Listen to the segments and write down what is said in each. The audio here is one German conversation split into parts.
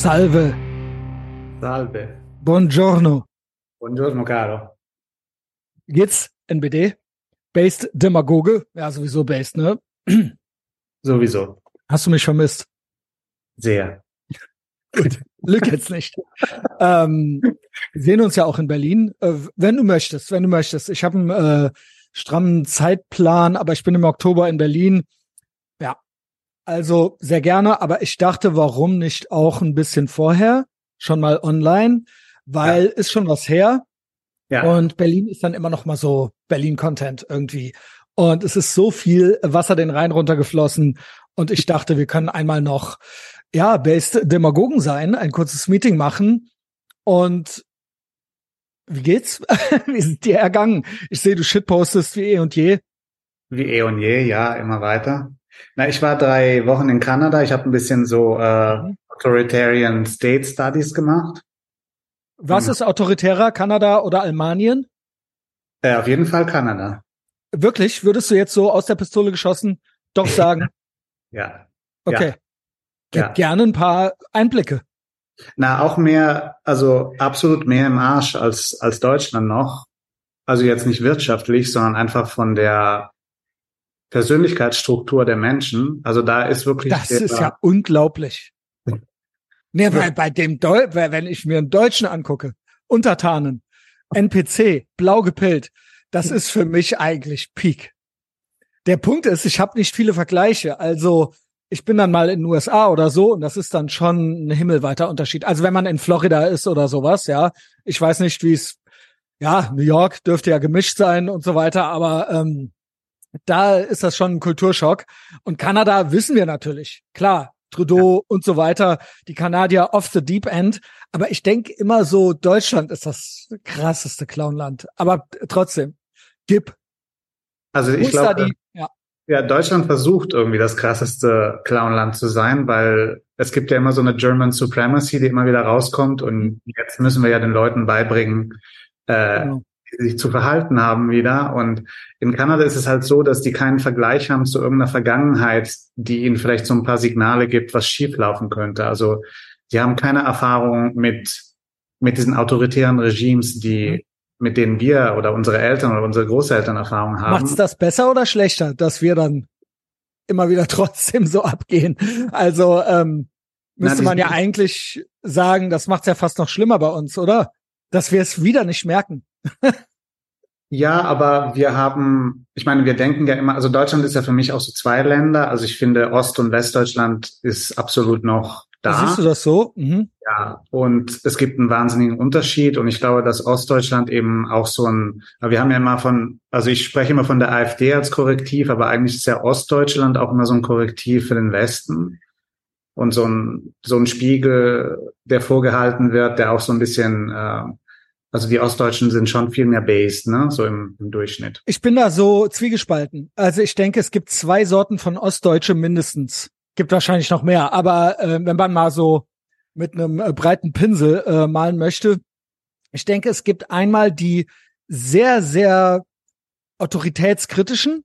Salve. Salve. Buongiorno. Buongiorno, caro. Geht's? NBD? Based Demagoge? Ja, sowieso based, ne? Sowieso. Hast du mich vermisst? Sehr. Gut, Glück jetzt nicht. ähm, wir sehen uns ja auch in Berlin, äh, wenn du möchtest, wenn du möchtest. Ich habe einen äh, strammen Zeitplan, aber ich bin im Oktober in Berlin. Ja, also sehr gerne, aber ich dachte, warum nicht auch ein bisschen vorher, schon mal online, weil ja. ist schon was her. Ja. Und Berlin ist dann immer noch mal so Berlin-Content irgendwie. Und es ist so viel Wasser den Rhein runtergeflossen. Und ich dachte, wir können einmal noch, ja, based Demagogen sein, ein kurzes Meeting machen. Und wie geht's? wie ist es dir ergangen? Ich sehe, du shitpostest wie eh und je. Wie eh und je, ja, immer weiter. Na, ich war drei Wochen in Kanada. Ich habe ein bisschen so äh, mhm. Authoritarian State Studies gemacht. Was ist autoritärer, Kanada oder Almanien? Äh, auf jeden Fall Kanada. Wirklich? Würdest du jetzt so aus der Pistole geschossen doch sagen? ja. Okay. Ja. Gib gerne ein paar Einblicke. Na, auch mehr, also absolut mehr im Arsch als, als Deutschland noch. Also jetzt nicht wirtschaftlich, sondern einfach von der Persönlichkeitsstruktur der Menschen. Also da ist wirklich. Das ist ja unglaublich. Nee, weil bei dem Deu wenn ich mir einen Deutschen angucke, Untertanen, NPC, blau gepillt, das ist für mich eigentlich Peak. Der Punkt ist, ich habe nicht viele Vergleiche. Also ich bin dann mal in den USA oder so und das ist dann schon ein himmelweiter Unterschied. Also wenn man in Florida ist oder sowas, ja, ich weiß nicht, wie es, ja, New York dürfte ja gemischt sein und so weiter, aber ähm, da ist das schon ein Kulturschock. Und Kanada wissen wir natürlich, klar, Trudeau ja. und so weiter, die Kanadier off the deep end. Aber ich denke immer so, Deutschland ist das krasseste Clownland. Aber trotzdem, gib. Also ich glaube, ja. ja, Deutschland versucht irgendwie das krasseste Clownland zu sein, weil es gibt ja immer so eine German Supremacy, die immer wieder rauskommt. Und jetzt müssen wir ja den Leuten beibringen, äh, genau sich zu verhalten haben wieder. Und in Kanada ist es halt so, dass die keinen Vergleich haben zu irgendeiner Vergangenheit, die ihnen vielleicht so ein paar Signale gibt, was schieflaufen könnte. Also die haben keine Erfahrung mit, mit diesen autoritären Regimes, die, mhm. mit denen wir oder unsere Eltern oder unsere Großeltern Erfahrung haben. Macht's das besser oder schlechter, dass wir dann immer wieder trotzdem so abgehen? Also ähm, müsste Na, man ja eigentlich sagen, das macht's ja fast noch schlimmer bei uns, oder? Dass wir es wieder nicht merken. Ja, aber wir haben, ich meine, wir denken ja immer, also Deutschland ist ja für mich auch so zwei Länder. Also ich finde, Ost- und Westdeutschland ist absolut noch da. Siehst du das so? Mhm. Ja, und es gibt einen wahnsinnigen Unterschied. Und ich glaube, dass Ostdeutschland eben auch so ein, wir haben ja immer von, also ich spreche immer von der AfD als Korrektiv, aber eigentlich ist ja Ostdeutschland auch immer so ein Korrektiv für den Westen. Und so ein, so ein Spiegel, der vorgehalten wird, der auch so ein bisschen äh, also die Ostdeutschen sind schon viel mehr based, ne, so im, im, Durchschnitt. Ich bin da so zwiegespalten. Also ich denke, es gibt zwei Sorten von Ostdeutsche mindestens. Gibt wahrscheinlich noch mehr, aber äh, wenn man mal so mit einem äh, breiten Pinsel äh, malen möchte, ich denke, es gibt einmal die sehr, sehr autoritätskritischen,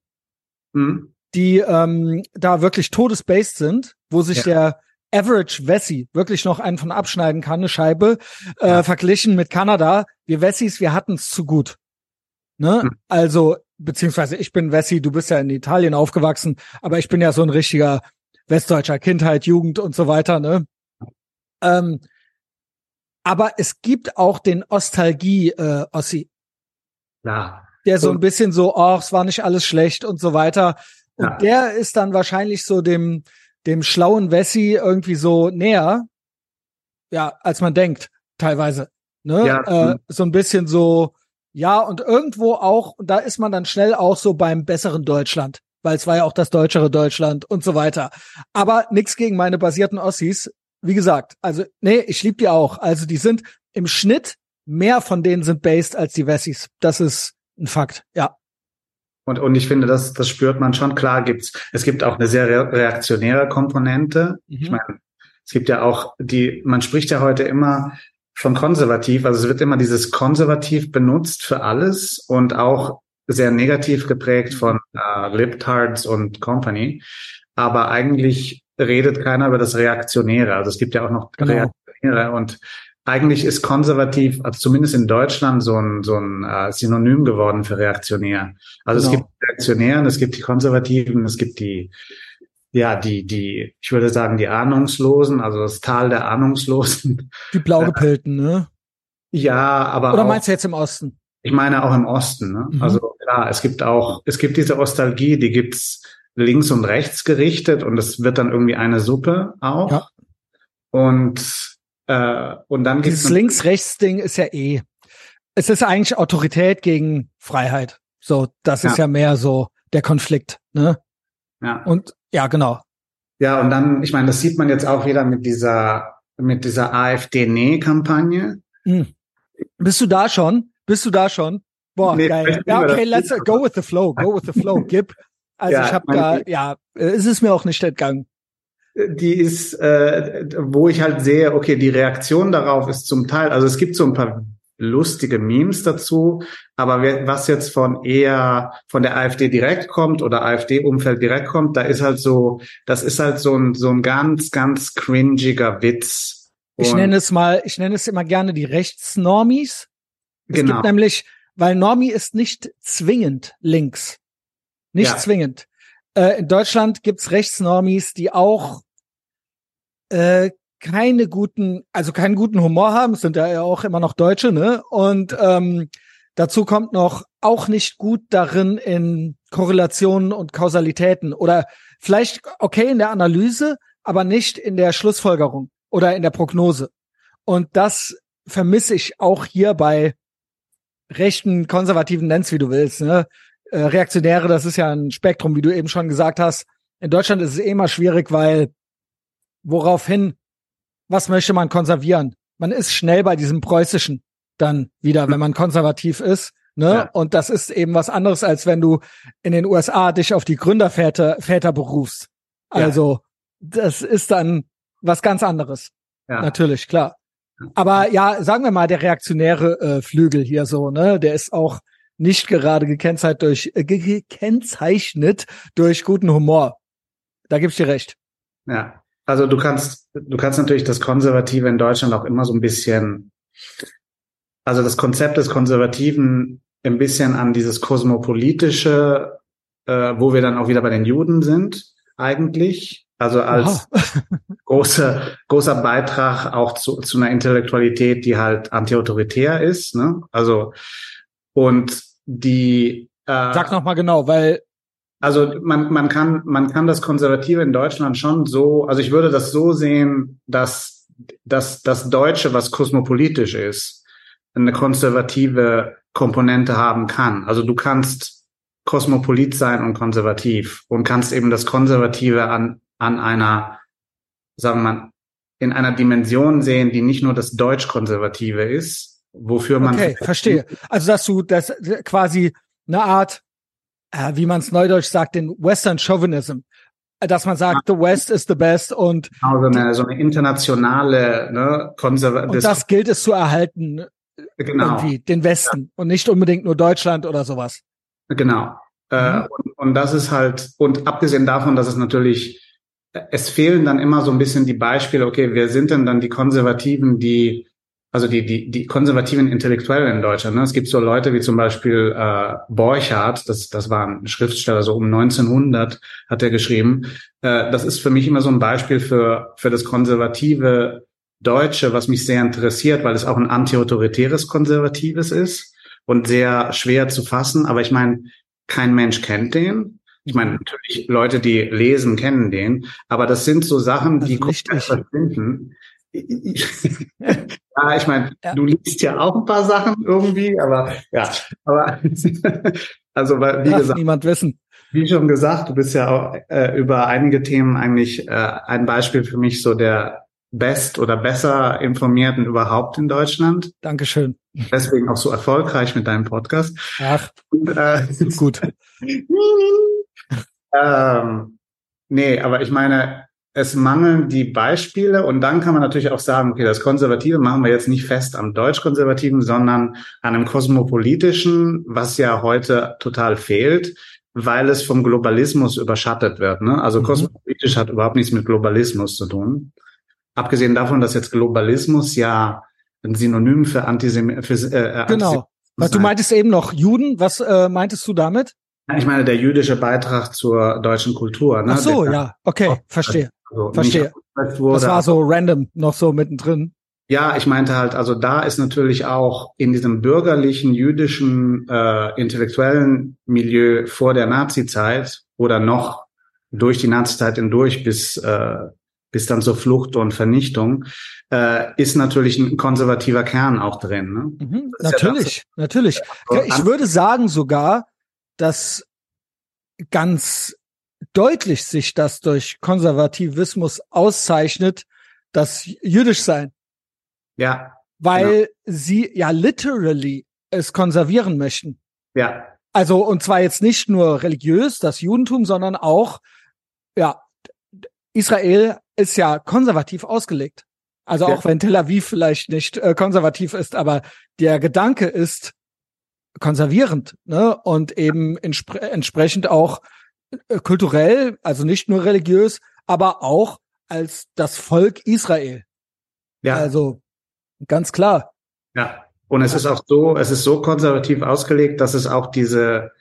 mhm. die ähm, da wirklich todesbased sind, wo sich ja. der Average Wessi wirklich noch einen von abschneiden kann, eine Scheibe, äh, ja. verglichen mit Kanada. Wir Wessis, wir hatten es zu gut. Ne? Hm. Also, beziehungsweise ich bin Wessi, du bist ja in Italien aufgewachsen, aber ich bin ja so ein richtiger westdeutscher Kindheit, Jugend und so weiter, ne? Ähm, aber es gibt auch den Ostalgie-Ossi. Äh, ja. Der so ein bisschen so, ach, es war nicht alles schlecht und so weiter. Und ja. der ist dann wahrscheinlich so dem, dem schlauen Wessi irgendwie so näher, ja, als man denkt, teilweise. Ne? Ja, äh, hm. so ein bisschen so, ja, und irgendwo auch, und da ist man dann schnell auch so beim besseren Deutschland, weil es war ja auch das deutschere Deutschland und so weiter. Aber nix gegen meine basierten Ossis. Wie gesagt, also, nee, ich lieb die auch. Also die sind im Schnitt, mehr von denen sind based als die Wessis. Das ist ein Fakt, ja. Und, und ich finde, das, das spürt man schon. Klar gibt's, es gibt auch eine sehr reaktionäre Komponente. Mhm. Ich meine, es gibt ja auch die, man spricht ja heute immer von konservativ, also es wird immer dieses konservativ benutzt für alles und auch sehr negativ geprägt mhm. von äh, Libtards und Company. Aber eigentlich redet keiner über das Reaktionäre. Also es gibt ja auch noch genau. Reaktionäre und eigentlich ist konservativ, also zumindest in Deutschland, so ein, so ein äh, Synonym geworden für reaktionär. Also genau. es gibt Reaktionären, es gibt die Konservativen, es gibt die, ja, die, die, ich würde sagen, die Ahnungslosen, also das Tal der Ahnungslosen. Die Blaugepelten, ne? Ja, aber. Oder auch, meinst du jetzt im Osten? Ich meine auch im Osten, ne? Mhm. Also klar, es gibt auch, es gibt diese Ostalgie, die gibt's links und rechts gerichtet und es wird dann irgendwie eine Suppe auch. Ja. Und äh, und dann Dieses Links-Rechts-Ding ist ja eh. Es ist eigentlich Autorität gegen Freiheit. So, das ist ja, ja mehr so der Konflikt, ne? Ja. Und ja, genau. Ja, und dann, ich meine, das sieht man jetzt auch wieder mit dieser, mit dieser AfD-Nee-Kampagne. Hm. Bist du da schon? Bist du da schon? Boah, nee, geil. Ja, okay, let's go with the flow, go with the flow, gib. Also ja, ich habe da, ja, es ist mir auch nicht entgangen die ist, äh, wo ich halt sehe, okay, die Reaktion darauf ist zum Teil, also es gibt so ein paar lustige Memes dazu, aber was jetzt von eher von der AfD direkt kommt oder AfD-Umfeld direkt kommt, da ist halt so, das ist halt so ein, so ein ganz, ganz cringiger Witz. Ich nenne es mal, ich nenne es immer gerne die Rechtsnormis. Es genau. gibt nämlich, weil Normie ist nicht zwingend links. Nicht ja. zwingend. Äh, in Deutschland gibt's Rechtsnormis, die auch äh, keine guten, also keinen guten Humor haben, sind ja auch immer noch Deutsche, ne? Und ähm, dazu kommt noch auch nicht gut darin in Korrelationen und Kausalitäten oder vielleicht okay in der Analyse, aber nicht in der Schlussfolgerung oder in der Prognose. Und das vermisse ich auch hier bei rechten, konservativen Nennst, wie du willst. Ne? Äh, Reaktionäre, das ist ja ein Spektrum, wie du eben schon gesagt hast. In Deutschland ist es eh immer schwierig, weil woraufhin, was möchte man konservieren? Man ist schnell bei diesem preußischen dann wieder, wenn man konservativ ist. Ne? Ja. Und das ist eben was anderes, als wenn du in den USA dich auf die Gründerväter Väter berufst. Also ja. das ist dann was ganz anderes. Ja. Natürlich, klar. Aber ja, sagen wir mal, der reaktionäre äh, Flügel hier so, ne, der ist auch nicht gerade gekennzeichnet durch äh, gekennzeichnet durch guten Humor. Da ich dir recht. Ja. Also du kannst, du kannst natürlich das Konservative in Deutschland auch immer so ein bisschen, also das Konzept des Konservativen ein bisschen an dieses kosmopolitische, äh, wo wir dann auch wieder bei den Juden sind, eigentlich. Also als großer, großer Beitrag auch zu, zu einer Intellektualität, die halt antiautoritär ist. Ne? Also und die äh, Sag noch mal genau, weil also man, man kann, man kann das Konservative in Deutschland schon so, also ich würde das so sehen, dass, dass das Deutsche, was kosmopolitisch ist, eine konservative Komponente haben kann. Also du kannst kosmopolit sein und konservativ und kannst eben das Konservative an, an einer, sagen wir mal, in einer Dimension sehen, die nicht nur das Deutsch-Konservative ist, wofür man. Okay, verstehe. Also dass du das quasi eine Art äh, wie man es neudeutsch sagt, den Western Chauvinism. Äh, dass man sagt, the West is the best und genau, so, eine, so eine internationale, ne, konservative. Und das gilt es zu erhalten, genau. irgendwie, den Westen ja. und nicht unbedingt nur Deutschland oder sowas. Genau. Äh, mhm. Äh, und, und das ist halt, und abgesehen davon, dass es natürlich, es fehlen dann immer so ein bisschen die Beispiele, okay, wer sind denn dann die Konservativen, die also die, die, die konservativen Intellektuellen in Deutschland. Ne? Es gibt so Leute wie zum Beispiel äh, Borchardt, das, das war ein Schriftsteller, so um 1900 hat er geschrieben. Äh, das ist für mich immer so ein Beispiel für, für das konservative Deutsche, was mich sehr interessiert, weil es auch ein antiautoritäres Konservatives ist und sehr schwer zu fassen. Aber ich meine, kein Mensch kennt den. Ich meine, natürlich Leute, die lesen, kennen den, aber das sind so Sachen, die gut finden. Ja, ich meine, ja. du liest ja auch ein paar Sachen irgendwie, aber ja, aber also wie Darf gesagt, niemand wissen. Wie schon gesagt, du bist ja auch äh, über einige Themen eigentlich äh, ein Beispiel für mich so der best oder besser informierten überhaupt in Deutschland. Dankeschön. Deswegen auch so erfolgreich mit deinem Podcast. Ach, Und, äh, gut. ähm, nee, aber ich meine, es mangeln die Beispiele und dann kann man natürlich auch sagen, okay, das Konservative machen wir jetzt nicht fest am Deutsch-Konservativen, sondern an einem kosmopolitischen, was ja heute total fehlt, weil es vom Globalismus überschattet wird. Ne? Also mhm. kosmopolitisch hat überhaupt nichts mit Globalismus zu tun. abgesehen davon, dass jetzt Globalismus ja ein Synonym für Antisemitismus für, äh, äh Genau. Was du meintest eben noch Juden, was äh, meintest du damit? Ich meine, der jüdische Beitrag zur deutschen Kultur. Ne? Ach so, der, ja, okay, verstehe. Also verstehe. Das war so random noch so mittendrin. Ja, ich meinte halt, also da ist natürlich auch in diesem bürgerlichen jüdischen äh, intellektuellen Milieu vor der Nazi-Zeit oder noch durch die Nazi-Zeit hindurch bis äh, bis dann zur Flucht und Vernichtung, äh, ist natürlich ein konservativer Kern auch drin. Ne? Mhm, natürlich, ja natürlich. Ich würde sagen sogar, dass ganz deutlich sich das durch Konservativismus auszeichnet, das jüdisch sein. Ja. Weil genau. sie ja literally es konservieren möchten. Ja. Also, und zwar jetzt nicht nur religiös, das Judentum, sondern auch, ja, Israel ist ja konservativ ausgelegt. Also ja. auch wenn Tel Aviv vielleicht nicht äh, konservativ ist, aber der Gedanke ist konservierend, ne? Und eben entspre entsprechend auch kulturell, also nicht nur religiös, aber auch als das Volk Israel. Ja. Also Ganz klar. Ja. Und es ist auch so, es ist so konservativ ausgelegt, dass es auch diese,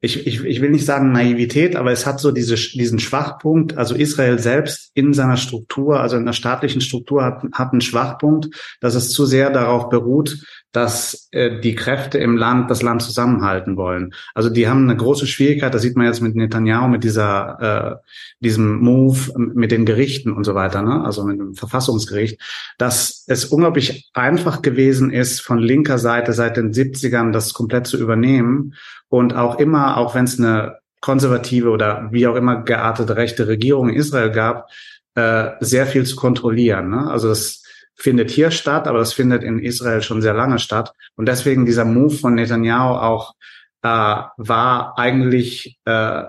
ich, ich, ich will nicht sagen Naivität, aber es hat so diese, diesen Schwachpunkt. Also Israel selbst in seiner Struktur, also in der staatlichen Struktur hat, hat einen Schwachpunkt, dass es zu sehr darauf beruht, dass äh, die Kräfte im Land das Land zusammenhalten wollen. Also die haben eine große Schwierigkeit, das sieht man jetzt mit Netanyahu, mit dieser, äh, diesem Move, mit den Gerichten und so weiter, ne? also mit dem Verfassungsgericht, dass es unglaublich einfach gewesen ist, von linker Seite seit den 70ern das komplett zu übernehmen und auch immer, auch wenn es eine konservative oder wie auch immer geartete rechte Regierung in Israel gab, äh, sehr viel zu kontrollieren. Ne? Also das findet hier statt, aber das findet in Israel schon sehr lange statt. Und deswegen dieser Move von Netanyahu auch äh, war eigentlich äh,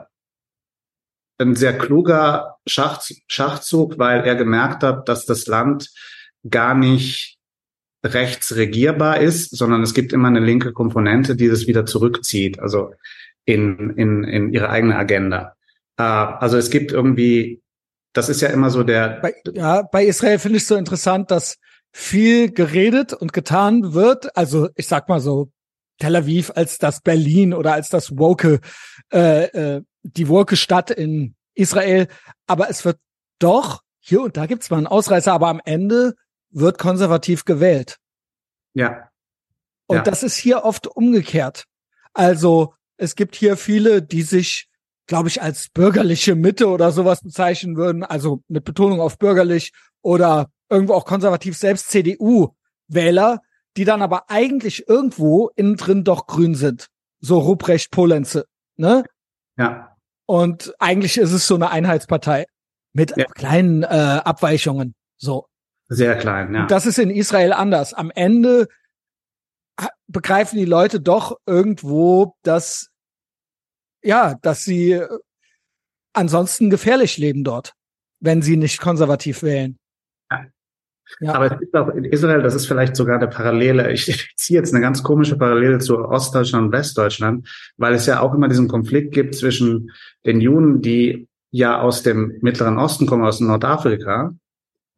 ein sehr kluger Schach, Schachzug, weil er gemerkt hat, dass das Land gar nicht rechts regierbar ist, sondern es gibt immer eine linke Komponente, die das wieder zurückzieht, also in, in, in ihre eigene Agenda. Äh, also es gibt irgendwie das ist ja immer so der. Bei, ja, bei Israel finde ich so interessant, dass viel geredet und getan wird. Also ich sag mal so Tel Aviv als das Berlin oder als das woke, äh, äh, die woke Stadt in Israel. Aber es wird doch hier und da gibt's mal einen Ausreißer, aber am Ende wird konservativ gewählt. Ja. Und ja. das ist hier oft umgekehrt. Also es gibt hier viele, die sich glaube ich, als bürgerliche Mitte oder sowas bezeichnen würden, also mit Betonung auf bürgerlich oder irgendwo auch konservativ selbst CDU-Wähler, die dann aber eigentlich irgendwo innen drin doch grün sind. So Ruprecht Polenze, ne? Ja. Und eigentlich ist es so eine Einheitspartei mit ja. kleinen äh, Abweichungen. So. Sehr klein, ja. Und das ist in Israel anders. Am Ende begreifen die Leute doch irgendwo, dass ja, dass sie äh, ansonsten gefährlich leben dort, wenn sie nicht konservativ wählen. Ja. Ja. Aber es gibt auch in Israel, das ist vielleicht sogar eine Parallele. Ich, ich ziehe jetzt eine ganz komische Parallele zu Ostdeutschland und Westdeutschland, weil es ja auch immer diesen Konflikt gibt zwischen den Juden, die ja aus dem Mittleren Osten kommen, aus Nordafrika,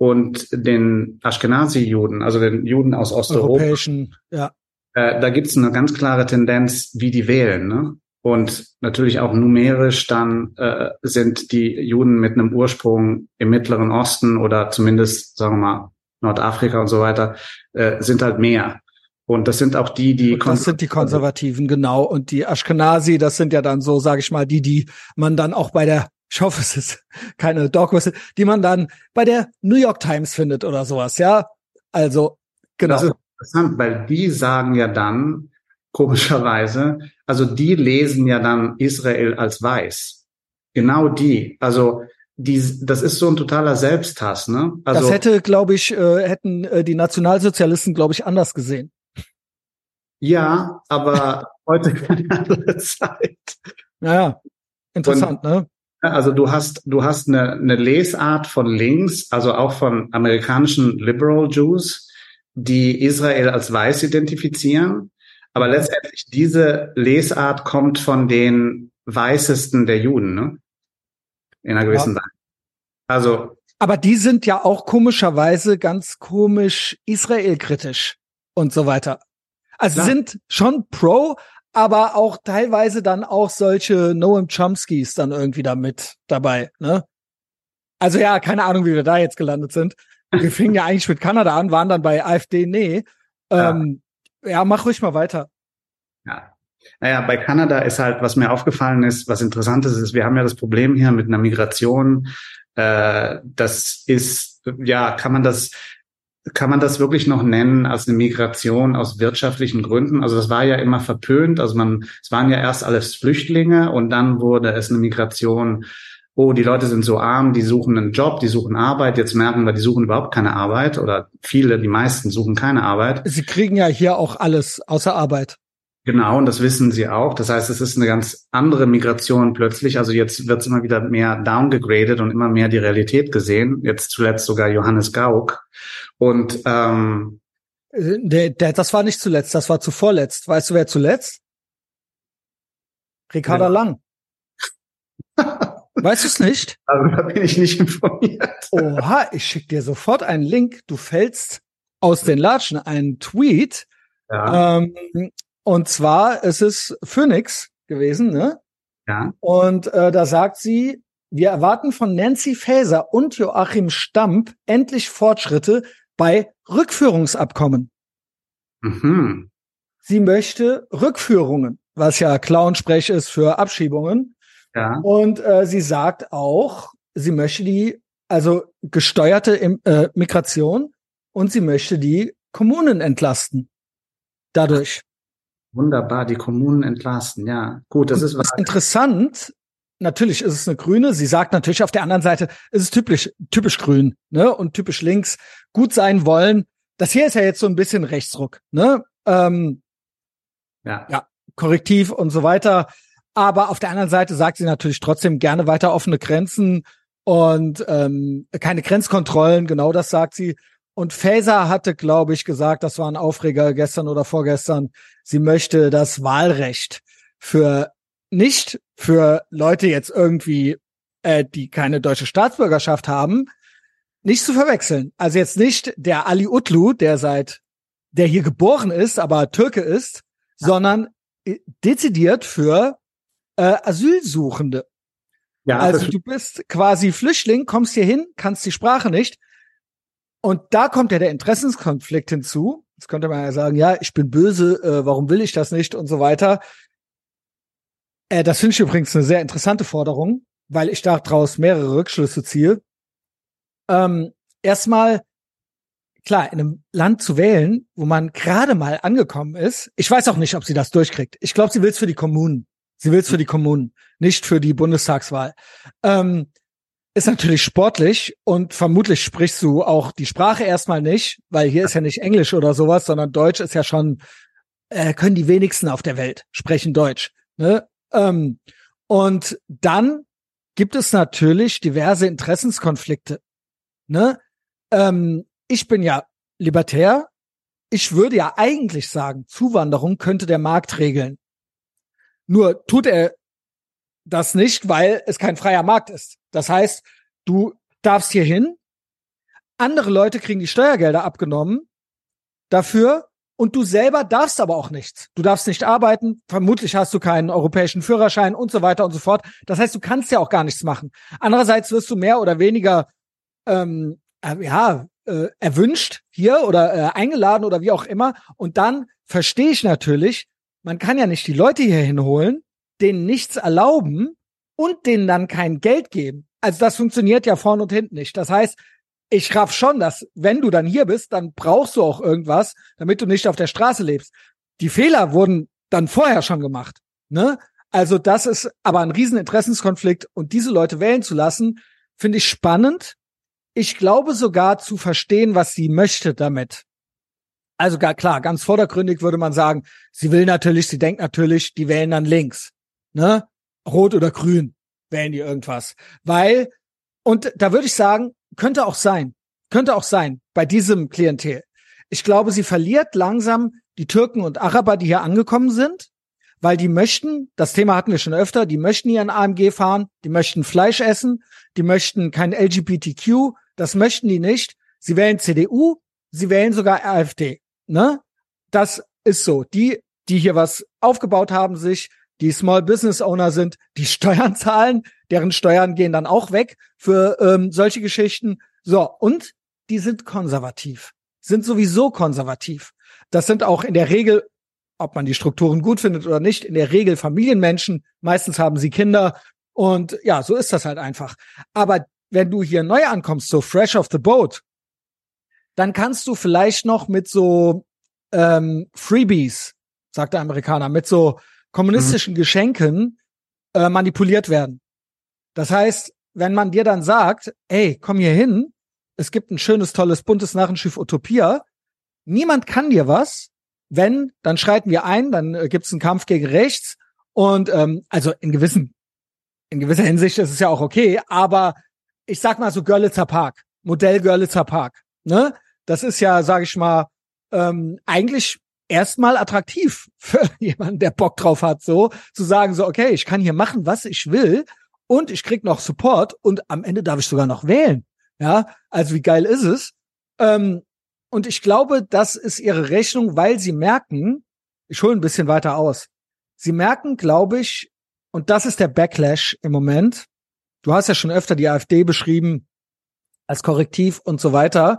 und den Ashkenazi-Juden, also den Juden aus Osteuropa. Europäischen, ja. Äh, da gibt es eine ganz klare Tendenz, wie die wählen. Ne? Und natürlich auch numerisch dann äh, sind die Juden mit einem Ursprung im Mittleren Osten oder zumindest, sagen wir mal, Nordafrika und so weiter, äh, sind halt mehr. Und das sind auch die, die. Und das sind die Konservativen, genau. Und die Ashkenazi, das sind ja dann so, sage ich mal, die, die man dann auch bei der, ich hoffe, es ist keine Dogwhistle, die man dann bei der New York Times findet oder sowas, ja. Also, genau. Das ist interessant, weil die sagen ja dann, komischerweise, also die lesen ja dann Israel als weiß. Genau die. Also die, das ist so ein totaler Selbsthass, ne? Also, das hätte, glaube ich, äh, hätten äh, die Nationalsozialisten, glaube ich, anders gesehen. Ja, aber heute keine andere Zeit. Naja, interessant, Und, ne? Also du hast, du hast eine, eine Lesart von links, also auch von amerikanischen Liberal Jews, die Israel als weiß identifizieren. Aber letztendlich diese Lesart kommt von den weißesten der Juden, ne? In einer gewissen ja. Weise. Also Aber die sind ja auch komischerweise ganz komisch Israel-kritisch und so weiter. Also Klar. sind schon pro, aber auch teilweise dann auch solche Noam Chomskys dann irgendwie da mit dabei, ne? Also ja, keine Ahnung, wie wir da jetzt gelandet sind. Wir fingen ja eigentlich mit Kanada an, waren dann bei AfD, nee. Ähm, ja. mach ruhig mal weiter. Ja. Naja, bei Kanada ist halt, was mir aufgefallen ist, was interessant ist, ist, wir haben ja das Problem hier mit einer Migration. Äh, das ist, ja, kann man das, kann man das wirklich noch nennen als eine Migration aus wirtschaftlichen Gründen? Also das war ja immer verpönt. Also man, es waren ja erst alles Flüchtlinge und dann wurde es eine Migration. Oh, die Leute sind so arm, die suchen einen Job, die suchen Arbeit. Jetzt merken wir, die suchen überhaupt keine Arbeit oder viele, die meisten suchen keine Arbeit. Sie kriegen ja hier auch alles außer Arbeit. Genau, und das wissen sie auch. Das heißt, es ist eine ganz andere Migration plötzlich. Also jetzt wird es immer wieder mehr downgegradet und immer mehr die Realität gesehen. Jetzt zuletzt sogar Johannes Gauck. Und ähm, der, der, das war nicht zuletzt, das war zuvorletzt. Weißt du, wer zuletzt? Ricarda ja. Lang. weißt du es nicht? Also da bin ich nicht informiert. Oha, ich schick dir sofort einen Link. Du fällst aus den Latschen einen Tweet. Ja. Ähm, und zwar es ist Phoenix gewesen, ne? Ja. Und äh, da sagt sie, wir erwarten von Nancy Faeser und Joachim Stamp endlich Fortschritte bei Rückführungsabkommen. Mhm. Sie möchte Rückführungen, was ja Clownsprech ist für Abschiebungen. Ja. Und äh, sie sagt auch, sie möchte die, also gesteuerte äh, Migration und sie möchte die Kommunen entlasten. Dadurch. Wunderbar, die Kommunen entlasten, ja. Gut, das ist was. Interessant, natürlich ist es eine Grüne. Sie sagt natürlich auf der anderen Seite, ist es typisch, typisch grün, ne? Und typisch links. Gut sein wollen. Das hier ist ja jetzt so ein bisschen Rechtsruck, ne? Ähm, ja. Ja, Korrektiv und so weiter. Aber auf der anderen Seite sagt sie natürlich trotzdem gerne weiter offene Grenzen und ähm, keine Grenzkontrollen, genau das sagt sie. Und Faeser hatte, glaube ich, gesagt, das war ein Aufreger gestern oder vorgestern, sie möchte das Wahlrecht für nicht für Leute jetzt irgendwie, äh, die keine deutsche Staatsbürgerschaft haben, nicht zu verwechseln. Also jetzt nicht der Ali Utlu, der seit, der hier geboren ist, aber Türke ist, sondern äh, dezidiert für äh, Asylsuchende. Ja, also du bist quasi Flüchtling, kommst hier hin, kannst die Sprache nicht, und da kommt ja der Interessenskonflikt hinzu. Jetzt könnte man ja sagen, ja, ich bin böse, äh, warum will ich das nicht und so weiter. Äh, das finde ich übrigens eine sehr interessante Forderung, weil ich daraus mehrere Rückschlüsse ziehe. Ähm, erstmal, klar, in einem Land zu wählen, wo man gerade mal angekommen ist. Ich weiß auch nicht, ob sie das durchkriegt. Ich glaube, sie will es für die Kommunen. Sie will es für die Kommunen, nicht für die Bundestagswahl. Ähm, ist natürlich sportlich und vermutlich sprichst du auch die Sprache erstmal nicht, weil hier ist ja nicht Englisch oder sowas, sondern Deutsch ist ja schon, äh, können die wenigsten auf der Welt sprechen Deutsch. Ne? Ähm, und dann gibt es natürlich diverse Interessenskonflikte. Ne? Ähm, ich bin ja libertär. Ich würde ja eigentlich sagen, Zuwanderung könnte der Markt regeln. Nur tut er das nicht, weil es kein freier Markt ist. Das heißt, du darfst hier hin, andere Leute kriegen die Steuergelder abgenommen dafür und du selber darfst aber auch nichts. Du darfst nicht arbeiten, vermutlich hast du keinen europäischen Führerschein und so weiter und so fort. Das heißt, du kannst ja auch gar nichts machen. Andererseits wirst du mehr oder weniger ähm, äh, ja äh, erwünscht hier oder äh, eingeladen oder wie auch immer. Und dann verstehe ich natürlich, man kann ja nicht die Leute hier hinholen, denen nichts erlauben und denen dann kein Geld geben. Also das funktioniert ja vorn und hinten nicht. Das heißt, ich raff schon, dass wenn du dann hier bist, dann brauchst du auch irgendwas, damit du nicht auf der Straße lebst. Die Fehler wurden dann vorher schon gemacht. Ne? Also das ist aber ein Rieseninteressenskonflikt und diese Leute wählen zu lassen, finde ich spannend. Ich glaube sogar zu verstehen, was sie möchte damit. Also gar klar, ganz vordergründig würde man sagen, sie will natürlich, sie denkt natürlich, die wählen dann links ne? Rot oder grün wählen die irgendwas. Weil, und da würde ich sagen, könnte auch sein, könnte auch sein, bei diesem Klientel. Ich glaube, sie verliert langsam die Türken und Araber, die hier angekommen sind, weil die möchten, das Thema hatten wir schon öfter, die möchten ihren AMG fahren, die möchten Fleisch essen, die möchten kein LGBTQ, Das möchten die nicht. Sie wählen CDU, sie wählen sogar AfD. Ne? Das ist so. Die, die hier was aufgebaut haben, sich, die Small Business Owner sind, die Steuern zahlen, deren Steuern gehen dann auch weg für ähm, solche Geschichten. So, und die sind konservativ, sind sowieso konservativ. Das sind auch in der Regel, ob man die Strukturen gut findet oder nicht, in der Regel Familienmenschen. Meistens haben sie Kinder und ja, so ist das halt einfach. Aber wenn du hier neu ankommst, so fresh off the boat, dann kannst du vielleicht noch mit so ähm, Freebies, sagt der Amerikaner, mit so kommunistischen mhm. Geschenken äh, manipuliert werden. Das heißt, wenn man dir dann sagt, ey, komm hier hin, es gibt ein schönes, tolles, buntes Narrenschiff Utopia, niemand kann dir was, wenn, dann schreiten wir ein, dann äh, gibt's einen Kampf gegen rechts und ähm, also in gewissen, in gewisser Hinsicht ist es ja auch okay, aber ich sag mal so Görlitzer Park, Modell Görlitzer Park, ne? Das ist ja, sag ich mal, ähm, eigentlich erstmal attraktiv für jemanden, der Bock drauf hat, so zu sagen, so, okay, ich kann hier machen, was ich will und ich krieg noch Support und am Ende darf ich sogar noch wählen. Ja, also wie geil ist es? Ähm, und ich glaube, das ist ihre Rechnung, weil sie merken, ich hole ein bisschen weiter aus. Sie merken, glaube ich, und das ist der Backlash im Moment. Du hast ja schon öfter die AfD beschrieben als Korrektiv und so weiter.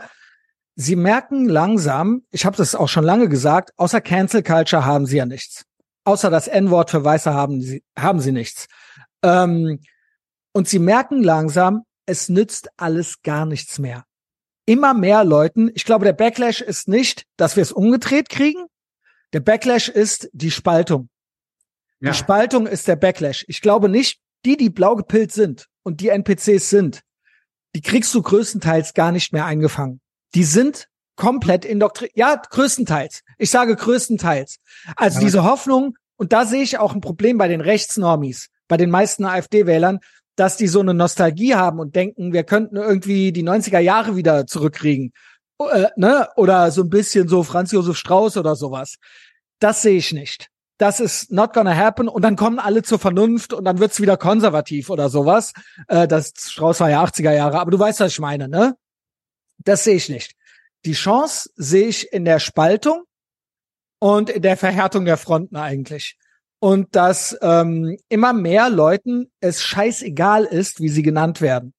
Sie merken langsam, ich habe das auch schon lange gesagt, außer Cancel Culture haben sie ja nichts. Außer das N-Wort für Weiße haben sie, haben sie nichts. Ähm, und sie merken langsam, es nützt alles gar nichts mehr. Immer mehr Leuten, ich glaube, der Backlash ist nicht, dass wir es umgedreht kriegen. Der Backlash ist die Spaltung. Ja. Die Spaltung ist der Backlash. Ich glaube nicht, die, die blau gepillt sind und die NPCs sind, die kriegst du größtenteils gar nicht mehr eingefangen die sind komplett indoktriniert. Ja, größtenteils. Ich sage größtenteils. Also Aber diese Hoffnung, und da sehe ich auch ein Problem bei den Rechtsnormis, bei den meisten AfD-Wählern, dass die so eine Nostalgie haben und denken, wir könnten irgendwie die 90er Jahre wieder zurückkriegen. Äh, ne? Oder so ein bisschen so Franz Josef Strauß oder sowas. Das sehe ich nicht. Das ist not gonna happen und dann kommen alle zur Vernunft und dann wird's wieder konservativ oder sowas. Äh, das Strauß war ja 80er Jahre, aber du weißt, was ich meine, ne? Das sehe ich nicht. Die Chance sehe ich in der Spaltung und in der Verhärtung der Fronten eigentlich. Und dass ähm, immer mehr Leuten es scheißegal ist, wie sie genannt werden.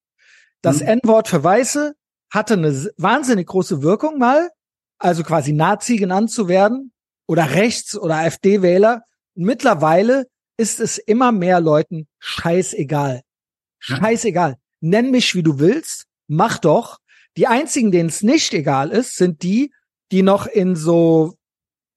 Das mhm. N-Wort für Weiße hatte eine wahnsinnig große Wirkung mal, also quasi Nazi genannt zu werden oder Rechts- oder AfD-Wähler. Mittlerweile ist es immer mehr Leuten scheißegal. Scheißegal. Nenn mich, wie du willst. Mach doch. Die einzigen, denen es nicht egal ist, sind die, die noch in so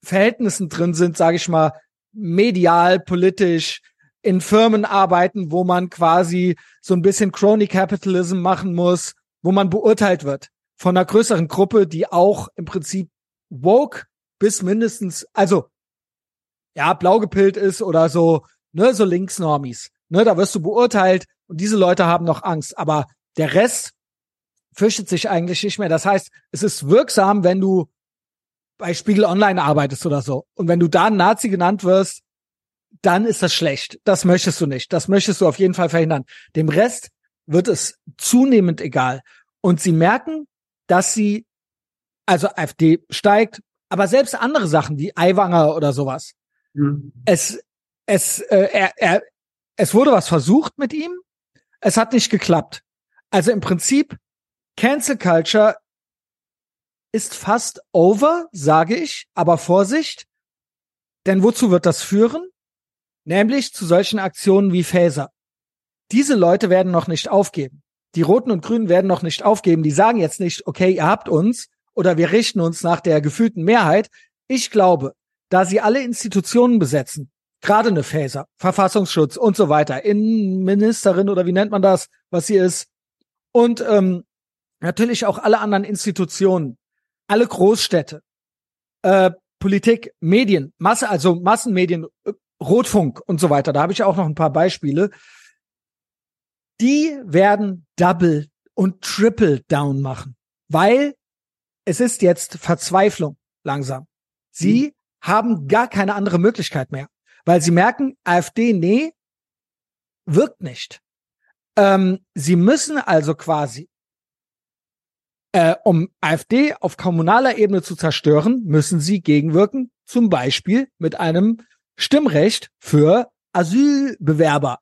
Verhältnissen drin sind, sage ich mal, medial, politisch, in Firmen arbeiten, wo man quasi so ein bisschen Crony Capitalism machen muss, wo man beurteilt wird von einer größeren Gruppe, die auch im Prinzip woke bis mindestens, also ja, blau gepillt ist oder so, ne, so Linksnormis. Ne, da wirst du beurteilt und diese Leute haben noch Angst. Aber der Rest fürchtet sich eigentlich nicht mehr. Das heißt, es ist wirksam, wenn du bei Spiegel Online arbeitest oder so. Und wenn du da ein Nazi genannt wirst, dann ist das schlecht. Das möchtest du nicht. Das möchtest du auf jeden Fall verhindern. Dem Rest wird es zunehmend egal. Und sie merken, dass sie, also AfD steigt, aber selbst andere Sachen wie Aiwanger oder sowas. Mhm. Es, es, äh, er, er, es wurde was versucht mit ihm. Es hat nicht geklappt. Also im Prinzip Cancel Culture ist fast over, sage ich, aber Vorsicht, denn wozu wird das führen? Nämlich zu solchen Aktionen wie Phaser. Diese Leute werden noch nicht aufgeben. Die Roten und Grünen werden noch nicht aufgeben. Die sagen jetzt nicht, okay, ihr habt uns oder wir richten uns nach der gefühlten Mehrheit. Ich glaube, da sie alle Institutionen besetzen, gerade eine Phaser, Verfassungsschutz und so weiter, Innenministerin oder wie nennt man das, was sie ist, und ähm, natürlich auch alle anderen Institutionen, alle Großstädte, äh, Politik, Medien, Masse, also Massenmedien, äh, Rotfunk und so weiter. Da habe ich auch noch ein paar Beispiele. Die werden Double und Triple Down machen, weil es ist jetzt Verzweiflung langsam. Sie mhm. haben gar keine andere Möglichkeit mehr, weil sie merken, AfD, nee, wirkt nicht. Ähm, sie müssen also quasi Äh, um AfD auf kommunaler Ebene zu zerstören, müssen sie gegenwirken, zum Beispiel mit einem Stimmrecht für Asylbewerber.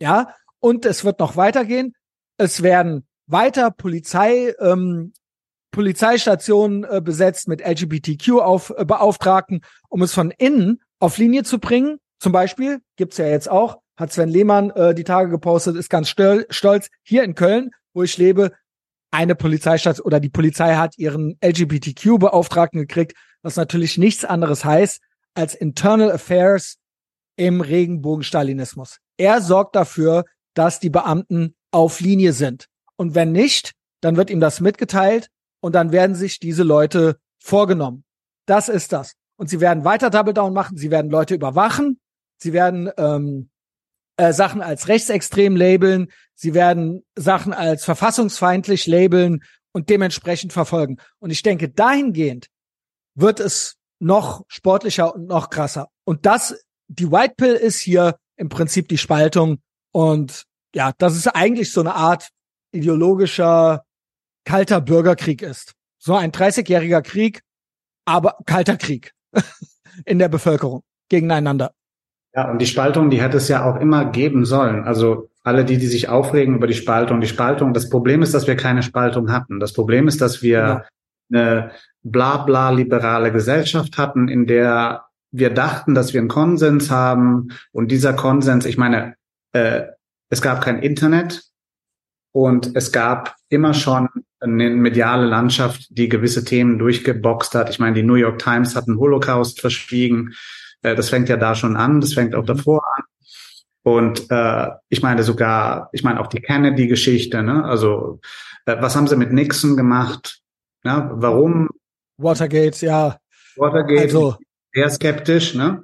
Ja, und es wird noch weitergehen. Es werden weiter Polizei, ähm, Polizeistationen äh, besetzt mit LGBTQ-Beauftragten, äh, um es von innen auf Linie zu bringen. Zum Beispiel gibt's ja jetzt auch, hat Sven Lehmann äh, die Tage gepostet, ist ganz stolz, hier in Köln, wo ich lebe, eine Polizeistation oder die Polizei hat ihren LGBTQ-Beauftragten gekriegt, was natürlich nichts anderes heißt als Internal Affairs im Regenbogen-Stalinismus. Er sorgt dafür, dass die Beamten auf Linie sind. Und wenn nicht, dann wird ihm das mitgeteilt und dann werden sich diese Leute vorgenommen. Das ist das. Und sie werden weiter Double Down machen, sie werden Leute überwachen, sie werden ähm, äh, Sachen als rechtsextrem labeln, sie werden Sachen als verfassungsfeindlich labeln und dementsprechend verfolgen. Und ich denke, dahingehend wird es noch sportlicher und noch krasser. Und das, die White Pill ist hier im Prinzip die Spaltung. Und ja, das ist eigentlich so eine Art ideologischer kalter Bürgerkrieg ist. So ein 30-jähriger Krieg, aber kalter Krieg in der Bevölkerung gegeneinander. Ja, und die Spaltung, die hätte es ja auch immer geben sollen. Also alle die, die sich aufregen über die Spaltung, die Spaltung. Das Problem ist, dass wir keine Spaltung hatten. Das Problem ist, dass wir genau. eine bla bla liberale Gesellschaft hatten, in der wir dachten, dass wir einen Konsens haben. Und dieser Konsens, ich meine, äh, es gab kein Internet und es gab immer schon eine mediale Landschaft, die gewisse Themen durchgeboxt hat. Ich meine, die New York Times hat einen Holocaust verschwiegen. Äh, das fängt ja da schon an, das fängt auch mhm. davor an. Und äh, ich meine sogar, ich meine auch die Kennedy-Geschichte, ne? Also äh, was haben sie mit Nixon gemacht? Ja, warum? Watergate, ja. Watergate, also. sehr skeptisch, ne?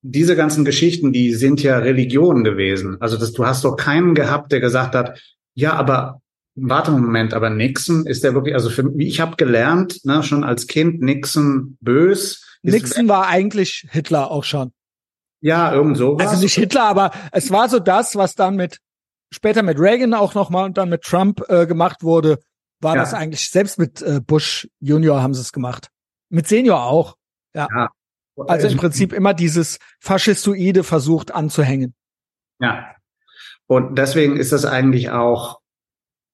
Diese ganzen Geschichten, die sind ja Religion gewesen. Also das, du hast doch keinen gehabt, der gesagt hat, ja, aber warte einen Moment, aber Nixon ist der wirklich, also für ich habe gelernt, ne, schon als Kind Nixon bös, Nixon war eigentlich Hitler auch schon. Ja, irgend so. Also nicht Hitler, aber es war so das, was dann mit später mit Reagan auch nochmal und dann mit Trump äh, gemacht wurde, war ja. das eigentlich, selbst mit äh, Bush Junior haben sie es gemacht. Mit Senior auch. Ja. ja. Also im Prinzip immer dieses Faschistoide versucht anzuhängen. Ja. Und deswegen ist das eigentlich auch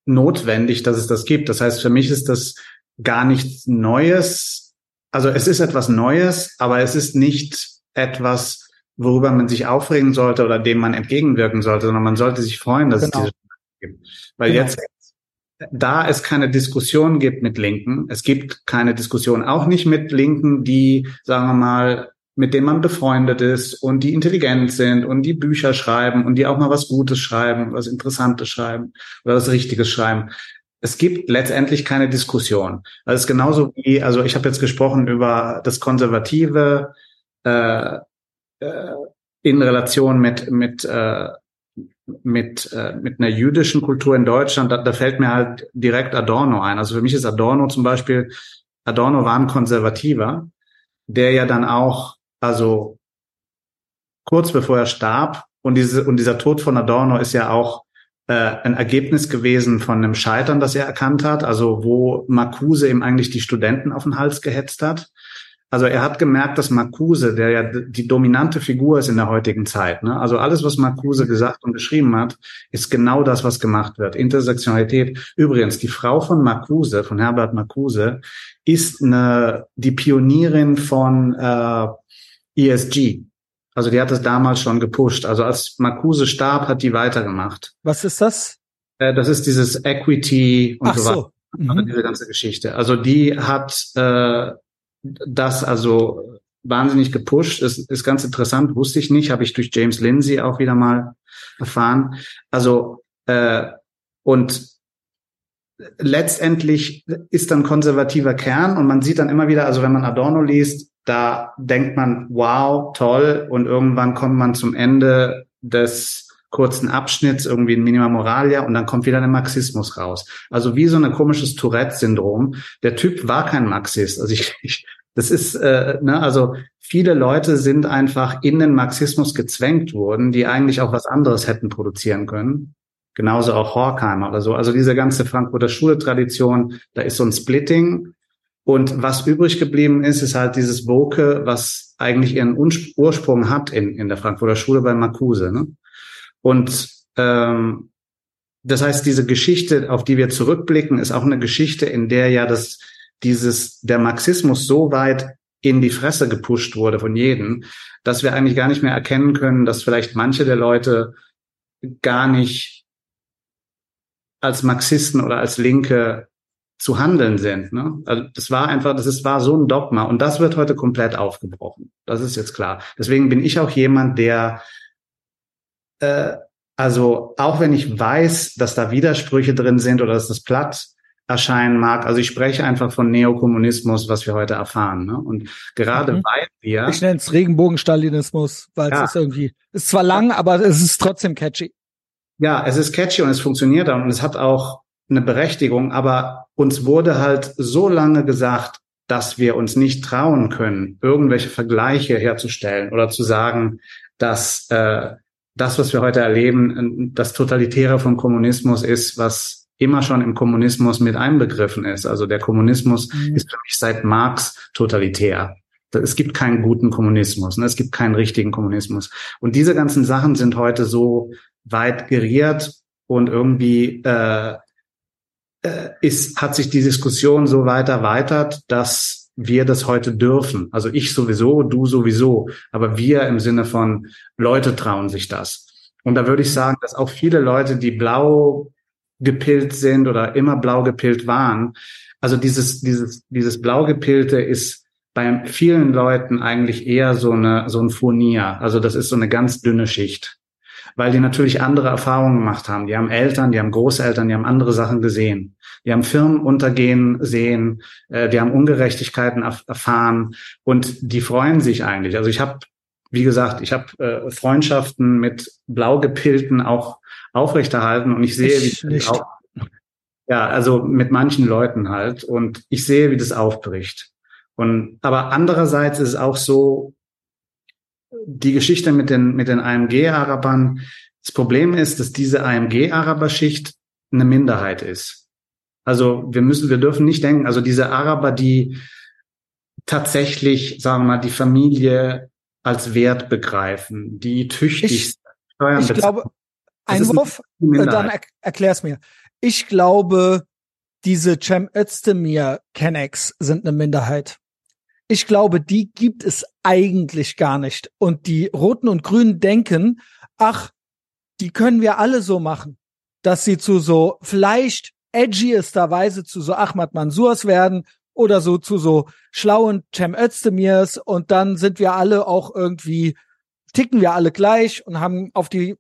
notwendig, dass es das gibt. Das heißt, für mich ist das gar nichts Neues, also es ist etwas Neues, aber es ist nicht etwas, worüber man sich aufregen sollte oder dem man entgegenwirken sollte, sondern man sollte sich freuen, dass genau. es diese gibt. Weil genau. jetzt, da es keine Diskussion gibt mit Linken, es gibt keine Diskussion auch nicht mit Linken, die, sagen wir mal, mit denen man befreundet ist und die intelligent sind und die Bücher schreiben und die auch mal was Gutes schreiben, was Interessantes schreiben oder was Richtiges schreiben es gibt letztendlich keine Diskussion. Also es ist genauso wie, also ich habe jetzt gesprochen über das Konservative äh, äh, in Relation mit mit äh, mit äh, mit einer jüdischen Kultur in Deutschland. Da, da fällt mir halt direkt Adorno ein. Also für mich ist Adorno zum Beispiel Adorno war ein Konservativer, der ja dann auch also kurz bevor er starb und diese und dieser Tod von Adorno ist ja auch äh, ein Ergebnis gewesen von einem Scheitern, das er erkannt hat, also wo Marcuse ihm eigentlich die Studenten auf den Hals gehetzt hat. Also er hat gemerkt, dass Marcuse, der ja die dominante Figur ist in der heutigen Zeit, ne? also alles, was Marcuse gesagt und geschrieben hat, ist genau das, was gemacht wird. Intersektionalität. Übrigens, die Frau von Marcuse, von Herbert Marcuse, ist eine, die Pionierin von äh, ESG, also die hat es damals schon gepusht. Also als Marcuse starb, hat die weitergemacht. Was ist das? Äh, das ist dieses Equity und Ach so weiter. Mhm. Also diese ganze Geschichte. Also die hat äh, das also wahnsinnig gepusht. Das ist ganz interessant, wusste ich nicht, habe ich durch James Lindsay auch wieder mal erfahren. Also äh, und letztendlich ist dann konservativer Kern und man sieht dann immer wieder, also wenn man Adorno liest, da denkt man, wow, toll, und irgendwann kommt man zum Ende des kurzen Abschnitts, irgendwie ein Minima Moralia, und dann kommt wieder der Marxismus raus. Also wie so ein komisches Tourette-Syndrom. Der Typ war kein Marxist. Also ich, ich das ist, äh, ne, also viele Leute sind einfach in den Marxismus gezwängt worden, die eigentlich auch was anderes hätten produzieren können. Genauso auch Horkheimer oder so. Also diese ganze Frankfurter Schule-Tradition, da ist so ein Splitting. Und was übrig geblieben ist, ist halt dieses Woke, was eigentlich ihren Ursprung hat in, in der Frankfurter Schule bei Marcuse. Ne? Und ähm, das heißt, diese Geschichte, auf die wir zurückblicken, ist auch eine Geschichte, in der ja das dieses der Marxismus so weit in die Fresse gepusht wurde von jedem, dass wir eigentlich gar nicht mehr erkennen können, dass vielleicht manche der Leute gar nicht als Marxisten oder als Linke zu handeln sind. Ne? Also das war einfach, das ist, war so ein Dogma und das wird heute komplett aufgebrochen. Das ist jetzt klar. Deswegen bin ich auch jemand, der äh, also auch wenn ich weiß, dass da Widersprüche drin sind oder dass das platt erscheinen mag, also ich spreche einfach von Neokommunismus, was wir heute erfahren. Ne? Und gerade mhm. weil wir ich nenne es Regenbogenstalinismus, weil ja. es ist irgendwie ist zwar lang, aber es ist trotzdem catchy. Ja, es ist catchy und es funktioniert und es hat auch eine Berechtigung, aber uns wurde halt so lange gesagt, dass wir uns nicht trauen können, irgendwelche Vergleiche herzustellen oder zu sagen, dass äh, das, was wir heute erleben, das Totalitäre vom Kommunismus ist, was immer schon im Kommunismus mit einbegriffen ist. Also der Kommunismus mhm. ist für mich seit Marx totalitär. Es gibt keinen guten Kommunismus, ne? es gibt keinen richtigen Kommunismus. Und diese ganzen Sachen sind heute so weit geriert und irgendwie äh, äh, ist, hat sich die Diskussion so weit erweitert, dass wir das heute dürfen. Also ich sowieso, du sowieso, aber wir im Sinne von Leute trauen sich das. Und da würde ich sagen, dass auch viele Leute, die blau gepillt sind oder immer blau gepillt waren, also dieses, dieses, dieses blau gepillte ist bei vielen Leuten eigentlich eher so eine, so ein Furnier. Also das ist so eine ganz dünne Schicht. Weil die natürlich andere Erfahrungen gemacht haben. Die haben Eltern, die haben Großeltern, die haben andere Sachen gesehen. Die haben Firmen untergehen sehen, äh, die haben Ungerechtigkeiten erfahren und die freuen sich eigentlich. Also ich habe, wie gesagt, ich habe äh, Freundschaften mit Blaugepilten auch aufrechterhalten und ich sehe, ich wie auch, ja, also mit manchen Leuten halt und ich sehe, wie das aufbricht. Und aber andererseits ist es auch so, die Geschichte mit den mit den AMG-Arabern. Das Problem ist, dass diese AMG-Araberschicht eine Minderheit ist. Also wir müssen, wir dürfen nicht denken, also diese Araber, die tatsächlich, sagen wir mal, die Familie als Wert begreifen, die tüchtig ich, Steuern Ich glaube, Einwurf, dann er, erklär's mir. Ich glaube, diese Cem Özdemir Kennex sind eine Minderheit. Ich glaube, die gibt es eigentlich gar nicht. Und die Roten und Grünen denken, ach, die können wir alle so machen, dass sie zu so vielleicht edgiesterweise zu so Ahmad Mansurs werden oder so zu so schlauen Cem Özdemirs und dann sind wir alle auch irgendwie, ticken wir alle gleich und haben auf die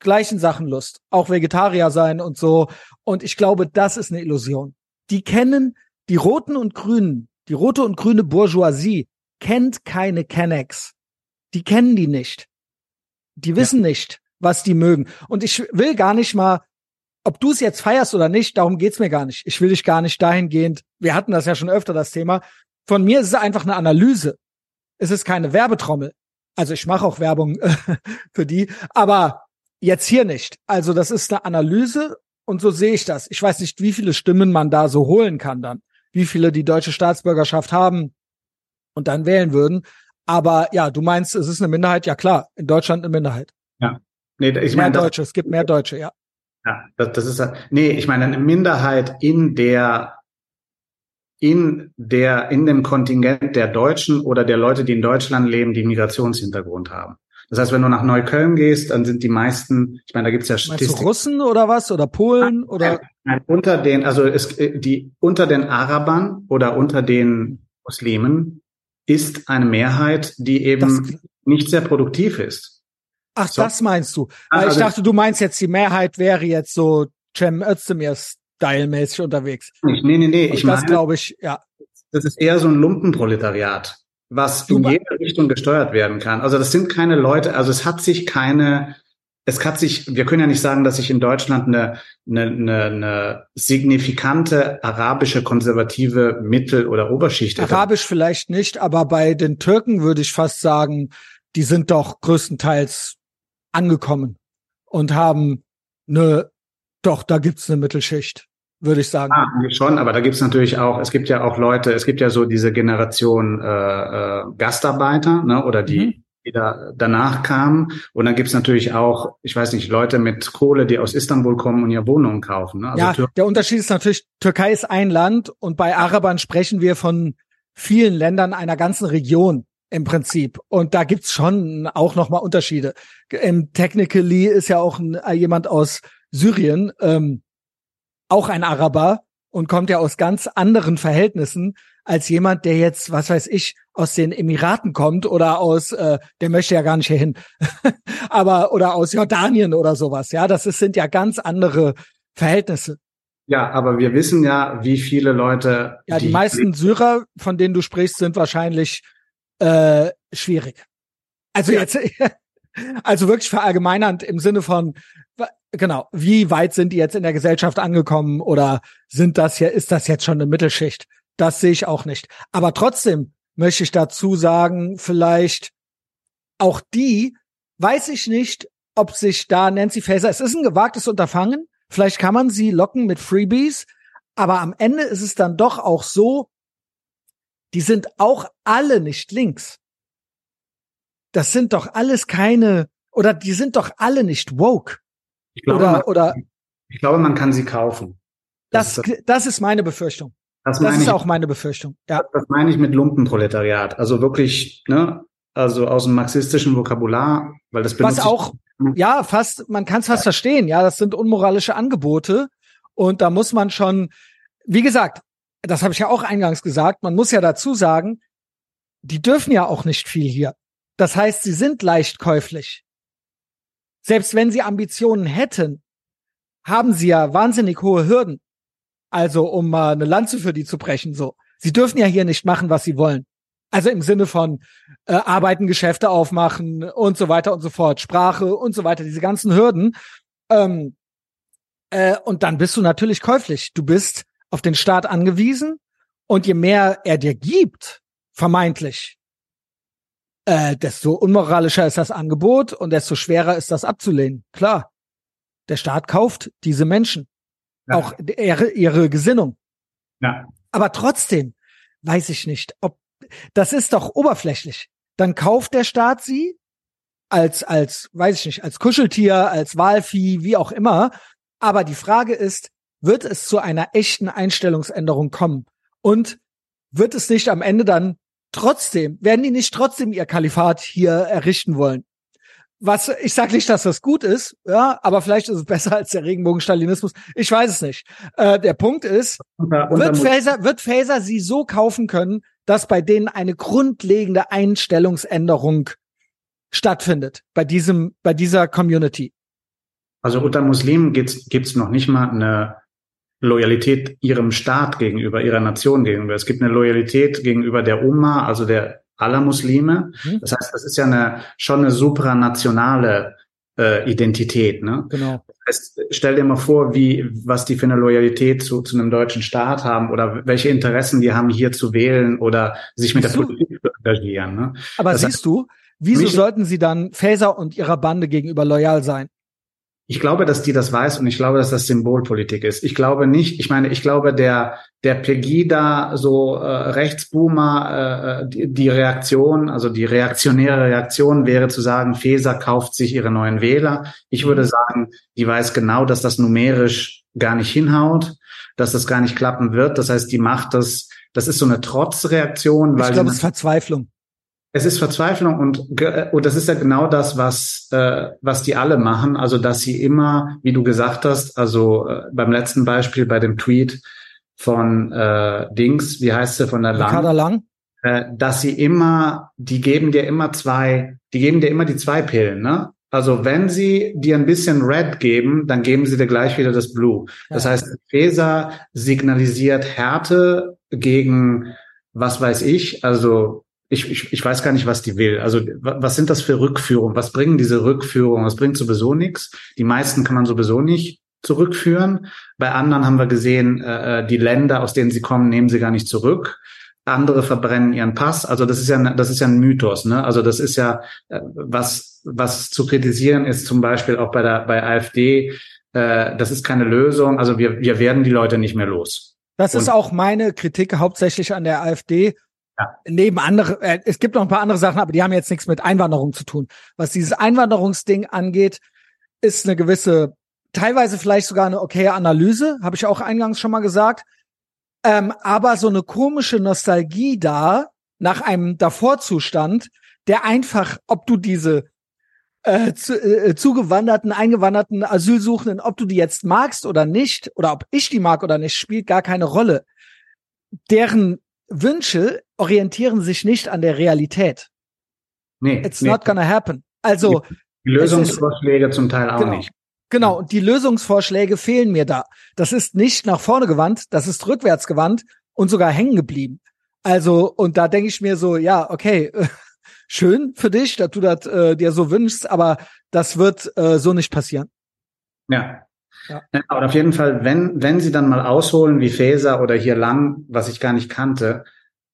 gleichen Sachen Lust. Auch Vegetarier sein und so. Und ich glaube, das ist eine Illusion. Die kennen die Roten und Grünen, die rote und grüne Bourgeoisie kennt keine Kennex. Die kennen die nicht. Die wissen ja. nicht, was die mögen. Und ich will gar nicht mal ob du es jetzt feierst oder nicht, darum geht's mir gar nicht. Ich will dich gar nicht dahingehend, wir hatten das ja schon öfter, das Thema. Von mir ist es einfach eine Analyse. Es ist keine Werbetrommel. Also ich mache auch Werbung äh, für die, aber jetzt hier nicht. Also das ist eine Analyse und so sehe ich das. Ich weiß nicht, wie viele Stimmen man da so holen kann dann, wie viele die deutsche Staatsbürgerschaft haben und dann wählen würden. Aber ja, du meinst, es ist eine Minderheit. Ja klar, in Deutschland eine Minderheit. Ja. Nee, ich meine, mehr Deutsche, es gibt mehr Deutsche, ja. Ja, das, das ist nee, ich meine eine Minderheit in der in der in dem Kontingent der Deutschen oder der Leute, die in Deutschland leben, die Migrationshintergrund haben. Das heißt, wenn du nach Neukölln gehst, dann sind die meisten, ich meine, da gibt's ja Statistiken. Russen oder was oder Polen oder nein, unter den also es, die unter den Arabern oder unter den Muslimen ist eine Mehrheit, die eben das, nicht sehr produktiv ist. Ach, so. das meinst du? Weil also, ich dachte, du meinst jetzt, die Mehrheit wäre jetzt so Cem Özdemir stylmäßig unterwegs. Nee, nee, nee. ich meine, das glaube ich, ja. Das ist eher so ein Lumpenproletariat, was du in jede Richtung gesteuert werden kann. Also das sind keine Leute, also es hat sich keine, es hat sich, wir können ja nicht sagen, dass sich in Deutschland eine, eine, eine, eine signifikante arabische konservative Mittel- oder Oberschicht. Arabisch vielleicht nicht, aber bei den Türken würde ich fast sagen, die sind doch größtenteils angekommen und haben eine Doch, da gibt's eine Mittelschicht, würde ich sagen. Ah, schon, aber da gibt's natürlich auch, es gibt ja auch Leute, es gibt ja so diese Generation äh, äh, Gastarbeiter, ne, oder die, mhm. die da danach kamen. Und dann gibt's natürlich auch, ich weiß nicht, Leute mit Kohle, die aus Istanbul kommen und ihr Wohnungen kaufen. Ne? Also ja, Tür der Unterschied ist natürlich, Türkei ist ein Land und bei Arabern sprechen wir von vielen Ländern einer ganzen Region im Prinzip. Und da gibt's schon auch nochmal Unterschiede. Im Technically ist ja auch ein, äh, jemand aus Syrien, ähm, auch ein Araber und kommt ja aus ganz anderen Verhältnissen als jemand, der jetzt, was weiß ich, aus den Emiraten kommt oder aus, äh, der möchte ja gar nicht hierhin, aber oder aus Jordanien oder sowas. Ja, das ist, sind ja ganz andere Verhältnisse. Ja, aber wir wissen ja, wie viele Leute. Ja, die, die meisten Syrer, von denen du sprichst, sind wahrscheinlich äh, schwierig. Also ja. jetzt, also wirklich verallgemeinernd im Sinne von, genau, wie weit sind die jetzt in der Gesellschaft angekommen oder sind das hier, ist das jetzt schon eine Mittelschicht? Das sehe ich auch nicht. Aber trotzdem möchte ich dazu sagen, vielleicht auch die, weiß ich nicht, ob sich da Nancy Faeser, es ist ein gewagtes Unterfangen, vielleicht kann man sie locken mit Freebies, aber am Ende ist es dann doch auch so, die sind auch alle nicht links. Das sind doch alles keine, oder die sind doch alle nicht woke. Ich glaube, oder, man, oder, ich glaube, man kann sie kaufen. Das, das, ist, das ist meine Befürchtung. Das, das ist ich, auch meine Befürchtung. Ja. Das meine ich mit Lumpenproletariat. Also wirklich, ne, also aus dem marxistischen Vokabular, weil das benutzt Was auch, ja, fast, man kann es fast verstehen. Ja, das sind unmoralische Angebote. Und da muss man schon, wie gesagt, das habe ich ja auch eingangs gesagt, man muss ja dazu sagen, die dürfen ja auch nicht viel hier. Das heißt, sie sind leicht käuflich. Selbst wenn sie Ambitionen hätten, haben sie ja wahnsinnig hohe Hürden. Also, um mal eine Lanze für die zu brechen, so. Sie dürfen ja hier nicht machen, was sie wollen. Also im Sinne von äh, arbeiten, Geschäfte aufmachen und so weiter und so fort, Sprache und so weiter, diese ganzen Hürden. Ähm, äh, und dann bist du natürlich käuflich. Du bist auf den Staat angewiesen und je mehr er dir gibt, vermeintlich, äh, desto unmoralischer ist das Angebot und desto schwerer ist das abzulehnen. Klar, der Staat kauft diese Menschen, ja. auch ihre, ihre Gesinnung. Ja. Aber trotzdem weiß ich nicht, ob das ist doch oberflächlich. Dann kauft der Staat sie als als weiß ich nicht als Kuscheltier, als Wahlvieh, wie auch immer. Aber die Frage ist, wird es zu einer echten Einstellungsänderung kommen? Und wird es nicht am Ende dann trotzdem, werden die nicht trotzdem ihr Kalifat hier errichten wollen? Was, ich sage nicht, dass das gut ist, ja, aber vielleicht ist es besser als der Regenbogen-Stalinismus. Ich weiß es nicht. Äh, der Punkt ist, wird Faser, wird Faser sie so kaufen können, dass bei denen eine grundlegende Einstellungsänderung stattfindet bei diesem, bei dieser Community? Also unter Muslimen gibt's gibt's noch nicht mal eine Loyalität ihrem Staat gegenüber, ihrer Nation gegenüber. Es gibt eine Loyalität gegenüber der Umma, also der aller Muslime. Mhm. Das heißt, das ist ja eine, schon eine supranationale äh, Identität. Ne? Genau. Heißt, stell dir mal vor, wie, was die für eine Loyalität zu, zu einem deutschen Staat haben oder welche Interessen die haben, hier zu wählen oder sich mit der Politik zu engagieren. Ne? Aber das siehst heißt, du, wieso sollten sie dann Faeser und ihrer Bande gegenüber loyal sein? Ich glaube, dass die das weiß und ich glaube, dass das Symbolpolitik ist. Ich glaube nicht, ich meine, ich glaube, der, der Pegida, so äh, Rechtsboomer, äh, die, die Reaktion, also die reaktionäre Reaktion wäre zu sagen, Feser kauft sich ihre neuen Wähler. Ich würde mhm. sagen, die weiß genau, dass das numerisch gar nicht hinhaut, dass das gar nicht klappen wird. Das heißt, die macht das, das ist so eine Trotzreaktion. Weil ich glaube, es ist Verzweiflung. Es ist Verzweiflung und, und das ist ja genau das, was, äh, was die alle machen. Also, dass sie immer, wie du gesagt hast, also äh, beim letzten Beispiel bei dem Tweet von äh, Dings, wie heißt sie, von der Lang, Lang? Äh, dass sie immer, die geben dir immer zwei, die geben dir immer die zwei Pillen, ne? Also wenn sie dir ein bisschen Red geben, dann geben sie dir gleich wieder das Blue. Das ja. heißt, Feser signalisiert Härte gegen was weiß ich, also ich, ich, ich weiß gar nicht, was die will. Also was sind das für Rückführungen? Was bringen diese Rückführungen? Das bringt sowieso nichts. Die meisten kann man sowieso nicht zurückführen. Bei anderen haben wir gesehen, äh, äh, die Länder, aus denen sie kommen, nehmen sie gar nicht zurück. Andere verbrennen ihren Pass. Also das ist ja, das ist ja ein Mythos. Ne? Also das ist ja, äh, was, was zu kritisieren ist zum Beispiel auch bei der bei AfD äh, das ist keine Lösung. Also wir, wir werden die Leute nicht mehr los. Das Und ist auch meine Kritik hauptsächlich an der AfD. Ja. Neben andere, äh, es gibt noch ein paar andere Sachen, aber die haben jetzt nichts mit Einwanderung zu tun. Was dieses Einwanderungsding angeht, ist eine gewisse, teilweise vielleicht sogar eine okaye Analyse, habe ich auch eingangs schon mal gesagt. Ähm, aber so eine komische Nostalgie da nach einem Davorzustand, der einfach, ob du diese äh, zu, äh, zugewanderten, eingewanderten Asylsuchenden, ob du die jetzt magst oder nicht, oder ob ich die mag oder nicht, spielt gar keine Rolle. Deren Wünsche orientieren sich nicht an der Realität. Nee. It's nee. not gonna happen. Also. Die Lösungsvorschläge ist, zum Teil auch genau, nicht. Genau, und die Lösungsvorschläge fehlen mir da. Das ist nicht nach vorne gewandt, das ist rückwärts gewandt und sogar hängen geblieben. Also, und da denke ich mir so, ja, okay, schön für dich, dass du das äh, dir so wünschst, aber das wird äh, so nicht passieren. Ja. Ja. Aber auf jeden Fall, wenn, wenn sie dann mal ausholen wie Faeser oder hier lang, was ich gar nicht kannte,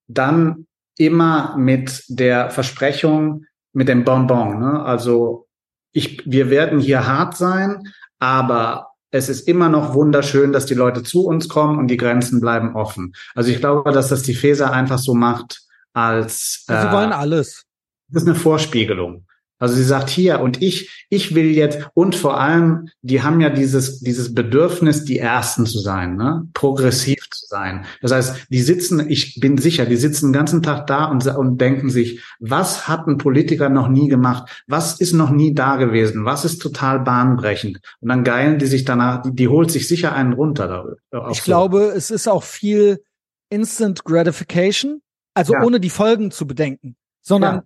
dann immer mit der Versprechung, mit dem Bonbon. Ne? Also ich, wir werden hier hart sein, aber es ist immer noch wunderschön, dass die Leute zu uns kommen und die Grenzen bleiben offen. Also ich glaube, dass das die Feser einfach so macht als. Äh, sie wollen alles. Das ist eine Vorspiegelung. Also sie sagt hier und ich, ich will jetzt und vor allem, die haben ja dieses dieses Bedürfnis, die Ersten zu sein, ne, progressiv zu sein. Das heißt, die sitzen, ich bin sicher, die sitzen den ganzen Tag da und und denken sich, was hat ein Politiker noch nie gemacht? Was ist noch nie da gewesen? Was ist total bahnbrechend? Und dann geilen die sich danach, die, die holt sich sicher einen runter. Da, ich so. glaube, es ist auch viel Instant Gratification, also ja. ohne die Folgen zu bedenken, sondern ja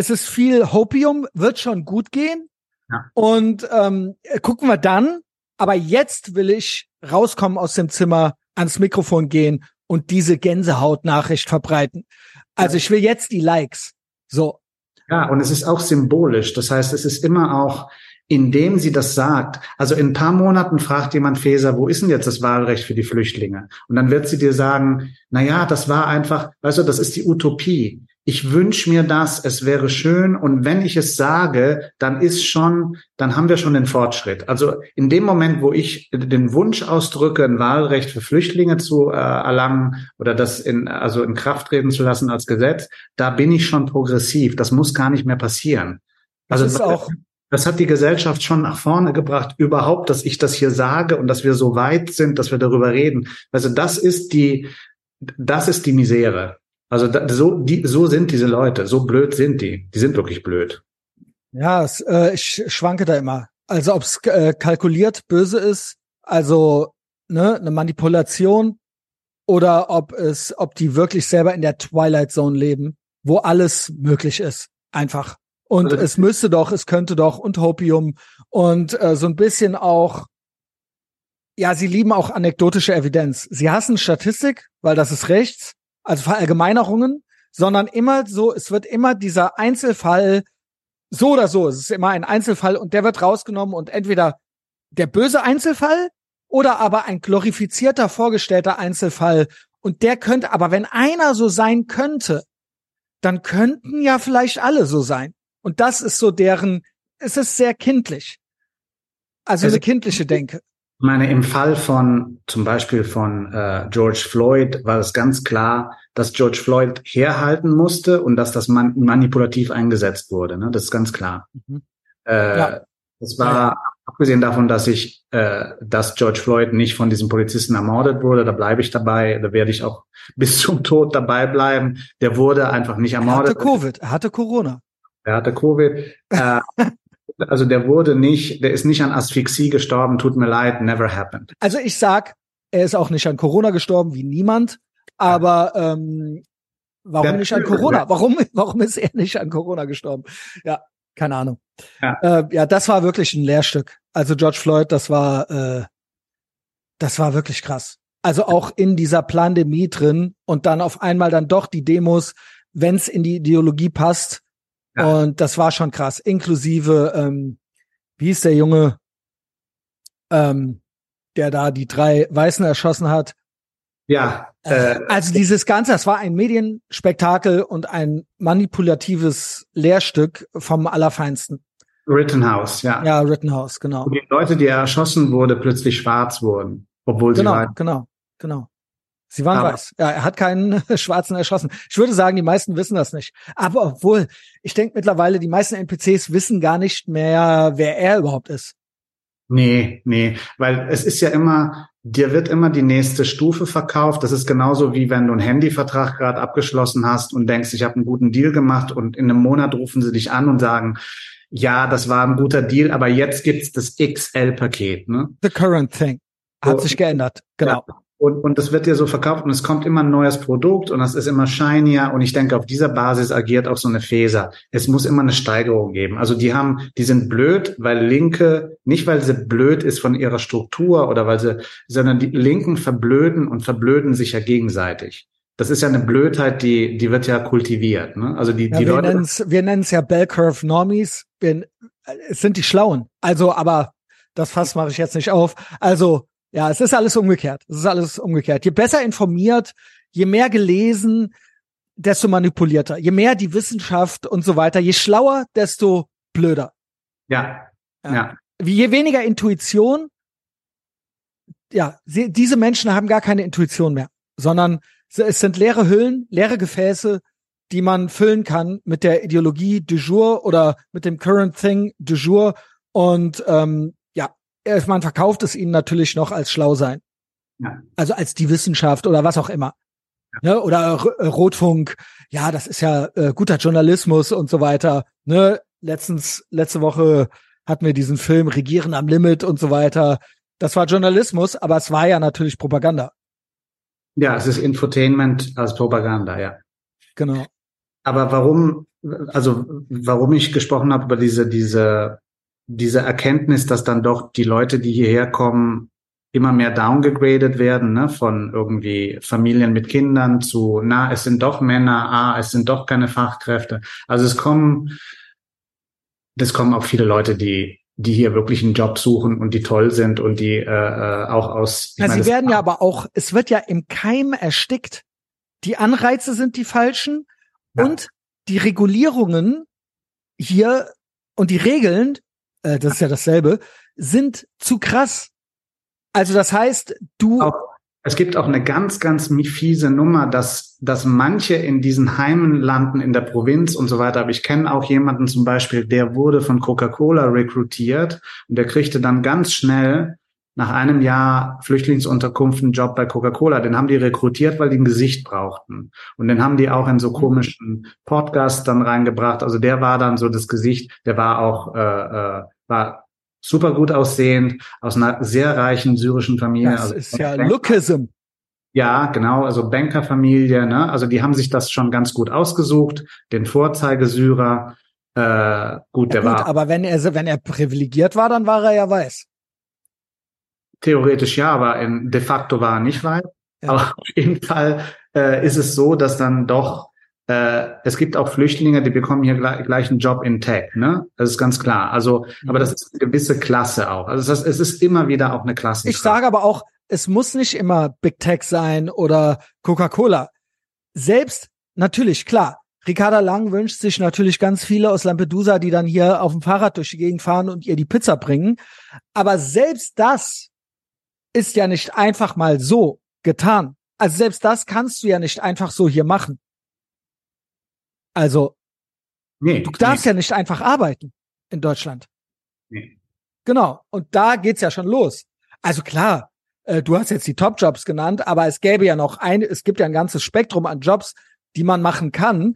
es ist viel Hopium, wird schon gut gehen. Ja. Und ähm, gucken wir dann. Aber jetzt will ich rauskommen aus dem Zimmer, ans Mikrofon gehen und diese Gänsehautnachricht verbreiten. Also ich will jetzt die Likes. So. Ja, und es ist auch symbolisch. Das heißt, es ist immer auch, indem sie das sagt. Also in ein paar Monaten fragt jemand Feser, wo ist denn jetzt das Wahlrecht für die Flüchtlinge? Und dann wird sie dir sagen, na ja, das war einfach, weißt du, das ist die Utopie ich wünsche mir das, es wäre schön und wenn ich es sage, dann ist schon, dann haben wir schon den Fortschritt. Also in dem Moment, wo ich den Wunsch ausdrücke, ein Wahlrecht für Flüchtlinge zu äh, erlangen oder das in, also in Kraft treten zu lassen als Gesetz, da bin ich schon progressiv. Das muss gar nicht mehr passieren. Also das, ist auch das hat die Gesellschaft schon nach vorne gebracht, überhaupt, dass ich das hier sage und dass wir so weit sind, dass wir darüber reden. Also das ist die, das ist die Misere. Also da, so, die, so sind diese Leute, so blöd sind die. Die sind wirklich blöd. Ja, es, äh, ich schwanke da immer. Also ob es äh, kalkuliert böse ist, also ne, eine Manipulation, oder ob es, ob die wirklich selber in der Twilight Zone leben, wo alles möglich ist, einfach. Und also, es müsste doch, es könnte doch und Hopium und äh, so ein bisschen auch, ja, sie lieben auch anekdotische Evidenz. Sie hassen Statistik, weil das ist rechts also Verallgemeinerungen, sondern immer so, es wird immer dieser Einzelfall so oder so, es ist immer ein Einzelfall und der wird rausgenommen und entweder der böse Einzelfall oder aber ein glorifizierter, vorgestellter Einzelfall und der könnte, aber wenn einer so sein könnte, dann könnten ja vielleicht alle so sein. Und das ist so deren, es ist sehr kindlich. Also, also eine kindliche Denke. Ich meine, im Fall von zum Beispiel von äh, George Floyd war es ganz klar, dass George Floyd herhalten musste und dass das man manipulativ eingesetzt wurde. Ne? Das ist ganz klar. Mhm. Äh, ja. Das war ja. abgesehen davon, dass ich, äh, dass George Floyd nicht von diesem Polizisten ermordet wurde. Da bleibe ich dabei. Da werde ich auch bis zum Tod dabei bleiben. Der wurde einfach nicht ermordet. Er hatte Covid. Er hatte Corona. Er hatte Covid. Äh, Also der wurde nicht, der ist nicht an Asphyxie gestorben, tut mir leid, never happened. Also ich sag, er ist auch nicht an Corona gestorben, wie niemand. Aber ähm, warum ja, nicht an Corona? Warum, warum ist er nicht an Corona gestorben? Ja, keine Ahnung. Ja, äh, ja das war wirklich ein Lehrstück. Also George Floyd, das war, äh, das war wirklich krass. Also auch in dieser Pandemie drin und dann auf einmal dann doch die Demos, wenn es in die Ideologie passt, und das war schon krass. Inklusive, ähm, wie hieß der Junge, ähm, der da die drei Weißen erschossen hat? Ja. Äh, also dieses Ganze, das war ein Medienspektakel und ein manipulatives Lehrstück vom Allerfeinsten. Rittenhouse, ja. Ja, Rittenhouse, genau. Und die Leute, die erschossen wurde, plötzlich schwarz wurden, obwohl genau, sie waren. Genau, genau. Sie waren aber, weiß. Ja, er hat keinen Schwarzen erschossen. Ich würde sagen, die meisten wissen das nicht. Aber obwohl, ich denke mittlerweile, die meisten NPCs wissen gar nicht mehr, wer er überhaupt ist. Nee, nee, weil es ist ja immer, dir wird immer die nächste Stufe verkauft. Das ist genauso wie wenn du einen Handyvertrag gerade abgeschlossen hast und denkst, ich habe einen guten Deal gemacht und in einem Monat rufen sie dich an und sagen, ja, das war ein guter Deal, aber jetzt gibt's das XL-Paket. Ne? The current thing. Hat so, sich geändert, genau. Ja. Und, und das wird dir so verkauft und es kommt immer ein neues Produkt und das ist immer shinier und ich denke, auf dieser Basis agiert auch so eine Feser. Es muss immer eine Steigerung geben. Also die haben, die sind blöd, weil Linke, nicht weil sie blöd ist von ihrer Struktur oder weil sie, sondern die Linken verblöden und verblöden sich ja gegenseitig. Das ist ja eine Blödheit, die, die wird ja kultiviert. Ne? Also die, ja, die wir Leute. Nennen's, wir nennen es ja Bell Curve Normies. Wir, es sind die Schlauen. Also, aber das Fass mache ich jetzt nicht auf. Also ja, es ist alles umgekehrt. Es ist alles umgekehrt. Je besser informiert, je mehr gelesen, desto manipulierter. Je mehr die Wissenschaft und so weiter, je schlauer, desto blöder. Ja. Ja. ja. Je weniger Intuition, ja, sie, diese Menschen haben gar keine Intuition mehr, sondern es sind leere Hüllen, leere Gefäße, die man füllen kann mit der Ideologie du jour oder mit dem Current Thing du jour und ähm, äh, man verkauft es ihnen natürlich noch als schlau sein. Ja. Also als die Wissenschaft oder was auch immer. Ja. Ne? Oder R äh, Rotfunk, ja, das ist ja äh, guter Journalismus und so weiter. Ne? Letztens, letzte Woche hatten wir diesen Film Regieren am Limit und so weiter. Das war Journalismus, aber es war ja natürlich Propaganda. Ja, es ist Infotainment als Propaganda, ja. Genau. Aber warum, also warum ich gesprochen habe über diese, diese diese Erkenntnis, dass dann doch die Leute, die hierher kommen, immer mehr downgegradet werden, ne, von irgendwie Familien mit Kindern zu, na, es sind doch Männer, ah, es sind doch keine Fachkräfte. Also es kommen, es kommen auch viele Leute, die, die hier wirklich einen Job suchen und die toll sind und die äh, äh auch aus. Ja, meine, sie werden ja aber auch, es wird ja im Keim erstickt. Die Anreize sind die falschen ja. und die Regulierungen hier und die Regeln äh, das ist ja dasselbe, sind zu krass. Also das heißt, du. Auch, es gibt auch eine ganz, ganz fiese Nummer, dass, dass manche in diesen Heimen landen in der Provinz und so weiter. Aber ich kenne auch jemanden zum Beispiel, der wurde von Coca-Cola rekrutiert und der kriegte dann ganz schnell nach einem Jahr Flüchtlingsunterkunft einen Job bei Coca-Cola. Den haben die rekrutiert, weil die ein Gesicht brauchten. Und den haben die auch in so komischen Podcasts dann reingebracht. Also der war dann so das Gesicht, der war auch, äh, äh, war super gut aussehend, aus einer sehr reichen syrischen Familie. Das also ist ja Lookism. Ja, genau, also Bankerfamilie, ne? Also die haben sich das schon ganz gut ausgesucht, den Vorzeigesyrer. Äh, gut, ja, der gut, war. Aber wenn er wenn er privilegiert war, dann war er ja weiß. Theoretisch ja, aber in, de facto war er nicht weit. Ja. Aber auf jeden Fall äh, ist es so, dass dann doch äh, es gibt auch Flüchtlinge, die bekommen hier gleich, gleich einen Job in Tech, ne? Das ist ganz klar. Also, mhm. aber das ist eine gewisse Klasse auch. Also das, es ist immer wieder auch eine Klasse. Ich sage aber auch, es muss nicht immer Big Tech sein oder Coca-Cola. Selbst natürlich klar. Ricarda Lang wünscht sich natürlich ganz viele aus Lampedusa, die dann hier auf dem Fahrrad durch die Gegend fahren und ihr die Pizza bringen. Aber selbst das ist ja nicht einfach mal so getan. Also selbst das kannst du ja nicht einfach so hier machen. Also, nee, du darfst nee. ja nicht einfach arbeiten in Deutschland. Nee. Genau. Und da geht's ja schon los. Also klar, äh, du hast jetzt die Top-Jobs genannt, aber es gäbe ja noch ein, es gibt ja ein ganzes Spektrum an Jobs, die man machen kann,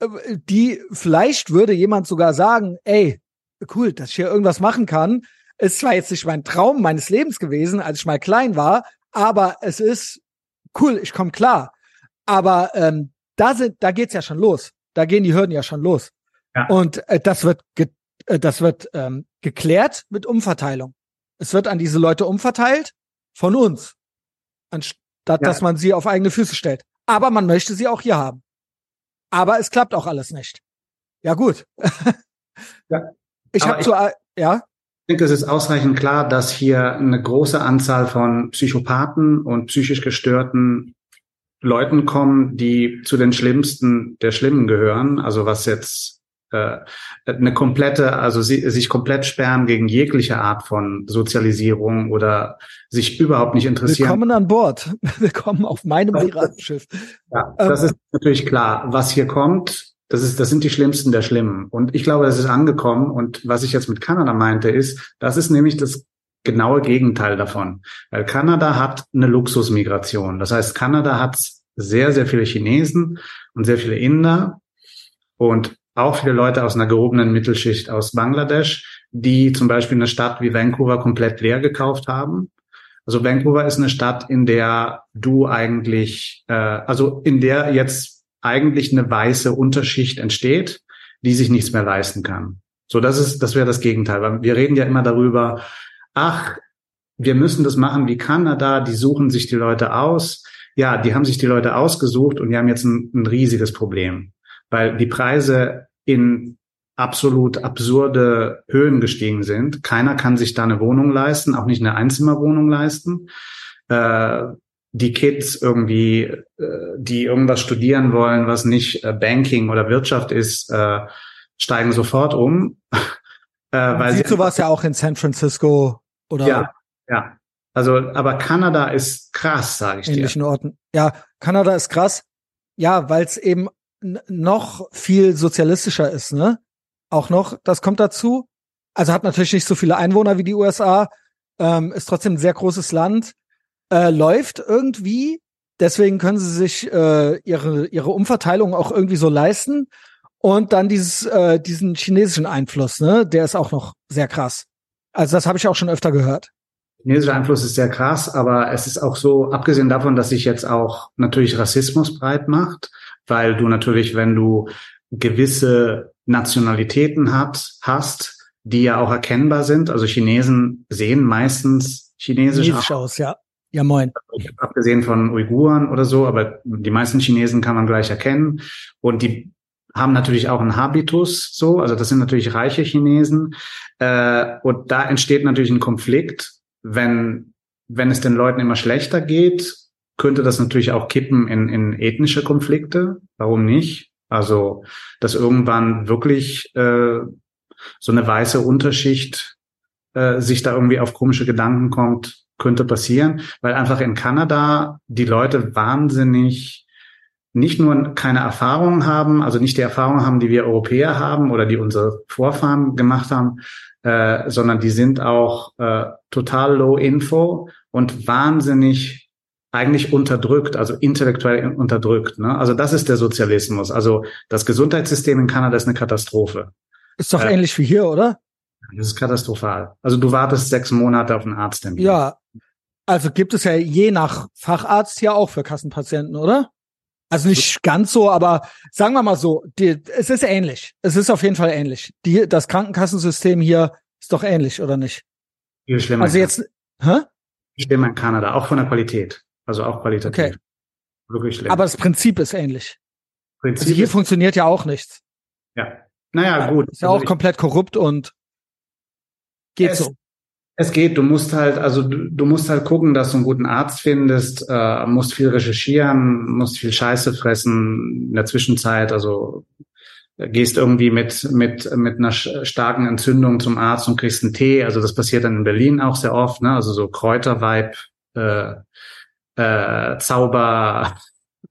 äh, die vielleicht würde jemand sogar sagen, ey, cool, dass ich hier irgendwas machen kann, ist zwar jetzt nicht mein Traum meines Lebens gewesen, als ich mal klein war, aber es ist cool, ich komme klar. Aber ähm, da sind, da geht's ja schon los. Da gehen die Hürden ja schon los. Ja. Und äh, das wird, äh, das wird ähm, geklärt mit Umverteilung. Es wird an diese Leute umverteilt von uns, anstatt ja. dass man sie auf eigene Füße stellt. Aber man möchte sie auch hier haben. Aber es klappt auch alles nicht. Ja gut. ja. Ich habe zu, ja. Ich denke, es ist ausreichend klar, dass hier eine große Anzahl von Psychopathen und psychisch gestörten Leuten kommen, die zu den schlimmsten der Schlimmen gehören. Also was jetzt äh, eine komplette, also sie, sich komplett sperren gegen jegliche Art von Sozialisierung oder sich überhaupt nicht interessieren. Willkommen an Bord. Willkommen auf meinem Piratenschiff. Ja, das ähm, ist natürlich klar. Was hier kommt, das ist, das sind die Schlimmsten der Schlimmen. Und ich glaube, das ist angekommen. Und was ich jetzt mit Kanada meinte, ist, das ist nämlich das genaue Gegenteil davon. Weil Kanada hat eine Luxusmigration. Das heißt, Kanada hat sehr, sehr viele Chinesen und sehr viele Inder und auch viele Leute aus einer gehobenen Mittelschicht aus Bangladesch, die zum Beispiel eine Stadt wie Vancouver komplett leer gekauft haben. Also Vancouver ist eine Stadt, in der du eigentlich, äh, also in der jetzt eigentlich eine weiße Unterschicht entsteht, die sich nichts mehr leisten kann. So, das ist, das wäre das Gegenteil. Weil wir reden ja immer darüber, ach, wir müssen das machen wie Kanada, die suchen sich die Leute aus. Ja, die haben sich die Leute ausgesucht und die haben jetzt ein, ein riesiges Problem, weil die Preise in absolut absurde Höhen gestiegen sind. Keiner kann sich da eine Wohnung leisten, auch nicht eine Einzimmerwohnung leisten. Äh, die Kids irgendwie, äh, die irgendwas studieren wollen, was nicht äh, Banking oder Wirtschaft ist, äh, steigen sofort um. weil Siehst du was ja auch in San Francisco oder? Ja, ja. Also, aber Kanada ist krass, sage ich ähnlichen dir. Orten. Ja, Kanada ist krass. Ja, weil es eben noch viel sozialistischer ist, ne? Auch noch, das kommt dazu. Also hat natürlich nicht so viele Einwohner wie die USA, ähm, ist trotzdem ein sehr großes Land, äh, läuft irgendwie. Deswegen können sie sich äh, ihre ihre Umverteilung auch irgendwie so leisten. Und dann dieses äh, diesen chinesischen Einfluss, ne? Der ist auch noch sehr krass. Also das habe ich auch schon öfter gehört. Chinesischer Einfluss ist sehr krass, aber es ist auch so, abgesehen davon, dass sich jetzt auch natürlich Rassismus breit macht, weil du natürlich, wenn du gewisse Nationalitäten hat, hast, die ja auch erkennbar sind. Also Chinesen sehen meistens chinesisch, chinesisch aus. Ja, ja moin. Abgesehen von Uiguren oder so, aber die meisten Chinesen kann man gleich erkennen. Und die haben natürlich auch einen Habitus so, also das sind natürlich reiche Chinesen. Äh, und da entsteht natürlich ein Konflikt, wenn, wenn es den Leuten immer schlechter geht, könnte das natürlich auch kippen in, in ethnische Konflikte. Warum nicht? Also, dass irgendwann wirklich äh, so eine weiße Unterschicht äh, sich da irgendwie auf komische Gedanken kommt, könnte passieren, weil einfach in Kanada die Leute wahnsinnig nicht nur keine Erfahrung haben, also nicht die Erfahrung haben, die wir Europäer haben oder die unsere Vorfahren gemacht haben, äh, sondern die sind auch äh, total low info und wahnsinnig eigentlich unterdrückt, also intellektuell unterdrückt. Ne? Also das ist der Sozialismus. Also das Gesundheitssystem in Kanada ist eine Katastrophe. Ist doch äh, ähnlich wie hier, oder? Das ist katastrophal. Also du wartest sechs Monate auf einen Arzttermin. Ja. Also gibt es ja je nach Facharzt ja auch für Kassenpatienten, oder? Also nicht ganz so, aber sagen wir mal so, die, es ist ähnlich. Es ist auf jeden Fall ähnlich. Die, das Krankenkassensystem hier ist doch ähnlich, oder nicht? Viel schlimmer. Also jetzt, hä? Schlimmer in Kanada, auch von der Qualität. Also auch qualitativ. Okay. Wirklich schlimm. Aber das Prinzip ist ähnlich. Prinzip also hier funktioniert ja auch nichts. Ja. Naja, gut. Ist ja auch komplett korrupt und geht es, so. Es geht, du musst halt, also du, du, musst halt gucken, dass du einen guten Arzt findest, äh, musst viel recherchieren, musst viel Scheiße fressen in der Zwischenzeit, also gehst irgendwie mit, mit, mit einer starken Entzündung zum Arzt und kriegst einen Tee. Also das passiert dann in Berlin auch sehr oft, ne? Also so Kräuterweib, äh, äh, Zauber.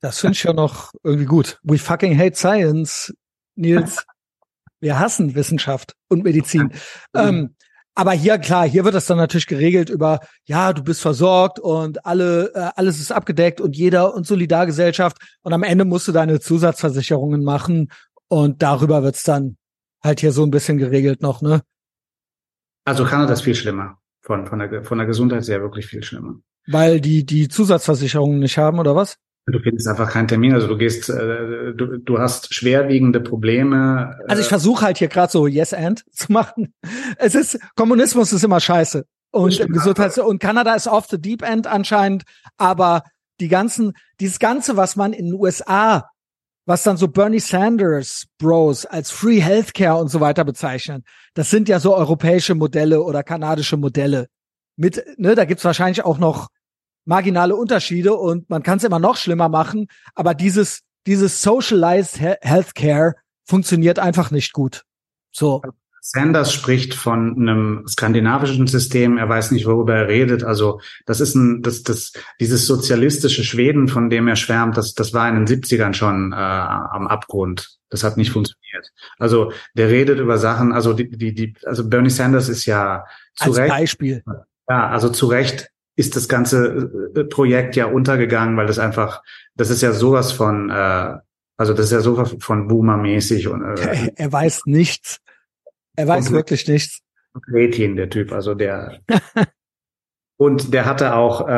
Das finde ich ja noch irgendwie gut. We fucking hate science, Nils. Wir hassen Wissenschaft und Medizin. ähm, aber hier, klar, hier wird das dann natürlich geregelt über, ja, du bist versorgt und alle, äh, alles ist abgedeckt und jeder und Solidargesellschaft. Und am Ende musst du deine Zusatzversicherungen machen und darüber wird's dann halt hier so ein bisschen geregelt noch, ne? Also Kanada ist viel schlimmer. Von, von, der, von der Gesundheit sehr wirklich viel schlimmer. Weil die, die Zusatzversicherungen nicht haben, oder was? Du findest einfach keinen Termin, also du gehst, äh, du, du hast schwerwiegende Probleme. Äh also ich versuche halt hier gerade so Yes and zu machen. Es ist Kommunismus ist immer scheiße und im Gesundheits und Kanada ist off the deep end anscheinend, aber die ganzen, dieses ganze, was man in den USA, was dann so Bernie Sanders Bros als Free Healthcare und so weiter bezeichnen, das sind ja so europäische Modelle oder kanadische Modelle. Mit, ne, da gibt's wahrscheinlich auch noch marginale Unterschiede und man kann es immer noch schlimmer machen, aber dieses, dieses Socialized Healthcare funktioniert einfach nicht gut. So. Sanders spricht von einem skandinavischen System. Er weiß nicht, worüber er redet. Also das ist ein, das, das, dieses sozialistische Schweden, von dem er schwärmt, das, das war in den 70ern schon äh, am Abgrund. Das hat nicht funktioniert. Also der redet über Sachen. Also die, die, die also Bernie Sanders ist ja zu Als Recht. Beispiel. Ja, also zu Recht ist das ganze äh, Projekt ja untergegangen, weil das einfach, das ist ja sowas von, äh, also das ist ja sowas von Boomer-mäßig und äh, er weiß nichts. Er weiß wirklich nichts. Kretin, der Typ, also der. und der hatte auch, äh,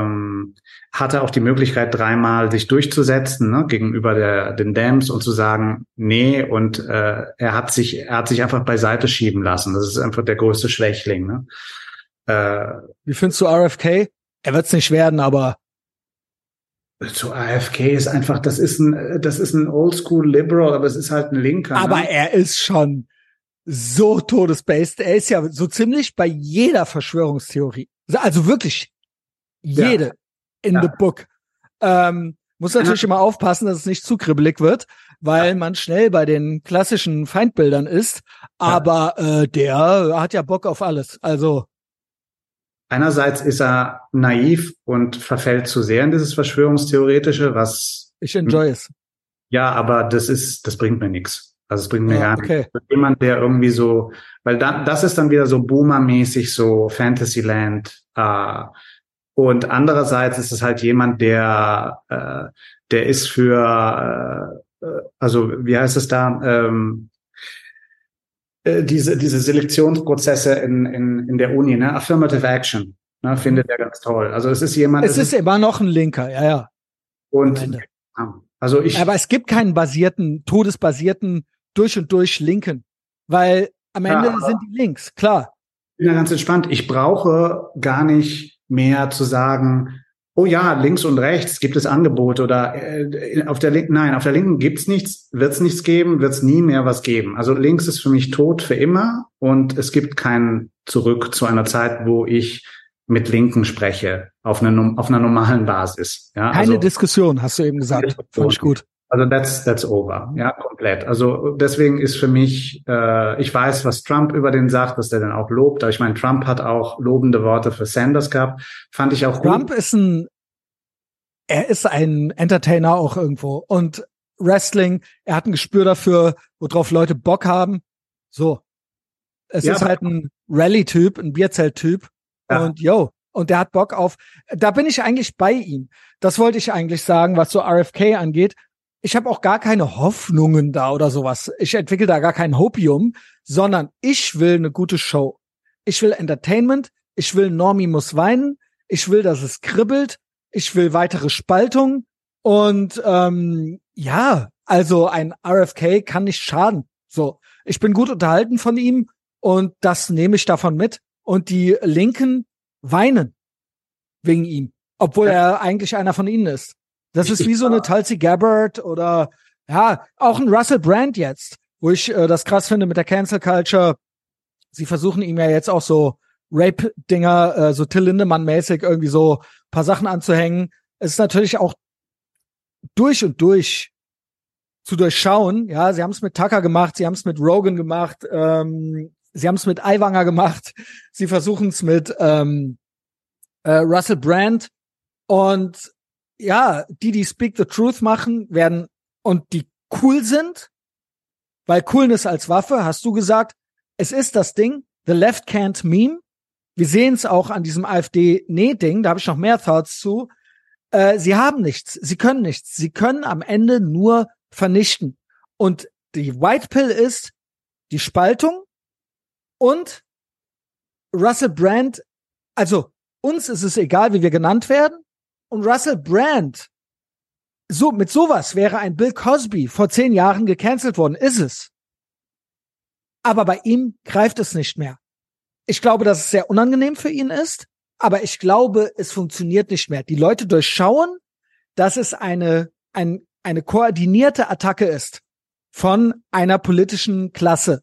ähm, hatte auch die Möglichkeit, dreimal sich durchzusetzen ne, gegenüber der, den Dams und zu sagen, nee, und äh, er hat sich, er hat sich einfach beiseite schieben lassen. Das ist einfach der größte Schwächling. Ne? Äh, Wie findest du RFK? Er wird es nicht werden, aber zu AFK ist einfach, das ist ein, das ist ein Oldschool Liberal, aber es ist halt ein Linker. Aber ne? er ist schon, so todesbased. Er ist ja so ziemlich bei jeder Verschwörungstheorie. Also wirklich jede ja. in ja. the book. Ähm, muss natürlich ja. immer aufpassen, dass es nicht zu kribbelig wird, weil man schnell bei den klassischen Feindbildern ist. Aber äh, der hat ja Bock auf alles. Also einerseits ist er naiv und verfällt zu sehr in dieses Verschwörungstheoretische, was ich enjoy es. Ja, aber das ist, das bringt mir nichts. Also es bringt mir ja, gar okay. nichts. Jemand, der irgendwie so, weil da, das ist dann wieder so Boomer-mäßig, so Fantasyland. Äh, und andererseits ist es halt jemand, der, äh, der ist für, äh, also wie heißt es da, ähm, äh, diese, diese Selektionsprozesse in, in, in der Uni, ne? Affirmative Action, ne? findet er ganz toll. Also es ist jemand. Es ist, immer noch ein Linker, ja, ja. Und also ich. Aber es gibt keinen basierten, todesbasierten durch und durch linken, weil am Ende ja, sind die links, klar. Ich bin ja ganz entspannt. Ich brauche gar nicht mehr zu sagen, oh ja, links und rechts gibt es Angebote oder äh, auf der linken, nein, auf der linken gibt's nichts, wird's nichts geben, wird's nie mehr was geben. Also links ist für mich tot für immer und es gibt kein Zurück zu einer Zeit, wo ich mit Linken spreche auf einer, auf einer normalen Basis. Ja, Keine also, Diskussion, hast du eben gesagt. Fand ich gut. Also that's that's over, ja, komplett. Also deswegen ist für mich, äh, ich weiß, was Trump über den sagt, was der dann auch lobt, aber ich meine, Trump hat auch lobende Worte für Sanders gehabt, fand ich auch Trump gut. ist ein, er ist ein Entertainer auch irgendwo und Wrestling, er hat ein Gespür dafür, worauf Leute Bock haben. So, es ja, ist halt ein Rally-Typ, ein Bierzelt-Typ ja. und yo, und der hat Bock auf, da bin ich eigentlich bei ihm. Das wollte ich eigentlich sagen, was so RFK angeht ich habe auch gar keine Hoffnungen da oder sowas. Ich entwickle da gar kein Hopium, sondern ich will eine gute Show. Ich will Entertainment. Ich will Normie muss weinen. Ich will, dass es kribbelt. Ich will weitere Spaltung. Und ähm, ja, also ein RFK kann nicht schaden. So, ich bin gut unterhalten von ihm und das nehme ich davon mit. Und die Linken weinen wegen ihm, obwohl er eigentlich einer von ihnen ist. Das ist wie so eine Tulsi Gabbard oder ja, auch ein Russell Brand jetzt, wo ich äh, das krass finde mit der Cancel Culture. Sie versuchen ihm ja jetzt auch so Rape-Dinger, äh, so Till Lindemann-mäßig irgendwie so paar Sachen anzuhängen. Es ist natürlich auch durch und durch zu durchschauen. Ja, sie haben es mit Tucker gemacht, sie haben es mit Rogan gemacht, ähm, sie haben es mit Aiwanger gemacht, sie versuchen es mit ähm, äh, Russell Brand und ja, die, die Speak the Truth machen, werden und die cool sind, weil Coolness als Waffe, hast du gesagt, es ist das Ding, the left can't meme. Wir sehen es auch an diesem AfD-Nee-Ding, da habe ich noch mehr Thoughts zu. Äh, sie haben nichts, sie können nichts, sie können am Ende nur vernichten. Und die White Pill ist die Spaltung und Russell Brand, also uns ist es egal, wie wir genannt werden. Und Russell Brand, so, mit sowas wäre ein Bill Cosby vor zehn Jahren gecancelt worden, ist es. Aber bei ihm greift es nicht mehr. Ich glaube, dass es sehr unangenehm für ihn ist, aber ich glaube, es funktioniert nicht mehr. Die Leute durchschauen, dass es eine, ein, eine koordinierte Attacke ist von einer politischen Klasse.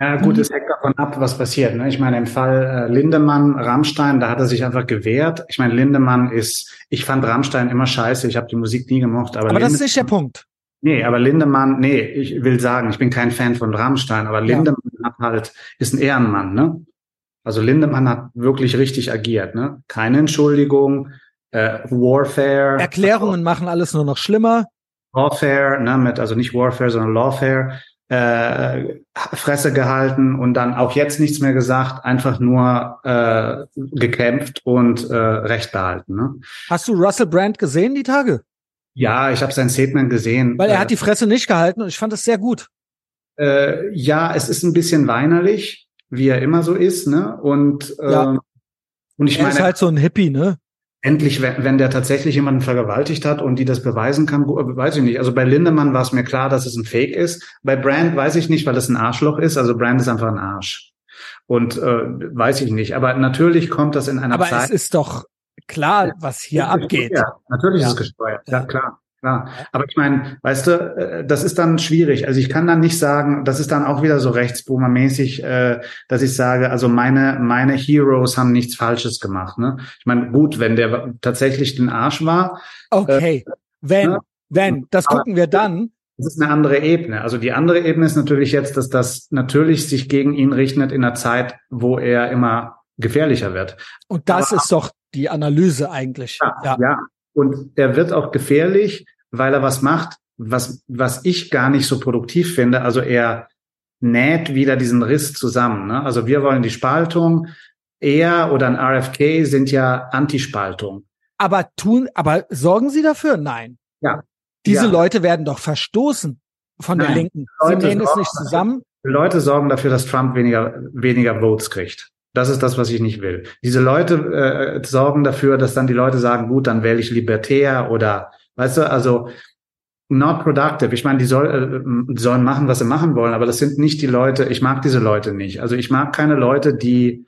Ja, gut, mhm. es hängt davon ab, was passiert. Ne? Ich meine, im Fall äh, Lindemann, Rammstein, da hat er sich einfach gewehrt. Ich meine, Lindemann ist, ich fand Rammstein immer scheiße, ich habe die Musik nie gemocht. Aber, aber das ist nicht der Punkt. Nee, aber Lindemann, nee, ich will sagen, ich bin kein Fan von Rammstein, aber Lindemann ja. hat halt, ist ein Ehrenmann, ne? Also Lindemann hat wirklich richtig agiert, ne? Keine Entschuldigung, äh, Warfare. Erklärungen machen alles nur noch schlimmer. Warfare, ne, mit, also nicht Warfare, sondern Lawfare, äh, Fresse gehalten und dann auch jetzt nichts mehr gesagt, einfach nur äh, gekämpft und äh, Recht behalten. Ne? Hast du Russell Brand gesehen die Tage? Ja, ich habe sein Statement gesehen. Weil er hat die Fresse nicht gehalten und ich fand es sehr gut. Äh, ja, es ist ein bisschen weinerlich, wie er immer so ist, ne? Und äh, ja. und ich er meine, ist halt so ein Hippie, ne? Endlich, wenn, der tatsächlich jemanden vergewaltigt hat und die das beweisen kann, weiß ich nicht. Also bei Lindemann war es mir klar, dass es ein Fake ist. Bei Brand weiß ich nicht, weil es ein Arschloch ist. Also Brand ist einfach ein Arsch. Und äh, weiß ich nicht. Aber natürlich kommt das in einer Aber Zeit. Aber es ist doch klar, was hier abgeht. Ja, natürlich ja. ist es gesteuert. Ja, klar. Klar. Aber ich meine, weißt du, äh, das ist dann schwierig. Also ich kann dann nicht sagen, das ist dann auch wieder so rechtsboomermäßig, äh, dass ich sage, also meine, meine Heroes haben nichts Falsches gemacht. Ne? Ich meine, gut, wenn der tatsächlich den Arsch war. Okay, äh, wenn, ne? wenn, das gucken wir dann. Das ist eine andere Ebene. Also die andere Ebene ist natürlich jetzt, dass das natürlich sich gegen ihn richtet in einer Zeit, wo er immer gefährlicher wird. Und das Aber, ist doch die Analyse eigentlich. Ja, ja. ja. Und er wird auch gefährlich, weil er was macht, was, was ich gar nicht so produktiv finde. Also er näht wieder diesen Riss zusammen. Ne? Also wir wollen die Spaltung. Er oder ein RFK sind ja Antispaltung. Aber tun, aber sorgen Sie dafür? Nein. Ja. Diese ja. Leute werden doch verstoßen von Nein. der Linken. Sie Leute nähen es nicht zusammen. Leute sorgen dafür, dass Trump weniger, weniger Votes kriegt. Das ist das, was ich nicht will. Diese Leute äh, sorgen dafür, dass dann die Leute sagen, gut, dann wähle ich Libertär oder, weißt du, also not productive. Ich meine, die, soll, äh, die sollen machen, was sie machen wollen, aber das sind nicht die Leute, ich mag diese Leute nicht. Also ich mag keine Leute, die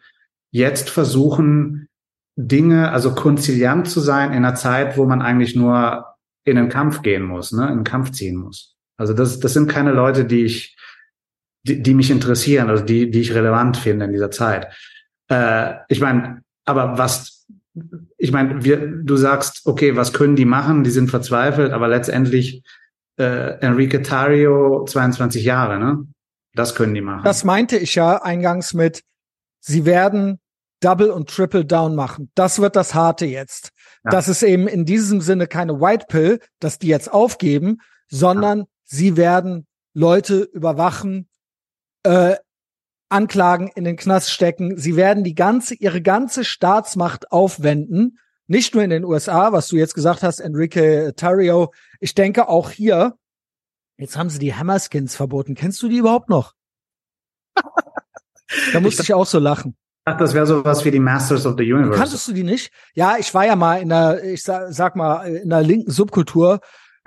jetzt versuchen, Dinge, also konziliant zu sein in einer Zeit, wo man eigentlich nur in den Kampf gehen muss, ne, in den Kampf ziehen muss. Also das, das sind keine Leute, die ich, die, die mich interessieren, also die, die ich relevant finde in dieser Zeit. Äh, ich meine, aber was, ich meine, wir, du sagst, okay, was können die machen? Die sind verzweifelt, aber letztendlich äh, Enrique Tario, 22 Jahre, ne? Das können die machen. Das meinte ich ja eingangs mit, sie werden Double und Triple Down machen. Das wird das Harte jetzt. Ja. Das ist eben in diesem Sinne keine White Pill, dass die jetzt aufgeben, sondern ja. sie werden Leute überwachen, äh, Anklagen in den Knast stecken. Sie werden die ganze, ihre ganze Staatsmacht aufwenden. Nicht nur in den USA, was du jetzt gesagt hast, Enrique Tario. Ich denke auch hier. Jetzt haben sie die Hammerskins verboten. Kennst du die überhaupt noch? da musste ich, ich auch so lachen. Ach, das wäre sowas wie die Masters of the Universe. Kanntest du die nicht? Ja, ich war ja mal in der, ich sag, sag mal, in der linken Subkultur,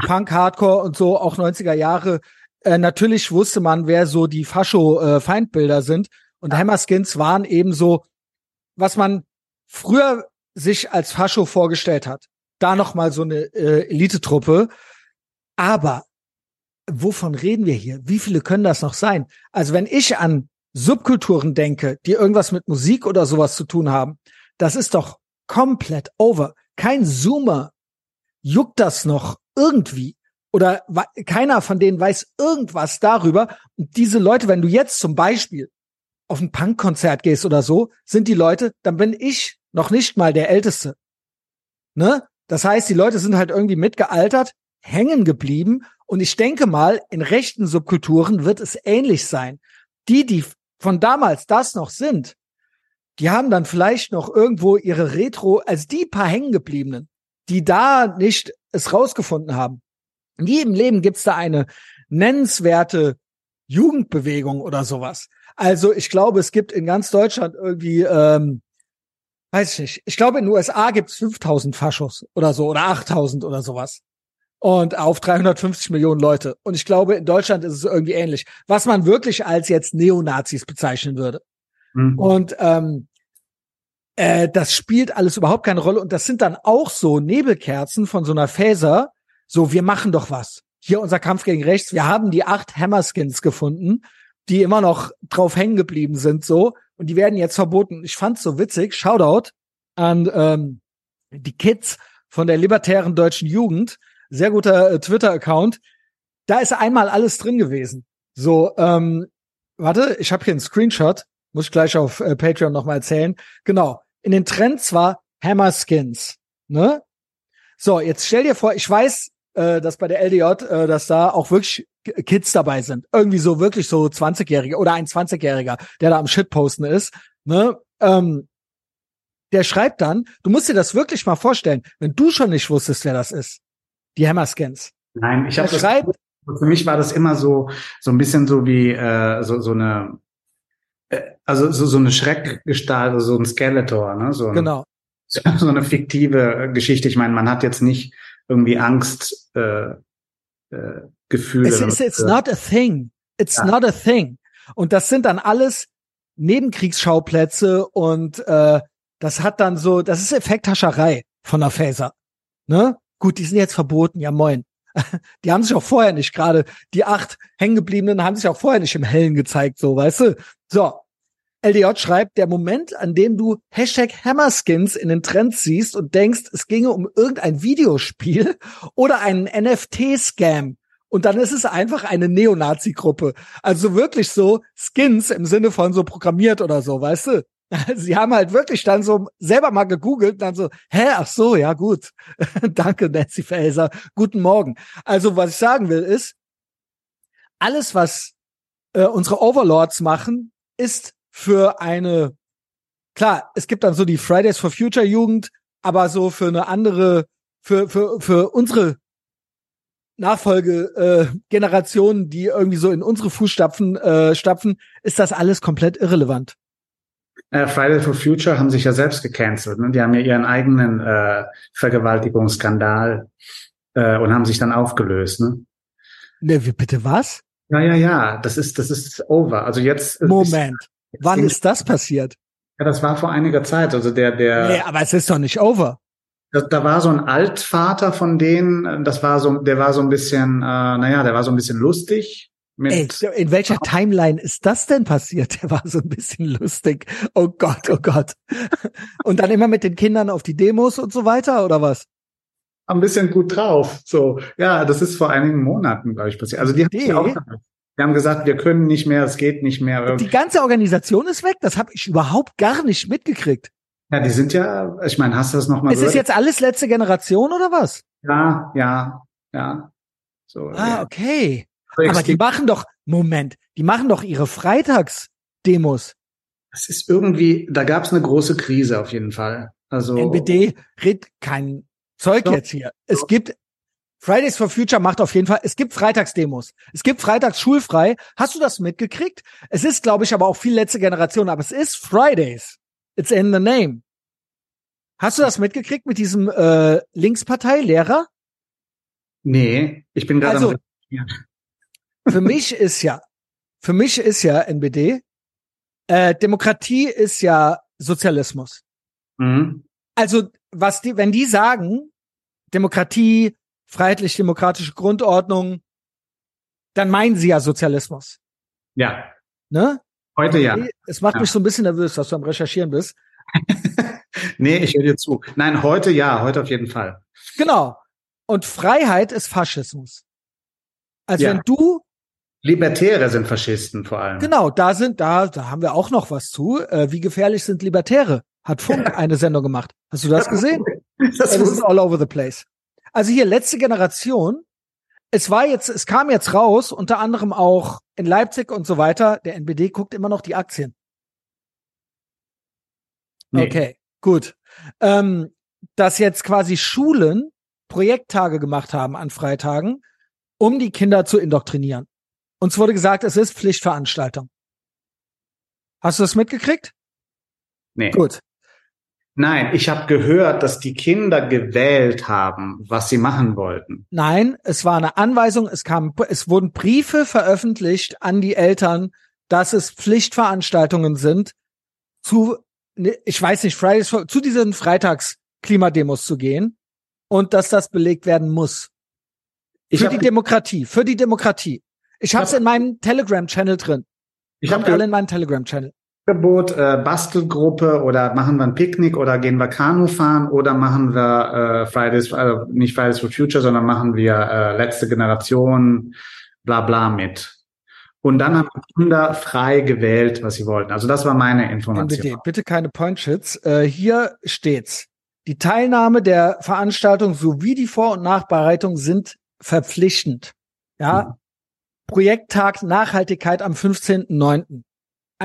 Punk, Hardcore und so, auch 90er Jahre. Äh, natürlich wusste man, wer so die Fascho-Feindbilder äh, sind. Und Hammerskins waren eben so, was man früher sich als Fascho vorgestellt hat. Da noch mal so eine äh, Elitetruppe. Aber wovon reden wir hier? Wie viele können das noch sein? Also wenn ich an Subkulturen denke, die irgendwas mit Musik oder sowas zu tun haben, das ist doch komplett over. Kein Zoomer juckt das noch irgendwie oder keiner von denen weiß irgendwas darüber. Und diese Leute, wenn du jetzt zum Beispiel auf ein Punkkonzert gehst oder so, sind die Leute, dann bin ich noch nicht mal der Älteste. Ne? Das heißt, die Leute sind halt irgendwie mitgealtert, hängen geblieben. Und ich denke mal, in rechten Subkulturen wird es ähnlich sein. Die, die von damals das noch sind, die haben dann vielleicht noch irgendwo ihre Retro, als die paar hängengebliebenen, die da nicht es rausgefunden haben, Nie im Leben gibt's da eine nennenswerte Jugendbewegung oder sowas. Also ich glaube, es gibt in ganz Deutschland irgendwie, ähm, weiß ich nicht, ich glaube in den USA gibt's 5000 Faschos oder so oder 8000 oder sowas. Und auf 350 Millionen Leute. Und ich glaube, in Deutschland ist es irgendwie ähnlich. Was man wirklich als jetzt Neonazis bezeichnen würde. Mhm. Und ähm, äh, das spielt alles überhaupt keine Rolle. Und das sind dann auch so Nebelkerzen von so einer Phaser, so, wir machen doch was. Hier unser Kampf gegen rechts. Wir haben die acht Hammerskins gefunden, die immer noch drauf hängen geblieben sind, so. Und die werden jetzt verboten. Ich fand's so witzig. Shoutout an ähm, die Kids von der libertären deutschen Jugend. Sehr guter äh, Twitter-Account. da ist einmal alles drin gewesen. So, ähm, warte, ich habe hier einen Screenshot, muss ich gleich auf äh, Patreon nochmal erzählen. Genau, in den Trends war Hammer Skins, ne? So, jetzt stell dir vor, ich weiß, äh, dass bei der LDJ, äh, dass da auch wirklich Kids dabei sind. Irgendwie so wirklich so 20-Jährige oder ein 20-Jähriger, der da am Shitposten ist. Ne? Ähm, der schreibt dann, du musst dir das wirklich mal vorstellen, wenn du schon nicht wusstest, wer das ist. Die Hammerscans. Nein, ich habe das. Schreibt, für mich war das immer so so ein bisschen so wie äh, so so eine äh, also so, so eine Schreckgestalt, also so ein Skeletor, ne? So, genau. So eine fiktive Geschichte. Ich meine, man hat jetzt nicht irgendwie Angst äh, äh, Gefühle. It's, it's, it's not a thing. It's ja. not a thing. Und das sind dann alles Nebenkriegsschauplätze und äh, das hat dann so, das ist Effekthascherei von der Phaser. Ne? Gut, die sind jetzt verboten, ja moin. Die haben sich auch vorher nicht gerade, die acht hängengebliebenen haben sich auch vorher nicht im Hellen gezeigt, so, weißt du? So. LDJ schreibt, der Moment, an dem du Hashtag Hammerskins in den Trends siehst und denkst, es ginge um irgendein Videospiel oder einen NFT-Scam, und dann ist es einfach eine Neonazi-Gruppe. Also wirklich so Skins im Sinne von so programmiert oder so, weißt du? Sie haben halt wirklich dann so selber mal gegoogelt und dann so, hä, ach so, ja gut. Danke, Nancy Faeser. Guten Morgen. Also was ich sagen will ist, alles, was äh, unsere Overlords machen, ist für eine, klar, es gibt dann so die Fridays for Future Jugend, aber so für eine andere, für, für, für unsere Nachfolgegenerationen, äh, die irgendwie so in unsere Fußstapfen äh, stapfen, ist das alles komplett irrelevant. Äh, Friday for Future haben sich ja selbst gecancelt. Ne? Die haben ja ihren eigenen äh, Vergewaltigungsskandal äh, und haben sich dann aufgelöst. Ne? Ne, wie, bitte was? Ja, ja, ja. Das ist, das ist over. Also jetzt. Moment. Ist, Wann ist das passiert? Ja, das war vor einiger Zeit. Also der, der. Nee, aber es ist doch nicht over. Da, da war so ein Altvater von denen, das war so, der war so ein bisschen, äh, naja, der war so ein bisschen lustig. Ey, in welcher Timeline ist das denn passiert? Der war so ein bisschen lustig. Oh Gott, oh Gott. Und dann immer mit den Kindern auf die Demos und so weiter, oder was? Ein bisschen gut drauf. So, ja, das ist vor einigen Monaten, glaube ich, passiert. Also die, die haben, auch, die haben gesagt, wir können nicht mehr, es geht nicht mehr. Die ganze Organisation ist weg. Das habe ich überhaupt gar nicht mitgekriegt. Ja, die sind ja, ich meine, hast du das nochmal gehört? Ist es jetzt alles letzte Generation oder was? Ja, ja, ja. So, ah, ja. okay. Aber die machen doch, Moment, die machen doch ihre Freitagsdemos. Das ist irgendwie, da gab es eine große Krise auf jeden Fall. Also NBD redet kein Zeug doch, jetzt hier. Es doch. gibt Fridays for Future macht auf jeden Fall, es gibt Freitagsdemos. Es gibt Freitags schulfrei. Hast du das mitgekriegt? Es ist, glaube ich, aber auch viel letzte Generation, aber es ist Fridays. It's in the name. Hast du das mitgekriegt mit diesem äh, Linkspartei-Lehrer? Nee, ich bin gerade also, Für mich ist ja, für mich ist ja NBD, äh, Demokratie ist ja Sozialismus. Mhm. Also, was die, wenn die sagen, Demokratie, freiheitlich-demokratische Grundordnung, dann meinen sie ja Sozialismus. Ja. Ne? Heute ja. Es macht ja. mich so ein bisschen nervös, dass du am Recherchieren bist. nee, ich höre dir zu. Nein, heute ja, heute auf jeden Fall. Genau. Und Freiheit ist Faschismus. Also ja. wenn du Libertäre sind Faschisten vor allem. Genau, da sind, da, da haben wir auch noch was zu. Äh, wie gefährlich sind Libertäre? Hat Funk eine Sendung gemacht. Hast du das gesehen? das, das ist all over the place. Also hier letzte Generation es war jetzt, es kam jetzt raus, unter anderem auch in Leipzig und so weiter. Der NBD guckt immer noch die Aktien. Nee. Okay, gut. Ähm, dass jetzt quasi Schulen Projekttage gemacht haben an Freitagen, um die Kinder zu indoktrinieren. Uns wurde gesagt, es ist Pflichtveranstaltung. Hast du das mitgekriegt? Nee. Gut. Nein, ich habe gehört, dass die Kinder gewählt haben, was sie machen wollten. Nein, es war eine Anweisung, es kam, es wurden Briefe veröffentlicht an die Eltern, dass es Pflichtveranstaltungen sind, zu, ne, ich weiß nicht, Fridays, zu diesen Freitags-Klimademos zu gehen und dass das belegt werden muss. Für die Demokratie, für die Demokratie. Ich habe es in meinem Telegram-Channel drin. Ich habe alle in meinem Telegram-Channel. Angebot, äh, Bastelgruppe oder machen wir ein Picknick oder gehen wir Kanu fahren oder machen wir äh, Fridays, also nicht Fridays for Future, sondern machen wir äh, letzte Generation bla bla mit. Und dann haben Kinder frei gewählt, was sie wollten. Also das war meine Information. NBD, bitte keine Pointshits. Äh, hier steht's. Die Teilnahme der Veranstaltung sowie die Vor- und Nachbereitung sind verpflichtend. Ja. Mhm. Projekttag Nachhaltigkeit am 15.09.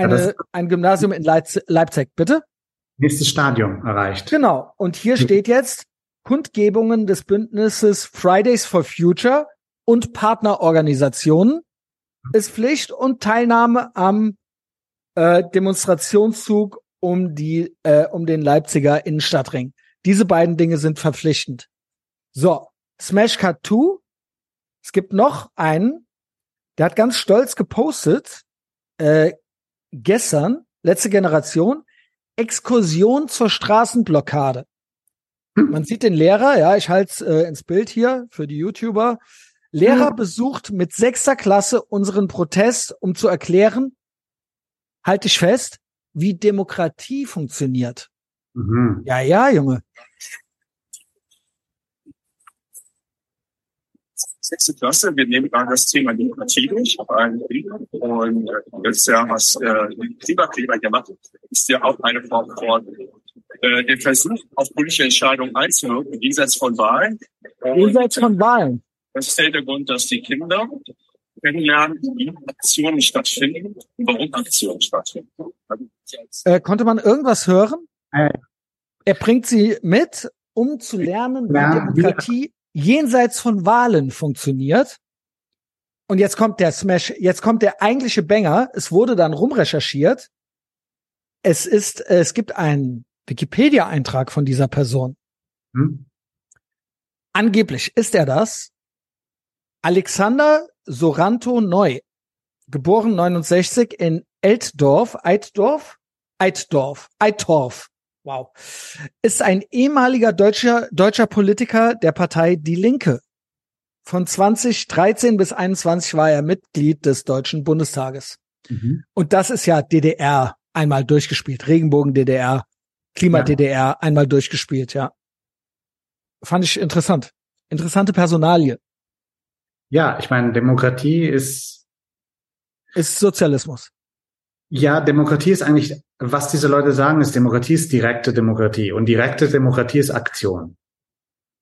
Eine, ein Gymnasium in Leipzig, Leipzig, bitte? Nächstes Stadium erreicht. Genau. Und hier steht jetzt Kundgebungen des Bündnisses Fridays for Future und Partnerorganisationen ist Pflicht und Teilnahme am äh, Demonstrationszug um die äh, um den Leipziger Innenstadtring. Diese beiden Dinge sind verpflichtend. So, Smash Cut 2. Es gibt noch einen, der hat ganz stolz gepostet, äh, gestern, letzte Generation, Exkursion zur Straßenblockade. Hm. Man sieht den Lehrer, ja, ich halte äh, ins Bild hier für die YouTuber. Lehrer hm. besucht mit sechster Klasse unseren Protest, um zu erklären, halte ich fest, wie Demokratie funktioniert. Mhm. Ja, ja, Junge. Sechste Klasse. Wir nehmen gerade das Thema Demokratie durch und äh, das ist ja was äh, Klimakleber gemacht, ist ja auch eine Form von äh, der Versuch, auf politische Entscheidungen einzuwirken, jenseits von Wahlen. Jenseits von Wahlen. Das ist der Hintergrund, dass die Kinder kennenlernen, wie Aktionen stattfinden, warum Aktionen stattfinden. Äh, konnte man irgendwas hören? Äh. Er bringt sie mit, um zu lernen, wie ja, Demokratie jenseits von Wahlen funktioniert. Und jetzt kommt der Smash, jetzt kommt der eigentliche Banger. Es wurde dann rumrecherchiert. Es ist, es gibt einen Wikipedia-Eintrag von dieser Person. Hm? Angeblich ist er das. Alexander Soranto Neu, geboren 69 in Eltdorf, Eitdorf, Eitdorf, Eitorf, wow, ist ein ehemaliger deutscher, deutscher Politiker der Partei Die Linke. Von 2013 bis 21 war er Mitglied des Deutschen Bundestages. Mhm. Und das ist ja DDR einmal durchgespielt, Regenbogen DDR, Klima DDR ja. einmal durchgespielt, ja. Fand ich interessant. Interessante Personalie. Ja, ich meine, Demokratie ist. Ist Sozialismus. Ja, Demokratie ist eigentlich, was diese Leute sagen, ist Demokratie ist direkte Demokratie. Und direkte Demokratie ist Aktion.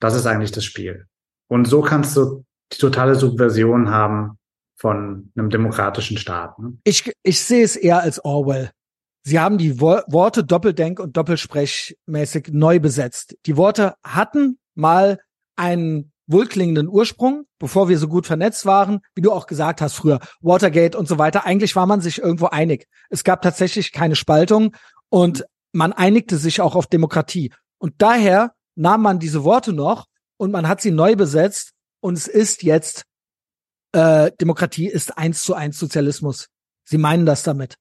Das ist eigentlich das Spiel. Und so kannst du die totale Subversion haben von einem demokratischen Staat. Ne? Ich, ich sehe es eher als Orwell. Sie haben die Wo Worte doppeldenk- und doppelsprechmäßig neu besetzt. Die Worte hatten mal einen wohlklingenden Ursprung, bevor wir so gut vernetzt waren, wie du auch gesagt hast früher, Watergate und so weiter. Eigentlich war man sich irgendwo einig. Es gab tatsächlich keine Spaltung und man einigte sich auch auf Demokratie. Und daher nahm man diese Worte noch und man hat sie neu besetzt und es ist jetzt äh, Demokratie ist eins zu eins Sozialismus. Sie meinen das damit.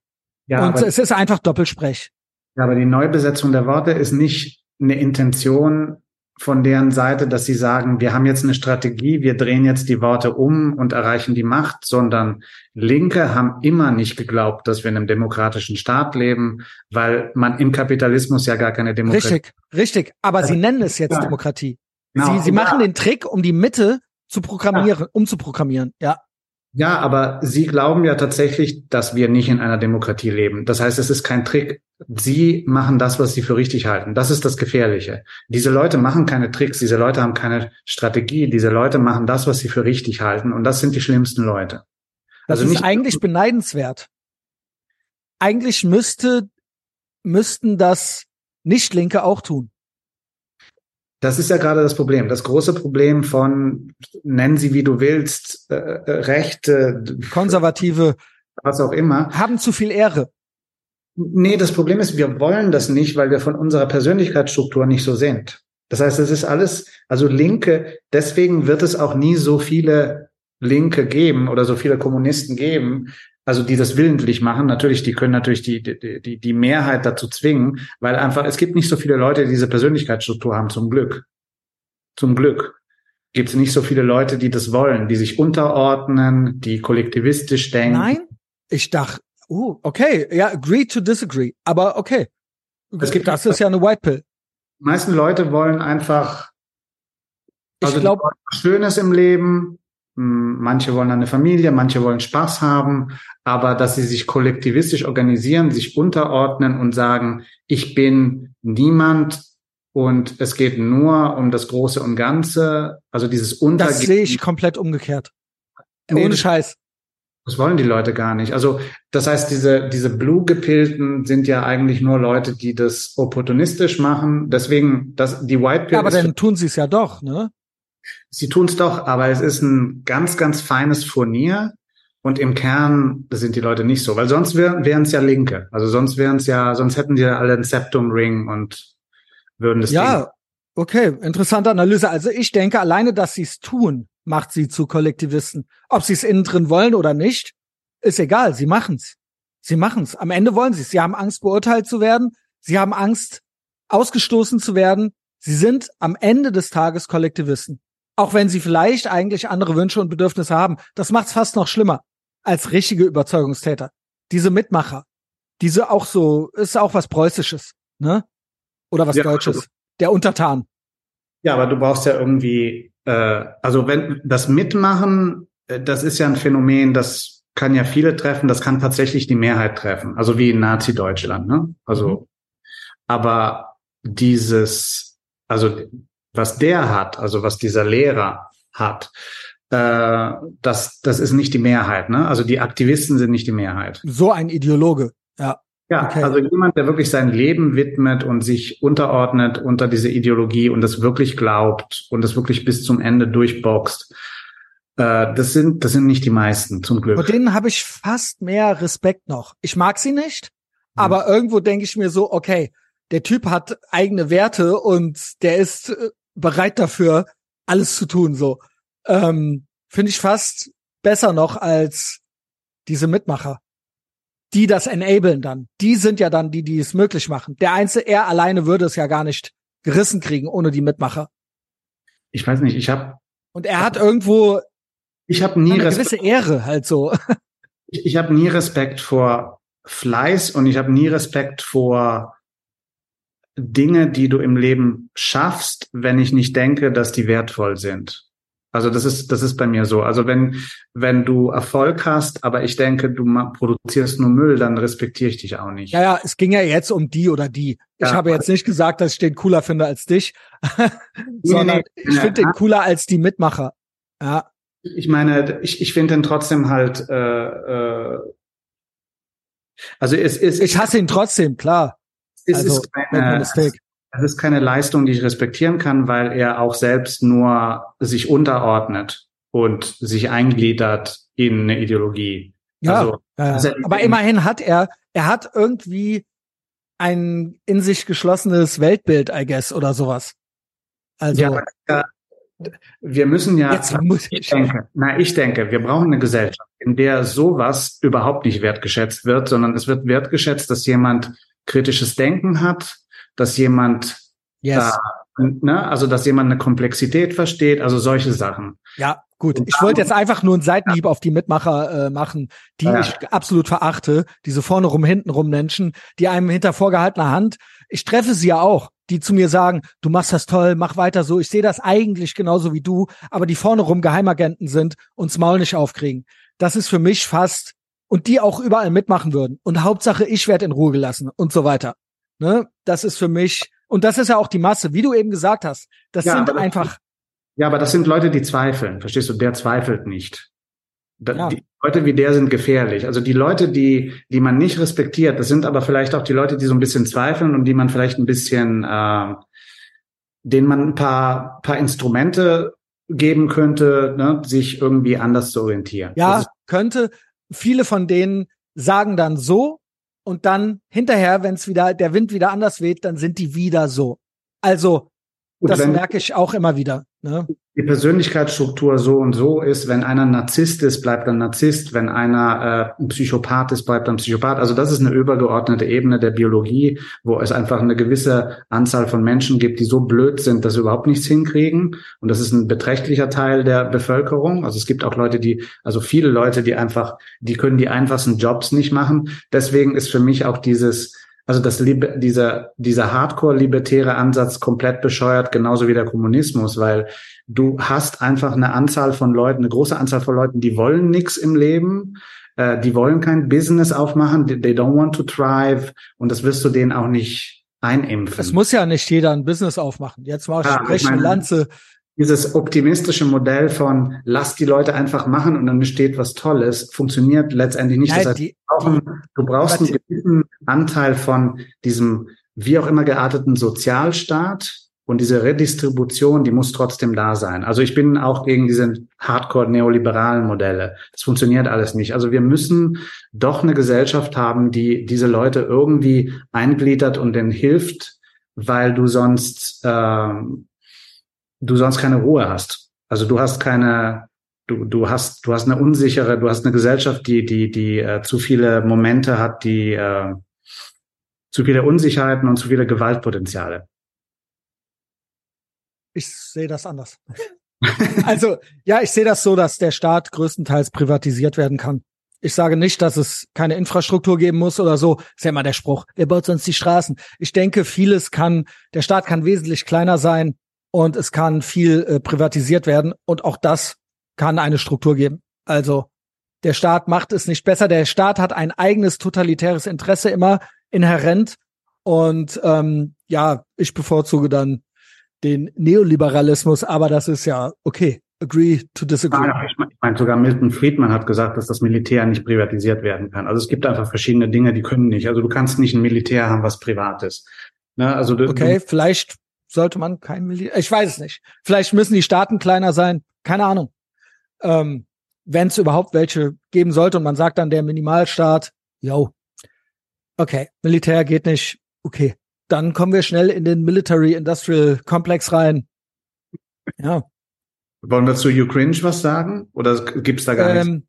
Ja, und es ist einfach Doppelsprech. Ja, aber die Neubesetzung der Worte ist nicht eine Intention von deren Seite, dass sie sagen, wir haben jetzt eine Strategie, wir drehen jetzt die Worte um und erreichen die Macht, sondern Linke haben immer nicht geglaubt, dass wir in einem demokratischen Staat leben, weil man im Kapitalismus ja gar keine Demokratie. Richtig, richtig. Aber also, sie nennen es jetzt ja. Demokratie. Genau. Sie, sie machen den Trick, um die Mitte zu programmieren, ja. umzuprogrammieren. Ja. Ja, aber Sie glauben ja tatsächlich, dass wir nicht in einer Demokratie leben. Das heißt, es ist kein Trick. Sie machen das, was Sie für richtig halten. Das ist das Gefährliche. Diese Leute machen keine Tricks, diese Leute haben keine Strategie, diese Leute machen das, was sie für richtig halten. Und das sind die schlimmsten Leute. Das also ist eigentlich beneidenswert. Eigentlich müsste, müssten das Nicht-Linke auch tun. Das ist ja gerade das Problem. Das große Problem von, nennen sie wie du willst, äh, äh, Rechte, Konservative, was auch immer. Haben zu viel Ehre. Nee, das Problem ist, wir wollen das nicht, weil wir von unserer Persönlichkeitsstruktur nicht so sind. Das heißt, es ist alles, also Linke, deswegen wird es auch nie so viele Linke geben oder so viele Kommunisten geben, also die das willentlich machen, natürlich, die können natürlich die, die, die, die Mehrheit dazu zwingen, weil einfach, es gibt nicht so viele Leute, die diese Persönlichkeitsstruktur haben, zum Glück. Zum Glück gibt es nicht so viele Leute, die das wollen, die sich unterordnen, die kollektivistisch denken. Nein, ich dachte, uh, okay, ja, agree to disagree, aber okay. Es gibt, das ist ja eine White Pill. Die meisten Leute wollen einfach also ich glaube Schönes im Leben, manche wollen eine Familie, manche wollen Spaß haben, aber dass sie sich kollektivistisch organisieren, sich unterordnen und sagen, ich bin niemand und es geht nur um das Große und Ganze, also dieses Untergehen. Das sehe ich komplett umgekehrt. Nee, Ohne Scheiß. Das wollen die Leute gar nicht. Also das heißt, diese, diese Blue-Gepilten sind ja eigentlich nur Leute, die das opportunistisch machen. Deswegen, das, die White Pill. Ja, aber dann tun sie es ja doch, ne? Sie tun es doch, aber es ist ein ganz, ganz feines Furnier. Und im Kern sind die Leute nicht so, weil sonst wären es ja Linke. Also sonst wären es ja, sonst hätten die ja alle einen Septum-Ring und würden das Ja, Ding. okay, interessante Analyse. Also ich denke, alleine, dass sie es tun, macht sie zu Kollektivisten. Ob sie es innen drin wollen oder nicht, ist egal. Sie machen's. Sie machen's. Am Ende wollen sie es. Sie haben Angst, beurteilt zu werden. Sie haben Angst, ausgestoßen zu werden. Sie sind am Ende des Tages Kollektivisten. Auch wenn sie vielleicht eigentlich andere Wünsche und Bedürfnisse haben. Das macht's fast noch schlimmer als richtige Überzeugungstäter. Diese Mitmacher. Diese auch so, ist auch was Preußisches, ne? Oder was ja, Deutsches. Also, Der Untertan. Ja, aber du brauchst ja irgendwie äh, also wenn das Mitmachen, äh, das ist ja ein Phänomen, das kann ja viele treffen, das kann tatsächlich die Mehrheit treffen, also wie in Nazi-Deutschland, ne? Also, mhm. aber dieses, also was der hat, also was dieser Lehrer hat, äh, das, das ist nicht die Mehrheit, ne? Also die Aktivisten sind nicht die Mehrheit. So ein Ideologe, ja. Ja, okay. also jemand, der wirklich sein Leben widmet und sich unterordnet unter diese Ideologie und das wirklich glaubt und das wirklich bis zum Ende durchboxt. Äh, das sind, das sind nicht die meisten, zum Glück. Vor denen habe ich fast mehr Respekt noch. Ich mag sie nicht, mhm. aber irgendwo denke ich mir so, okay, der Typ hat eigene Werte und der ist äh, bereit dafür, alles zu tun, so. Ähm, Finde ich fast besser noch als diese Mitmacher die das enablen dann. Die sind ja dann die, die es möglich machen. Der Einzige, er alleine würde es ja gar nicht gerissen kriegen ohne die Mitmacher. Ich weiß nicht, ich habe und er hat irgendwo ich habe nie eine gewisse Ehre halt so. Ich, ich habe nie Respekt vor Fleiß und ich habe nie Respekt vor Dinge, die du im Leben schaffst, wenn ich nicht denke, dass die wertvoll sind. Also das ist, das ist bei mir so. Also wenn, wenn du Erfolg hast, aber ich denke, du produzierst nur Müll, dann respektiere ich dich auch nicht. Ja, ja, es ging ja jetzt um die oder die. Ja. Ich habe jetzt nicht gesagt, dass ich den cooler finde als dich, sondern ich finde den cooler als die Mitmacher. Ja. Ich meine, ich, ich finde den trotzdem halt, äh, äh, also es ist. Ich hasse ihn trotzdem, klar. Es also, ist keine, das ist keine Leistung, die ich respektieren kann, weil er auch selbst nur sich unterordnet und sich eingliedert in eine Ideologie. Ja, also, ja, aber immerhin hat er, er hat irgendwie ein in sich geschlossenes Weltbild, I guess, oder sowas. Also. Ja, wir müssen ja, Jetzt muss ich, denke, na, ich denke, wir brauchen eine Gesellschaft, in der sowas überhaupt nicht wertgeschätzt wird, sondern es wird wertgeschätzt, dass jemand kritisches Denken hat, dass jemand yes. da, ne, also dass jemand eine Komplexität versteht, also solche Sachen. Ja, gut. ich wollte jetzt einfach nur einen Seitenhieb ja. auf die Mitmacher äh, machen, die ja. ich absolut verachte, diese vorne rum, hinten rum Menschen, die einem hinter vorgehaltener Hand, ich treffe sie ja auch, die zu mir sagen, du machst das toll, mach weiter so. Ich sehe das eigentlich genauso wie du, aber die vorne rum Geheimagenten sind und Maul nicht aufkriegen. Das ist für mich fast und die auch überall mitmachen würden. Und Hauptsache, ich werde in Ruhe gelassen und so weiter. Ne? Das ist für mich, und das ist ja auch die Masse, wie du eben gesagt hast. Das ja, sind einfach. Ja, aber das sind Leute, die zweifeln. Verstehst du? Der zweifelt nicht. Da, ja. Die Leute wie der sind gefährlich. Also die Leute, die, die man nicht respektiert, das sind aber vielleicht auch die Leute, die so ein bisschen zweifeln und die man vielleicht ein bisschen, äh, denen man ein paar, paar Instrumente geben könnte, ne, sich irgendwie anders zu orientieren. Ja, könnte. Viele von denen sagen dann so, und dann hinterher, wenn es wieder der Wind wieder anders weht, dann sind die wieder so. Also Gut, das merke ich auch immer wieder. Ne? Die Persönlichkeitsstruktur so und so ist, wenn einer Narzisst ist, bleibt er Narzisst, wenn einer äh, ein Psychopath ist, bleibt er ein Psychopath. Also das ist eine übergeordnete Ebene der Biologie, wo es einfach eine gewisse Anzahl von Menschen gibt, die so blöd sind, dass sie überhaupt nichts hinkriegen. Und das ist ein beträchtlicher Teil der Bevölkerung. Also es gibt auch Leute, die, also viele Leute, die einfach, die können die einfachsten Jobs nicht machen. Deswegen ist für mich auch dieses also das dieser, dieser hardcore-libertäre Ansatz komplett bescheuert, genauso wie der Kommunismus, weil du hast einfach eine Anzahl von Leuten, eine große Anzahl von Leuten, die wollen nichts im Leben, äh, die wollen kein Business aufmachen, they don't want to thrive und das wirst du denen auch nicht einimpfen. Es muss ja nicht jeder ein Business aufmachen. Jetzt mal ja, ich meine, Lanze dieses optimistische Modell von lass die Leute einfach machen und dann entsteht was Tolles, funktioniert letztendlich nicht. Nein, das heißt, die, brauchen, du brauchst einen gewissen Anteil von diesem wie auch immer gearteten Sozialstaat und diese Redistribution, die muss trotzdem da sein. Also ich bin auch gegen diese Hardcore-neoliberalen Modelle. Das funktioniert alles nicht. Also wir müssen doch eine Gesellschaft haben, die diese Leute irgendwie eingliedert und denen hilft, weil du sonst ähm, du sonst keine Ruhe hast. Also du hast keine, du, du hast, du hast eine unsichere, du hast eine Gesellschaft, die, die, die äh, zu viele Momente hat, die äh, zu viele Unsicherheiten und zu viele Gewaltpotenziale. Ich sehe das anders. also, ja, ich sehe das so, dass der Staat größtenteils privatisiert werden kann. Ich sage nicht, dass es keine Infrastruktur geben muss oder so. Ist ja immer der Spruch. Wer baut sonst die Straßen? Ich denke, vieles kann, der Staat kann wesentlich kleiner sein und es kann viel äh, privatisiert werden und auch das kann eine Struktur geben. Also der Staat macht es nicht besser. Der Staat hat ein eigenes totalitäres Interesse immer inhärent und ähm, ja, ich bevorzuge dann den Neoliberalismus, aber das ist ja okay. Agree to disagree. Ja, ich meine, mein, sogar Milton Friedman hat gesagt, dass das Militär nicht privatisiert werden kann. Also es gibt einfach verschiedene Dinge, die können nicht. Also du kannst nicht ein Militär haben, was privat ist. Ne? Also du, okay, du, vielleicht sollte man kein Militär. Ich weiß es nicht. Vielleicht müssen die Staaten kleiner sein. Keine Ahnung. Ähm, Wenn es überhaupt welche geben sollte und man sagt dann der Minimalstaat, yo, okay, Militär geht nicht, okay. Dann kommen wir schnell in den Military Industrial Complex rein. Ja. Wollen wir zu Ukraine was sagen? Oder gibt's da gar ähm, nichts?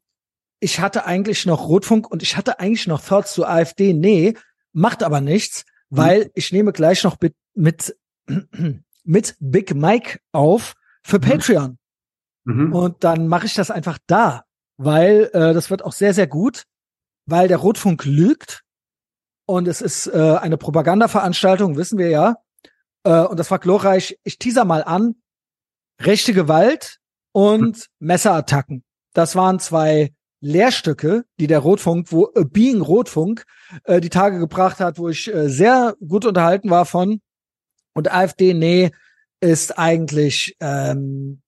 Ich hatte eigentlich noch Rotfunk und ich hatte eigentlich noch Thoughts zu AfD. Nee, macht aber nichts, hm. weil hm. ich nehme gleich noch mit, mit mit Big Mike auf für mhm. Patreon. Mhm. Und dann mache ich das einfach da, weil äh, das wird auch sehr, sehr gut, weil der Rotfunk lügt und es ist äh, eine Propagandaveranstaltung, wissen wir ja. Äh, und das war glorreich. Ich teaser mal an. Rechte Gewalt und Messerattacken. Das waren zwei Lehrstücke, die der Rotfunk, wo äh, Being Rotfunk äh, die Tage gebracht hat, wo ich äh, sehr gut unterhalten war von. Und AfD, nee, ist eigentlich ähm,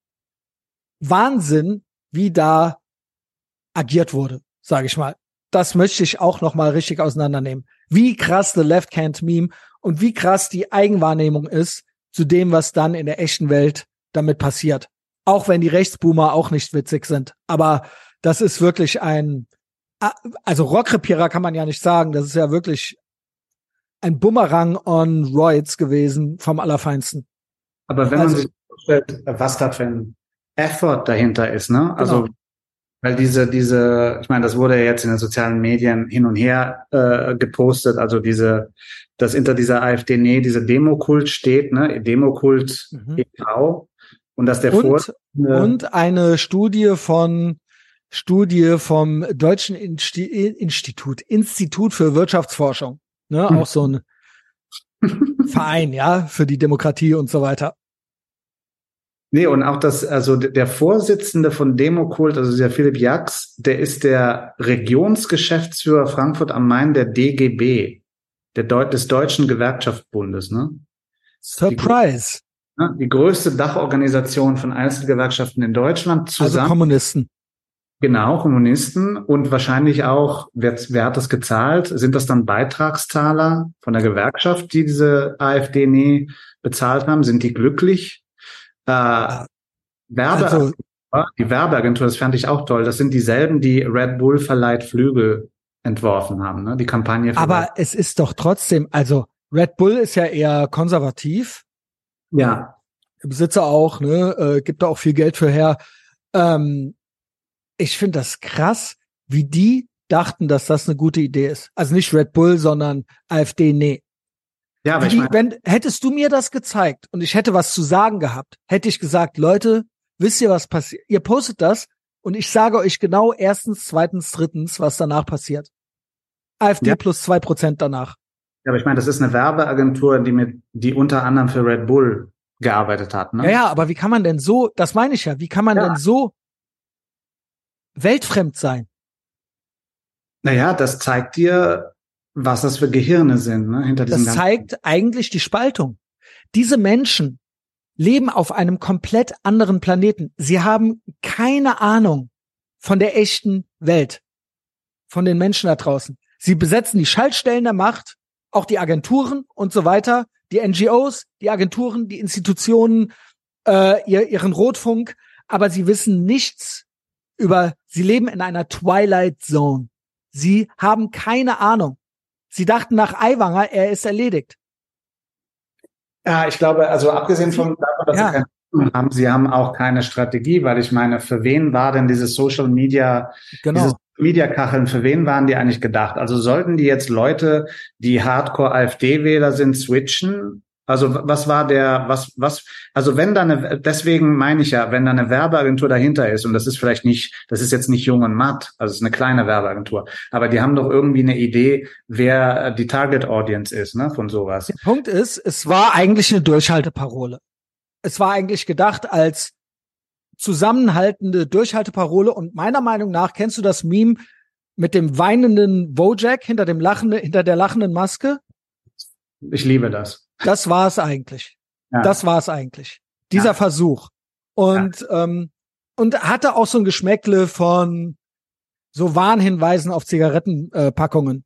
Wahnsinn, wie da agiert wurde, sage ich mal. Das möchte ich auch noch mal richtig auseinandernehmen. Wie krass the Left Can't Meme und wie krass die Eigenwahrnehmung ist zu dem, was dann in der echten Welt damit passiert. Auch wenn die Rechtsboomer auch nicht witzig sind. Aber das ist wirklich ein, also Rockrepierer kann man ja nicht sagen. Das ist ja wirklich ein Bumerang on Roids gewesen vom Allerfeinsten. Aber wenn also, man sich vorstellt, was da für ein Effort dahinter ist, ne? Also genau. weil diese, diese, ich meine, das wurde ja jetzt in den sozialen Medien hin und her äh, gepostet, also diese, dass hinter dieser AfD, nee, diese Demokult steht, ne? Demokult mhm. e.V. und dass der und, Vor und eine Studie von Studie vom Deutschen Insti Institut, Institut für Wirtschaftsforschung ne, auch so ein Verein, ja, für die Demokratie und so weiter. Nee, und auch das, also der Vorsitzende von Demokult, also der Philipp Jax, der ist der Regionsgeschäftsführer Frankfurt am Main der DGB, der Deut des Deutschen Gewerkschaftsbundes, ne? Surprise. Die, ne, die größte Dachorganisation von Einzelgewerkschaften in Deutschland also zusammen. Also Kommunisten. Genau, Kommunisten und wahrscheinlich auch, wer, wer hat das gezahlt? Sind das dann Beitragszahler von der Gewerkschaft, die diese AfD nie bezahlt haben? Sind die glücklich? Äh, Werbeagentur, also, die Werbeagentur, das fand ich auch toll. Das sind dieselben, die Red Bull verleiht Flügel entworfen haben, ne? Die Kampagne. Aber es ist doch trotzdem, also Red Bull ist ja eher konservativ. Ja. Besitzer auch, ne? Äh, gibt da auch viel Geld für her. Ähm, ich finde das krass, wie die dachten, dass das eine gute Idee ist. Also nicht Red Bull, sondern AfD, nee. Ja, aber die, ich mein, wenn hättest du mir das gezeigt und ich hätte was zu sagen gehabt, hätte ich gesagt, Leute, wisst ihr was passiert? Ihr postet das und ich sage euch genau erstens, zweitens, drittens, was danach passiert. AfD ja. plus zwei Prozent danach. Ja, aber ich meine, das ist eine Werbeagentur, die mit, die unter anderem für Red Bull gearbeitet hat. Ne? Ja, ja, aber wie kann man denn so, das meine ich ja, wie kann man ja. denn so weltfremd sein? Naja, das zeigt dir, was das für Gehirne sind, ne? Hinter diesem das zeigt eigentlich die Spaltung. Diese Menschen leben auf einem komplett anderen Planeten. Sie haben keine Ahnung von der echten Welt, von den Menschen da draußen. Sie besetzen die Schaltstellen der Macht, auch die Agenturen und so weiter, die NGOs, die Agenturen, die Institutionen, äh, ihr, ihren Rotfunk, aber sie wissen nichts über, sie leben in einer Twilight Zone. Sie haben keine Ahnung. Sie dachten nach Aiwanger, er ist erledigt. Ja, ich glaube, also abgesehen von davon, dass ja. sie keine haben, sie haben auch keine Strategie, weil ich meine, für wen war denn dieses Social Media, genau. dieses Media-Kacheln, für wen waren die eigentlich gedacht? Also sollten die jetzt Leute, die Hardcore-AfD-Wähler sind, switchen? Also was war der, was, was, also wenn da eine, deswegen meine ich ja, wenn da eine Werbeagentur dahinter ist, und das ist vielleicht nicht, das ist jetzt nicht jung und matt, also es ist eine kleine Werbeagentur, aber die haben doch irgendwie eine Idee, wer die Target Audience ist, ne, von sowas. Der Punkt ist, es war eigentlich eine Durchhalteparole. Es war eigentlich gedacht als zusammenhaltende Durchhalteparole und meiner Meinung nach kennst du das Meme mit dem weinenden Bojack hinter dem lachenden, hinter der lachenden Maske? Ich liebe das. Das war es eigentlich. Ja. Das war es eigentlich. Dieser ja. Versuch. Und, ja. ähm, und hatte auch so ein Geschmäckle von so Warnhinweisen auf Zigarettenpackungen. Äh,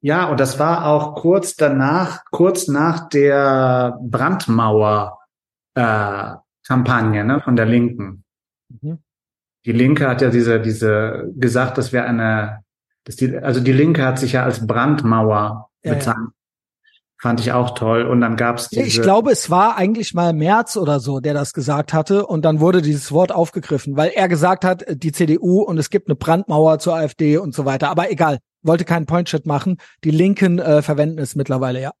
ja, und das war auch kurz danach, kurz nach der Brandmauer äh, ne, von der Linken. Mhm. Die Linke hat ja diese, diese gesagt, dass wir eine, dass die, also die Linke hat sich ja als Brandmauer ja, bezeichnet. Ja. Fand ich auch toll. Und dann gab's diese. Ich glaube, es war eigentlich mal März oder so, der das gesagt hatte. Und dann wurde dieses Wort aufgegriffen, weil er gesagt hat, die CDU und es gibt eine Brandmauer zur AfD und so weiter. Aber egal, wollte keinen Pointshit machen. Die Linken äh, verwenden es mittlerweile, ja.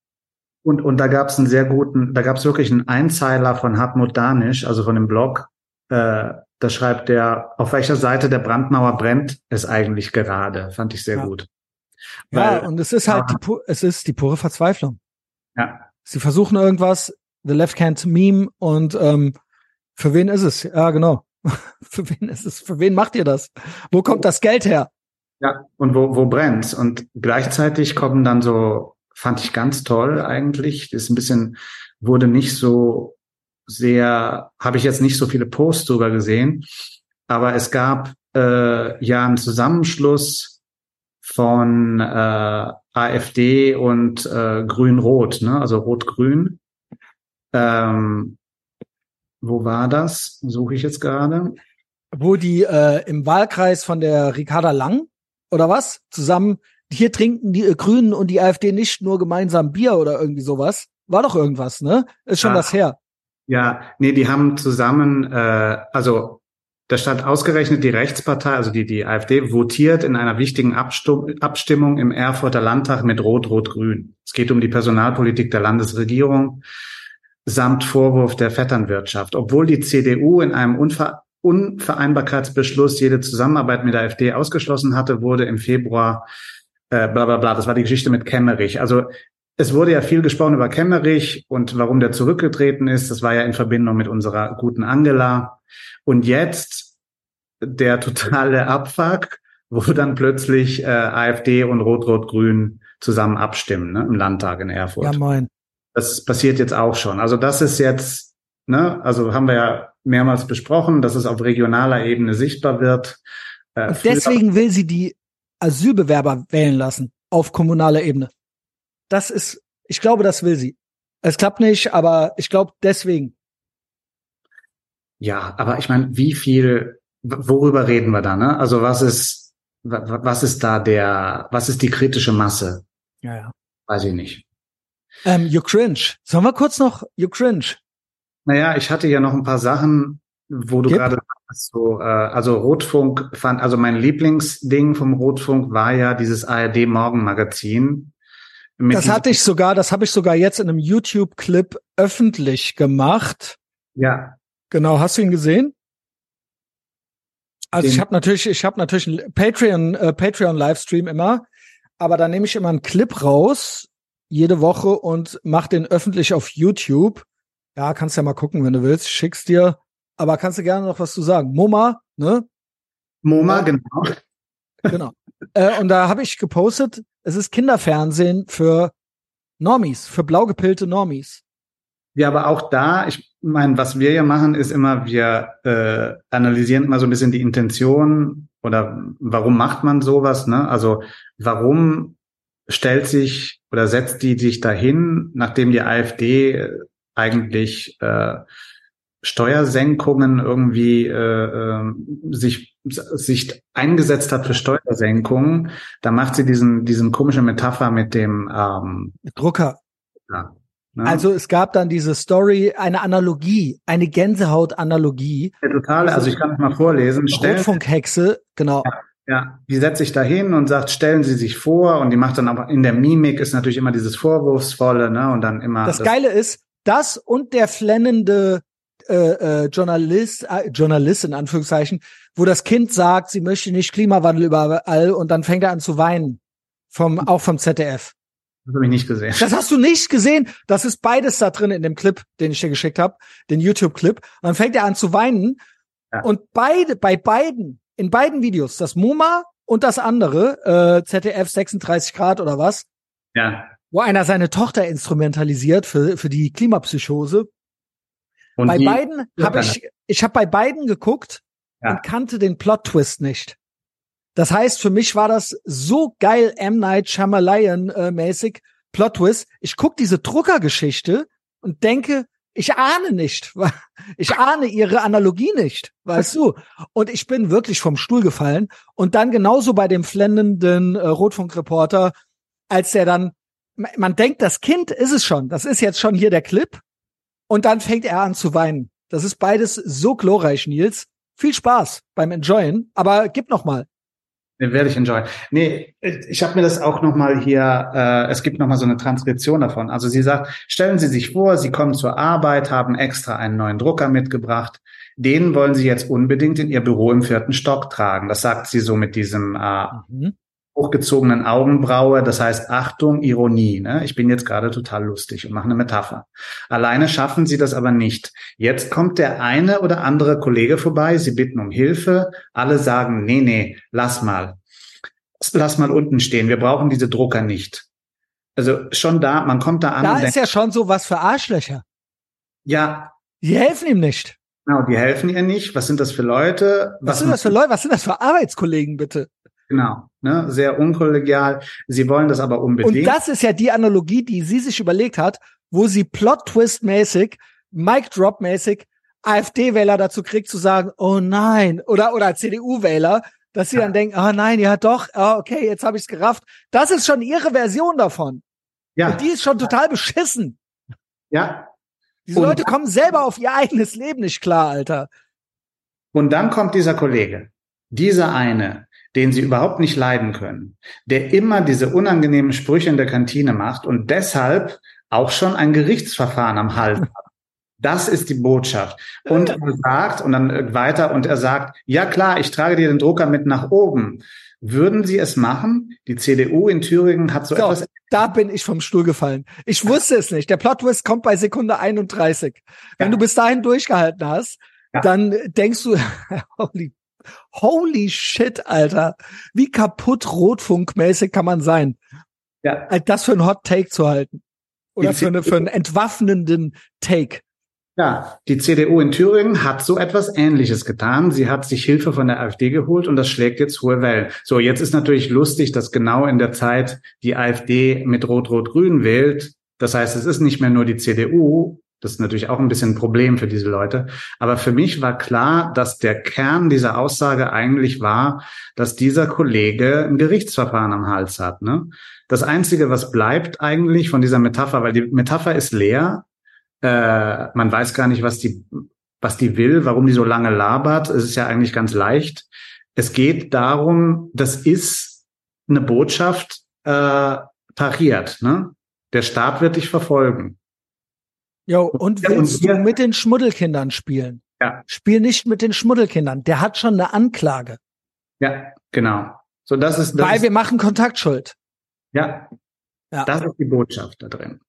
Und, und da gab es einen sehr guten, da gab es wirklich einen Einzeiler von Hartmut Danisch, also von dem Blog. Äh, da schreibt der, auf welcher Seite der Brandmauer brennt es eigentlich gerade. Fand ich sehr ja. gut. Weil, ja, und es ist halt die, es ist die pure Verzweiflung. Ja. Sie versuchen irgendwas, the left can't meme und ähm, für wen ist es? Ja, genau. für wen ist es? Für wen macht ihr das? Wo kommt das Geld her? Ja, und wo, wo brennt's? Und gleichzeitig kommen dann so fand ich ganz toll eigentlich. Das ist ein bisschen, wurde nicht so sehr, habe ich jetzt nicht so viele Posts drüber gesehen, aber es gab äh, ja einen Zusammenschluss von äh, AfD und äh, Grün-Rot, ne? also Rot-Grün. Ähm, wo war das? Suche ich jetzt gerade. Wo die äh, im Wahlkreis von der Ricarda Lang oder was zusammen hier trinken die äh, Grünen und die AfD nicht nur gemeinsam Bier oder irgendwie sowas. War doch irgendwas, ne? Ist schon ja. was her. Ja, nee, die haben zusammen, äh, also da stand ausgerechnet die Rechtspartei, also die, die AfD, votiert in einer wichtigen Abstimmung im Erfurter Landtag mit Rot-Rot-Grün. Es geht um die Personalpolitik der Landesregierung samt Vorwurf der Vetternwirtschaft. Obwohl die CDU in einem Unver Unvereinbarkeitsbeschluss jede Zusammenarbeit mit der AfD ausgeschlossen hatte, wurde im Februar äh, bla bla bla. Das war die Geschichte mit Kemmerich. Also es wurde ja viel gesprochen über Kemmerich und warum der zurückgetreten ist. Das war ja in Verbindung mit unserer guten Angela. Und jetzt der totale Abfuck, wo dann plötzlich äh, AfD und Rot-Rot-Grün zusammen abstimmen ne, im Landtag in Erfurt. Ja, moin. Das passiert jetzt auch schon. Also das ist jetzt, ne, also haben wir ja mehrmals besprochen, dass es auf regionaler Ebene sichtbar wird. Äh, deswegen will sie die Asylbewerber wählen lassen auf kommunaler Ebene. Das ist, ich glaube, das will sie. Es klappt nicht, aber ich glaube deswegen. Ja, aber ich meine, wie viel, worüber reden wir da, ne? Also was ist, was ist da der, was ist die kritische Masse? Ja, ja. Weiß ich nicht. Ähm, you cringe. Sollen wir kurz noch You cringe? Naja, ich hatte ja noch ein paar Sachen, wo du gerade so, äh, also Rotfunk fand, also mein Lieblingsding vom Rotfunk war ja dieses ARD Morgenmagazin. Das hatte ich sogar, das habe ich sogar jetzt in einem YouTube-Clip öffentlich gemacht. Ja. Genau, hast du ihn gesehen? Also Den ich habe natürlich, ich habe natürlich einen Patreon, äh, Patreon Livestream immer, aber da nehme ich immer einen Clip raus, jede Woche und mach den öffentlich auf YouTube. Ja, kannst ja mal gucken, wenn du willst. Schick's dir. Aber kannst du gerne noch was zu sagen? MoMA, ne? MoMA, genau. Genau. äh, und da habe ich gepostet, es ist Kinderfernsehen für Normies, für blau gepillte Normies. Ja, aber auch da, ich meine, was wir ja machen, ist immer, wir äh, analysieren immer so ein bisschen die Intention oder warum macht man sowas, ne? Also warum stellt sich oder setzt die sich dahin, nachdem die AfD eigentlich äh, Steuersenkungen irgendwie äh, äh, sich sich eingesetzt hat für Steuersenkungen, da macht sie diesen diesen komischen Metapher mit dem ähm, Drucker. Ja, ne? Also es gab dann diese Story, eine Analogie, eine Gänsehaut-Analogie. Ja, total. Also ich kann es mal vorlesen. Rotfunkhexe, genau. Ja. Ja, die setzt sich da hin und sagt, stellen Sie sich vor, und die macht dann aber in der Mimik ist natürlich immer dieses Vorwurfsvolle, ne, und dann immer. Das, das Geile ist, das und der flennende äh, äh, Journalist, äh, Journalist in Anführungszeichen, wo das Kind sagt, sie möchte nicht Klimawandel überall und dann fängt er an zu weinen. Vom, auch vom ZDF. Das habe ich nicht gesehen. Das hast du nicht gesehen. Das ist beides da drin in dem Clip, den ich dir geschickt habe, den YouTube-Clip. Und dann fängt er an zu weinen. Ja. Und beide, bei beiden, in beiden Videos, das MoMA und das andere, äh, ZDF 36 Grad oder was, ja. wo einer seine Tochter instrumentalisiert für, für die Klimapsychose. Und bei beiden habe ich, ich habe bei beiden geguckt ja. und kannte den Plot-Twist nicht. Das heißt, für mich war das so geil M. Night Shyamalan äh, mäßig Plot-Twist. Ich guck diese Druckergeschichte und denke, ich ahne nicht. Ich ahne ihre Analogie nicht, weißt du? Und ich bin wirklich vom Stuhl gefallen. Und dann genauso bei dem flennenden äh, Rotfunkreporter, als der dann, man denkt, das Kind ist es schon. Das ist jetzt schon hier der Clip. Und dann fängt er an zu weinen. Das ist beides so glorreich, Nils. Viel Spaß beim Enjoyen, aber gib noch mal. Den werde ich enjoyen. Nee, ich habe mir das auch noch mal hier, äh, es gibt noch mal so eine Transkription davon. Also sie sagt, stellen Sie sich vor, Sie kommen zur Arbeit, haben extra einen neuen Drucker mitgebracht. Den wollen Sie jetzt unbedingt in Ihr Büro im vierten Stock tragen. Das sagt sie so mit diesem äh, mhm hochgezogenen Augenbraue. Das heißt, Achtung, Ironie. Ne? Ich bin jetzt gerade total lustig und mache eine Metapher. Alleine schaffen sie das aber nicht. Jetzt kommt der eine oder andere Kollege vorbei. Sie bitten um Hilfe. Alle sagen, nee, nee, lass mal. Lass mal unten stehen. Wir brauchen diese Drucker nicht. Also schon da, man kommt da an. Da ist ja schon so was für Arschlöcher. Ja. Die helfen ihm nicht. Genau, die helfen ihr nicht. Was sind das für Leute? Was, was sind das für Leute? Was sind das für Arbeitskollegen, bitte? Genau, ne, sehr unkollegial. Sie wollen das aber unbedingt. Und das ist ja die Analogie, die sie sich überlegt hat, wo sie Plot-Twist-mäßig, Mic-Drop-mäßig AfD-Wähler dazu kriegt zu sagen, oh nein, oder oder CDU-Wähler, dass sie ja. dann denken, ah oh nein, ja doch, ah, okay, jetzt habe ich's gerafft. Das ist schon ihre Version davon. Ja. Und die ist schon total beschissen. Ja. Diese und Leute kommen selber auf ihr eigenes Leben nicht klar, Alter. Und dann kommt dieser Kollege, dieser eine, den sie überhaupt nicht leiden können, der immer diese unangenehmen Sprüche in der Kantine macht und deshalb auch schon ein Gerichtsverfahren am Hals hat. Das ist die Botschaft. Und er sagt, und dann weiter, und er sagt, ja klar, ich trage dir den Drucker mit nach oben. Würden Sie es machen? Die CDU in Thüringen hat so, so etwas. Da bin ich vom Stuhl gefallen. Ich wusste es nicht. Der Plot Twist kommt bei Sekunde 31. Wenn ja. du bis dahin durchgehalten hast, ja. dann denkst du, holy Holy shit, Alter. Wie kaputt rotfunkmäßig kann man sein? Ja. Das für ein Hot Take zu halten. Oder für, eine, für einen entwaffnenden Take. Ja, die CDU in Thüringen hat so etwas Ähnliches getan. Sie hat sich Hilfe von der AfD geholt und das schlägt jetzt hohe Wellen. So, jetzt ist natürlich lustig, dass genau in der Zeit die AfD mit Rot-Rot-Grün wählt. Das heißt, es ist nicht mehr nur die CDU, das ist natürlich auch ein bisschen ein Problem für diese Leute. Aber für mich war klar, dass der Kern dieser Aussage eigentlich war, dass dieser Kollege ein Gerichtsverfahren am Hals hat. Ne? Das Einzige, was bleibt eigentlich von dieser Metapher, weil die Metapher ist leer, äh, man weiß gar nicht, was die, was die will, warum die so lange labert. Es ist ja eigentlich ganz leicht. Es geht darum, das ist eine Botschaft äh, pariert. Ne? Der Staat wird dich verfolgen. Jo, und willst ja, und du mit den Schmuddelkindern spielen? Ja. Spiel nicht mit den Schmuddelkindern. Der hat schon eine Anklage. Ja, genau. So, das ist, das Weil ist, wir machen Kontaktschuld. Ja. ja. Das ist die Botschaft da drin.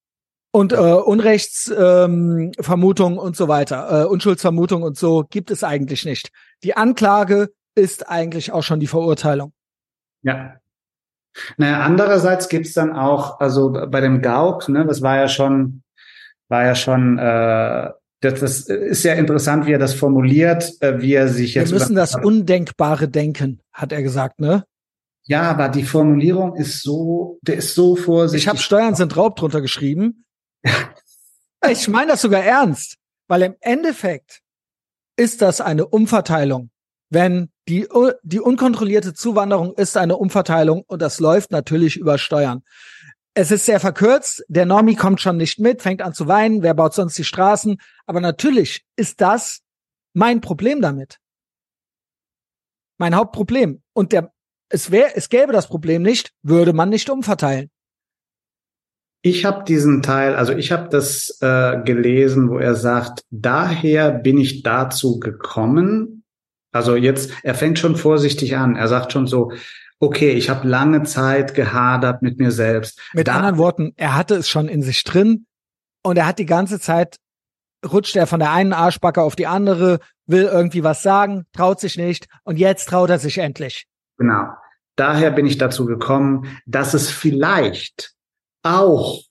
Und äh, Unrechtsvermutung ähm, und so weiter, äh, Unschuldsvermutung und so gibt es eigentlich nicht. Die Anklage ist eigentlich auch schon die Verurteilung. Ja. Naja, andererseits gibt's dann auch, also bei dem Gauk, ne, das war ja schon, war ja schon, äh, das, das ist ja interessant, wie er das formuliert, äh, wie er sich jetzt. Wir müssen das Undenkbare denken, hat er gesagt, ne? Ja, aber die Formulierung ist so, der ist so vorsichtig. Ich habe Steuern sind Raub drunter geschrieben. ich meine das sogar ernst, weil im Endeffekt ist das eine Umverteilung. Wenn die, die unkontrollierte Zuwanderung ist eine Umverteilung und das läuft natürlich über Steuern. Es ist sehr verkürzt, der Normie kommt schon nicht mit, fängt an zu weinen, wer baut sonst die Straßen? Aber natürlich ist das mein Problem damit. Mein Hauptproblem. Und der, es wäre, es gäbe das Problem nicht, würde man nicht umverteilen. Ich habe diesen Teil, also ich habe das äh, gelesen, wo er sagt, daher bin ich dazu gekommen. Also jetzt, er fängt schon vorsichtig an. Er sagt schon so, okay, ich habe lange Zeit gehadert mit mir selbst. Mit da anderen Worten, er hatte es schon in sich drin und er hat die ganze Zeit rutscht er von der einen Arschbacke auf die andere, will irgendwie was sagen, traut sich nicht und jetzt traut er sich endlich. Genau. Daher bin ich dazu gekommen, dass es vielleicht auch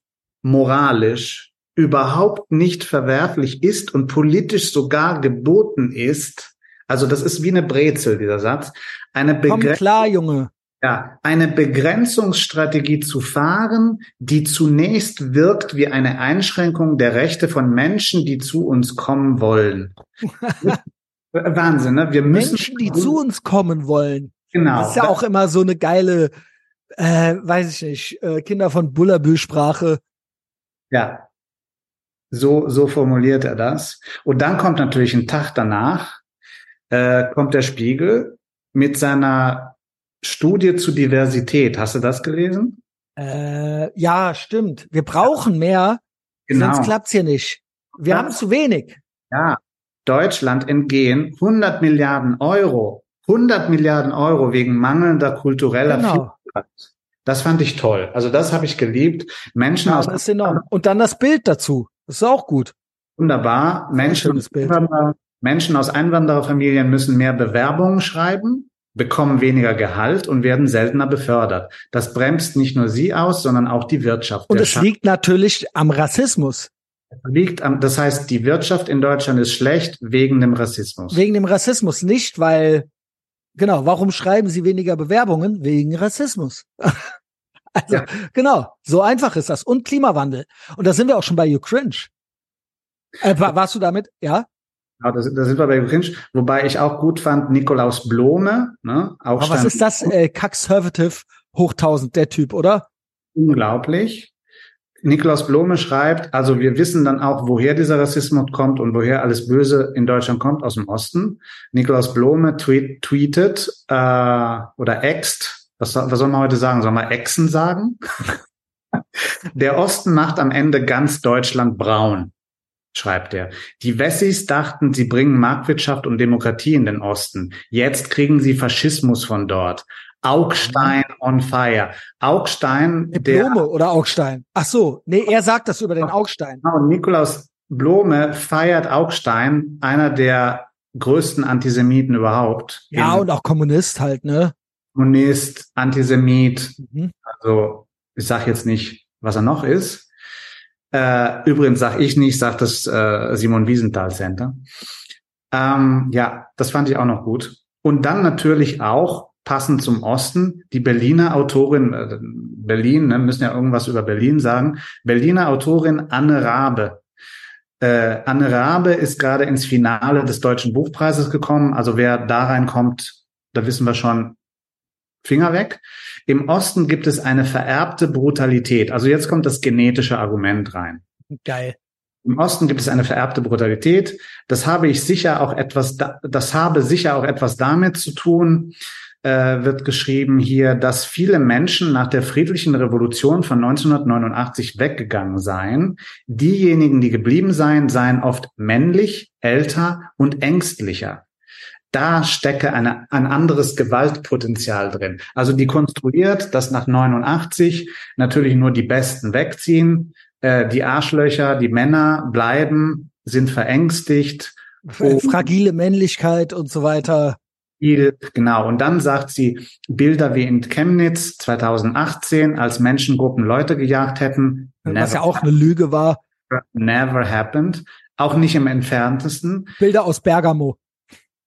moralisch überhaupt nicht verwerflich ist und politisch sogar geboten ist. Also das ist wie eine Brezel, dieser Satz. Eine Komm klar, Junge. Ja, eine Begrenzungsstrategie zu fahren, die zunächst wirkt wie eine Einschränkung der Rechte von Menschen, die zu uns kommen wollen. Wahnsinn, ne? Wir müssen Menschen, die zu uns kommen wollen. Genau. Das ist ja auch immer so eine geile, äh, weiß ich nicht, äh, Kinder von Bullabü-Sprache. Ja. So, so formuliert er das. Und dann kommt natürlich ein Tag danach, äh, kommt der Spiegel mit seiner Studie zu Diversität. Hast du das gelesen? Äh, ja, stimmt. Wir brauchen mehr, genau. sonst klappt's hier nicht. Wir ja. haben zu wenig. Ja, Deutschland entgehen 100 Milliarden Euro 100 Milliarden Euro wegen mangelnder kultureller genau. Vielfalt. Das fand ich toll. Also das habe ich geliebt. Menschen ja, aus das ist enorm. Und dann das Bild dazu. Das ist auch gut. Wunderbar. Menschen, Menschen aus Einwandererfamilien müssen mehr Bewerbungen schreiben, bekommen weniger Gehalt und werden seltener befördert. Das bremst nicht nur sie aus, sondern auch die Wirtschaft. Und es liegt natürlich am Rassismus. Liegt am, das heißt, die Wirtschaft in Deutschland ist schlecht wegen dem Rassismus. Wegen dem Rassismus, nicht weil Genau, warum schreiben Sie weniger Bewerbungen? Wegen Rassismus. also, ja. genau, so einfach ist das. Und Klimawandel. Und da sind wir auch schon bei Ukraine. Äh, warst du damit? Ja? Ja, da, da sind wir bei Ukraine. Wobei ich auch gut fand, Nikolaus Blome. Ne, auch Aber was ist das? Äh, Conservative hoch 1000, der Typ, oder? Unglaublich. Nikolaus Blome schreibt, also wir wissen dann auch, woher dieser Rassismus kommt und woher alles Böse in Deutschland kommt, aus dem Osten. Nikolaus Blome tweet, tweetet äh, oder ext, was, was soll man heute sagen? Soll man exen sagen? Der Osten macht am Ende ganz Deutschland braun, schreibt er. Die Wessis dachten, sie bringen Marktwirtschaft und Demokratie in den Osten. Jetzt kriegen sie Faschismus von dort. Augstein on fire. Augstein. Der, Blome oder Augstein? Ach so, nee, er sagt das über den Augstein. Genau, Nikolaus Blome feiert Augstein, einer der größten Antisemiten überhaupt. Ja, und auch Kommunist halt, ne? Kommunist, Antisemit. Mhm. Also, ich sag jetzt nicht, was er noch ist. Äh, übrigens sag ich nicht, sagt das äh, Simon Wiesenthal Center. Ähm, ja, das fand ich auch noch gut. Und dann natürlich auch passend zum Osten. Die Berliner Autorin, äh, Berlin, ne, müssen ja irgendwas über Berlin sagen. Berliner Autorin Anne Rabe. Äh, Anne Rabe ist gerade ins Finale des Deutschen Buchpreises gekommen. Also wer da reinkommt, da wissen wir schon, Finger weg. Im Osten gibt es eine vererbte Brutalität. Also jetzt kommt das genetische Argument rein. Geil. Im Osten gibt es eine vererbte Brutalität. Das habe ich sicher auch etwas, das habe sicher auch etwas damit zu tun, äh, wird geschrieben hier, dass viele Menschen nach der friedlichen Revolution von 1989 weggegangen seien. Diejenigen, die geblieben seien, seien oft männlich, älter und ängstlicher. Da stecke eine, ein anderes Gewaltpotenzial drin. Also die konstruiert, dass nach 89 natürlich nur die Besten wegziehen, äh, die Arschlöcher, die Männer bleiben, sind verängstigt. Fragile Männlichkeit und so weiter. Genau. Und dann sagt sie, Bilder wie in Chemnitz 2018, als Menschengruppen Leute gejagt hätten. Was ja auch eine Lüge war. Never happened. Auch nicht im entferntesten. Bilder aus Bergamo.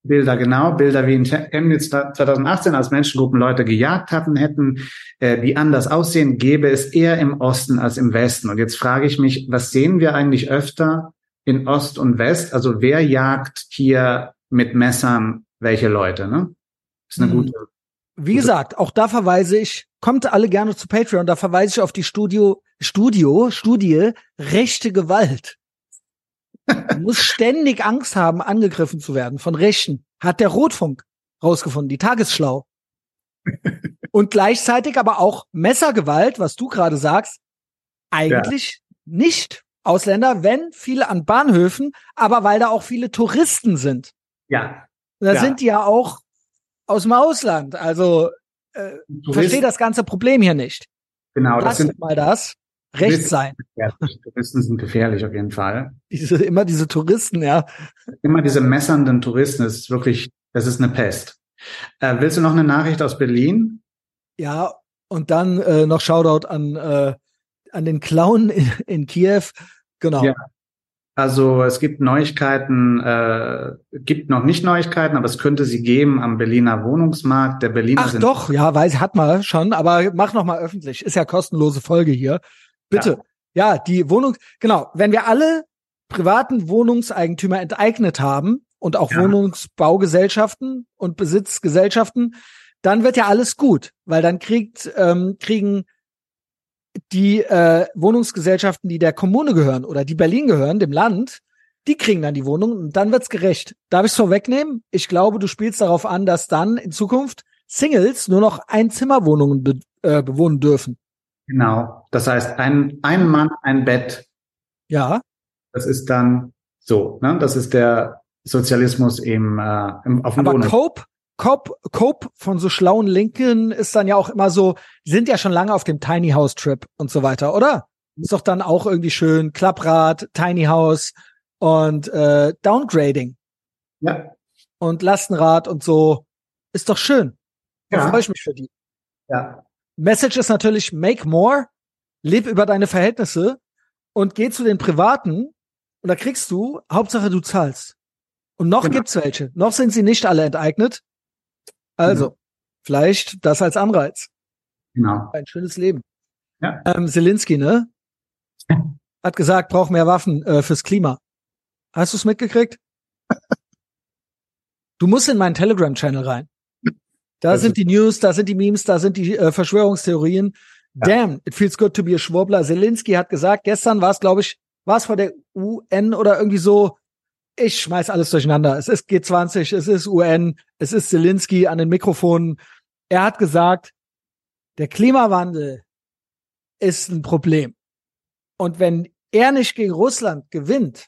Bilder, genau. Bilder wie in Chemnitz 2018, als Menschengruppen Leute gejagt hatten, hätten, äh, die anders aussehen, gäbe es eher im Osten als im Westen. Und jetzt frage ich mich, was sehen wir eigentlich öfter in Ost und West? Also wer jagt hier mit Messern welche Leute, ne? Ist eine hm. gute. Wie gesagt, auch da verweise ich, kommt alle gerne zu Patreon, da verweise ich auf die Studio, Studio, Studie, rechte Gewalt. Du musst ständig Angst haben, angegriffen zu werden von Rechten. Hat der Rotfunk rausgefunden, die Tagesschlau. Und gleichzeitig aber auch Messergewalt, was du gerade sagst, eigentlich ja. nicht. Ausländer, wenn viele an Bahnhöfen, aber weil da auch viele Touristen sind. Ja. Da ja. sind die ja auch aus dem Ausland. Also äh, verstehe das ganze Problem hier nicht. Genau, das, das sind mal das. Recht sein. Touristen sind gefährlich auf jeden Fall. Diese, immer diese Touristen, ja. Immer diese messernden Touristen, das ist wirklich, das ist eine Pest. Äh, willst du noch eine Nachricht aus Berlin? Ja, und dann äh, noch Shoutout an, äh, an den Clown in, in Kiew. Genau. Ja. Also es gibt Neuigkeiten, äh, gibt noch nicht Neuigkeiten, aber es könnte sie geben am Berliner Wohnungsmarkt. Der Berliner Ach doch, ja, weiß, hat man schon, aber mach noch mal öffentlich. Ist ja kostenlose Folge hier. Bitte. Ja. ja, die Wohnung, genau. Wenn wir alle privaten Wohnungseigentümer enteignet haben und auch ja. Wohnungsbaugesellschaften und Besitzgesellschaften, dann wird ja alles gut, weil dann kriegt, ähm, kriegen die äh, Wohnungsgesellschaften, die der Kommune gehören oder die Berlin gehören, dem Land, die kriegen dann die Wohnung und dann wird's gerecht. Darf ich vorwegnehmen? Ich glaube, du spielst darauf an, dass dann in Zukunft Singles nur noch Einzimmerwohnungen be äh, bewohnen dürfen. Genau. Das heißt, ein, ein Mann, ein Bett. Ja. Das ist dann so, ne? Das ist der Sozialismus im, äh, im auf dem Aber Wohnen. Cope, Cope, Cope von so schlauen Linken ist dann ja auch immer so, sind ja schon lange auf dem Tiny House Trip und so weiter, oder? Ist doch dann auch irgendwie schön, Klapprad, Tiny House und äh, Downgrading. Ja. Und Lastenrad und so. Ist doch schön. Da ja. freue ich mich für die. Ja. Message ist natürlich make more, leb über deine Verhältnisse und geh zu den Privaten und da kriegst du, Hauptsache du zahlst. Und noch genau. gibt's welche. Noch sind sie nicht alle enteignet. Also, mhm. vielleicht das als Anreiz. Genau. Ein schönes Leben. Ja. Ähm, Zelensky, ne? Hat gesagt, braucht mehr Waffen äh, fürs Klima. Hast du es mitgekriegt? Du musst in meinen Telegram-Channel rein. Da also, sind die News, da sind die Memes, da sind die äh, Verschwörungstheorien. Ja. Damn, it feels good to be a Schwurbler. Zelensky hat gesagt, gestern war es, glaube ich, war es vor der UN oder irgendwie so, ich schmeiß alles durcheinander. Es ist G20, es ist UN, es ist Zelensky an den Mikrofonen. Er hat gesagt, der Klimawandel ist ein Problem. Und wenn er nicht gegen Russland gewinnt,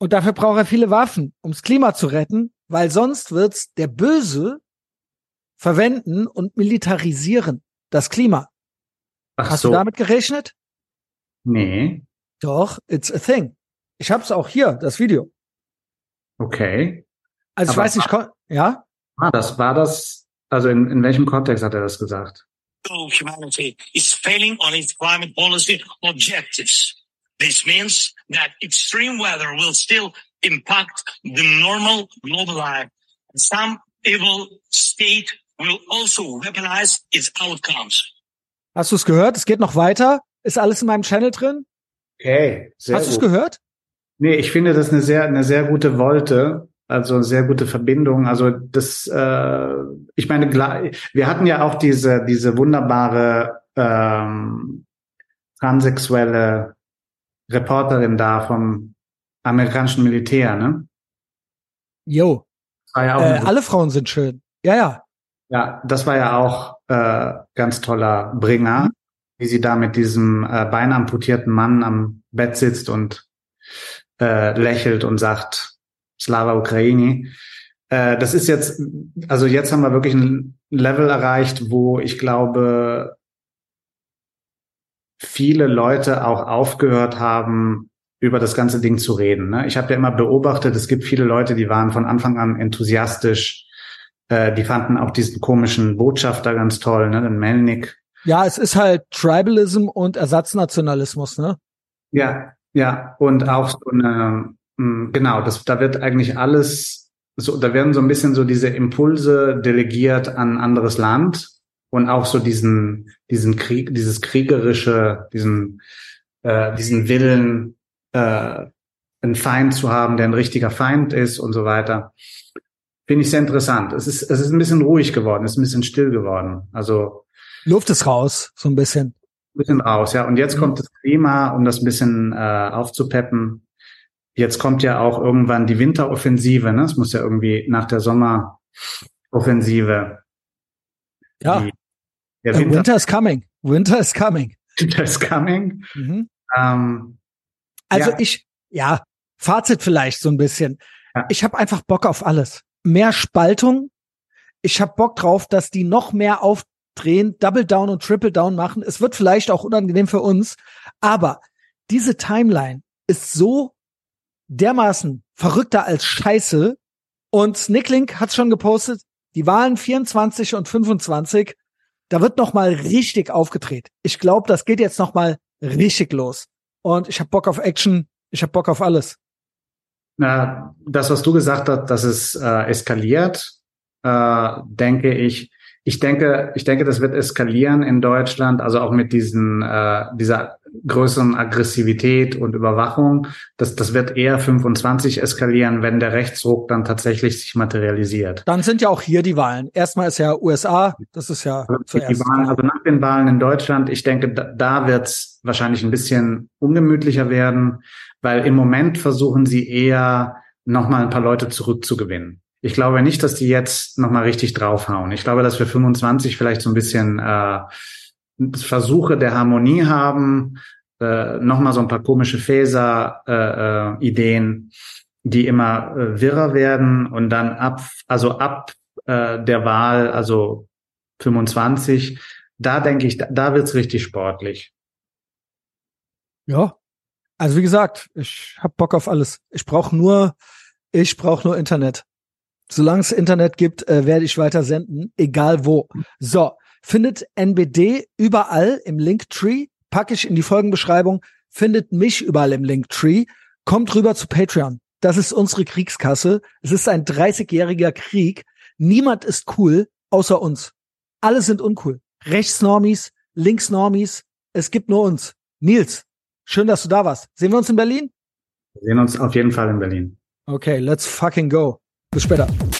und dafür braucht er viele Waffen, ums Klima zu retten, weil sonst wird's der Böse verwenden und militarisieren das Klima. Ach Hast so. du damit gerechnet? Nee. Doch, it's a thing. Ich hab's auch hier, das Video. Okay. Also ich weiß nicht, ja? Ah, das war das, also in, in welchem Kontext hat er das gesagt? Humanity is failing on its climate policy objectives. This means that extreme weather will still impact the normal global life. Some evil state will also weaponize its outcomes. Hast du es gehört? Es geht noch weiter. Ist alles in meinem Channel drin? Okay. Sehr Hast du es gehört? Nee, ich finde das eine sehr, eine sehr gute Wolte. Also eine sehr gute Verbindung. Also das, äh, ich meine, wir hatten ja auch diese, diese wunderbare ähm, transsexuelle Reporterin da vom amerikanischen Militär, ne? Jo. Ja äh, alle Frauen sind schön. Ja, ja. Ja, das war ja auch äh, ganz toller Bringer, mhm. wie sie da mit diesem äh, beinamputierten Mann am Bett sitzt und äh, lächelt und sagt Slava Ukraini. Äh, das ist jetzt, also jetzt haben wir wirklich ein Level erreicht, wo ich glaube, viele Leute auch aufgehört haben, über das ganze Ding zu reden. Ne? Ich habe ja immer beobachtet, es gibt viele Leute, die waren von Anfang an enthusiastisch, äh, die fanden auch diesen komischen Botschafter ganz toll, ne? den Melnik. Ja, es ist halt Tribalism und Ersatznationalismus, ne? Ja, ja, und auch so eine, hm, genau, das, da wird eigentlich alles so, da werden so ein bisschen so diese Impulse delegiert an anderes Land und auch so diesen, diesen Krieg, dieses kriegerische, diesen, äh, diesen Willen, äh, einen Feind zu haben, der ein richtiger Feind ist und so weiter. Finde ich sehr interessant. Es ist, es ist ein bisschen ruhig geworden, es ist ein bisschen still geworden. Also Luft ist raus, so ein bisschen. Ein bisschen raus, ja. Und jetzt mhm. kommt das Klima, um das ein bisschen äh, aufzupeppen. Jetzt kommt ja auch irgendwann die Winteroffensive, ne? Es muss ja irgendwie nach der Sommeroffensive. Ja. Die, der Winter, Winter is coming. Winter is coming. Winter is coming. Mhm. Ähm, also ja. ich, ja, Fazit vielleicht so ein bisschen. Ja. Ich habe einfach Bock auf alles. Mehr Spaltung. Ich habe Bock drauf, dass die noch mehr aufdrehen, Double Down und Triple Down machen. Es wird vielleicht auch unangenehm für uns, aber diese Timeline ist so dermaßen verrückter als Scheiße. Und Snicklink hat's schon gepostet, die Wahlen 24 und 25, da wird noch mal richtig aufgedreht. Ich glaube, das geht jetzt noch mal richtig los. Und ich habe Bock auf Action, ich habe Bock auf alles. Na, das, was du gesagt hast, dass es äh, eskaliert, äh, denke ich, ich denke, ich denke, das wird eskalieren in Deutschland, also auch mit diesen, äh, dieser größeren Aggressivität und Überwachung. Das, das wird eher 25 eskalieren, wenn der Rechtsruck dann tatsächlich sich materialisiert. Dann sind ja auch hier die Wahlen. Erstmal ist ja USA, das ist ja also zuerst. Die Wahlen, also nach den Wahlen in Deutschland, ich denke, da, da wird es wahrscheinlich ein bisschen ungemütlicher werden, weil im Moment versuchen sie eher nochmal ein paar Leute zurückzugewinnen. Ich glaube nicht, dass die jetzt nochmal richtig draufhauen. Ich glaube, dass wir 25 vielleicht so ein bisschen äh, Versuche der Harmonie haben, äh, nochmal so ein paar komische Phaser-Ideen, äh, äh, die immer äh, wirrer werden und dann ab, also ab äh, der Wahl, also 25, da denke ich, da, da wird's richtig sportlich. Ja, also wie gesagt, ich hab Bock auf alles. Ich brauche nur, ich brauche nur Internet. Solange es Internet gibt, äh, werde ich weiter senden, egal wo. So, findet NBD überall im Linktree, packe ich in die Folgenbeschreibung, findet mich überall im Linktree, kommt rüber zu Patreon. Das ist unsere Kriegskasse. Es ist ein 30-jähriger Krieg. Niemand ist cool, außer uns. Alle sind uncool. Rechtsnormis, Linksnormis. Es gibt nur uns. Nils, schön, dass du da warst. Sehen wir uns in Berlin? Wir sehen uns auf jeden Fall in Berlin. Okay, let's fucking go. the spread up.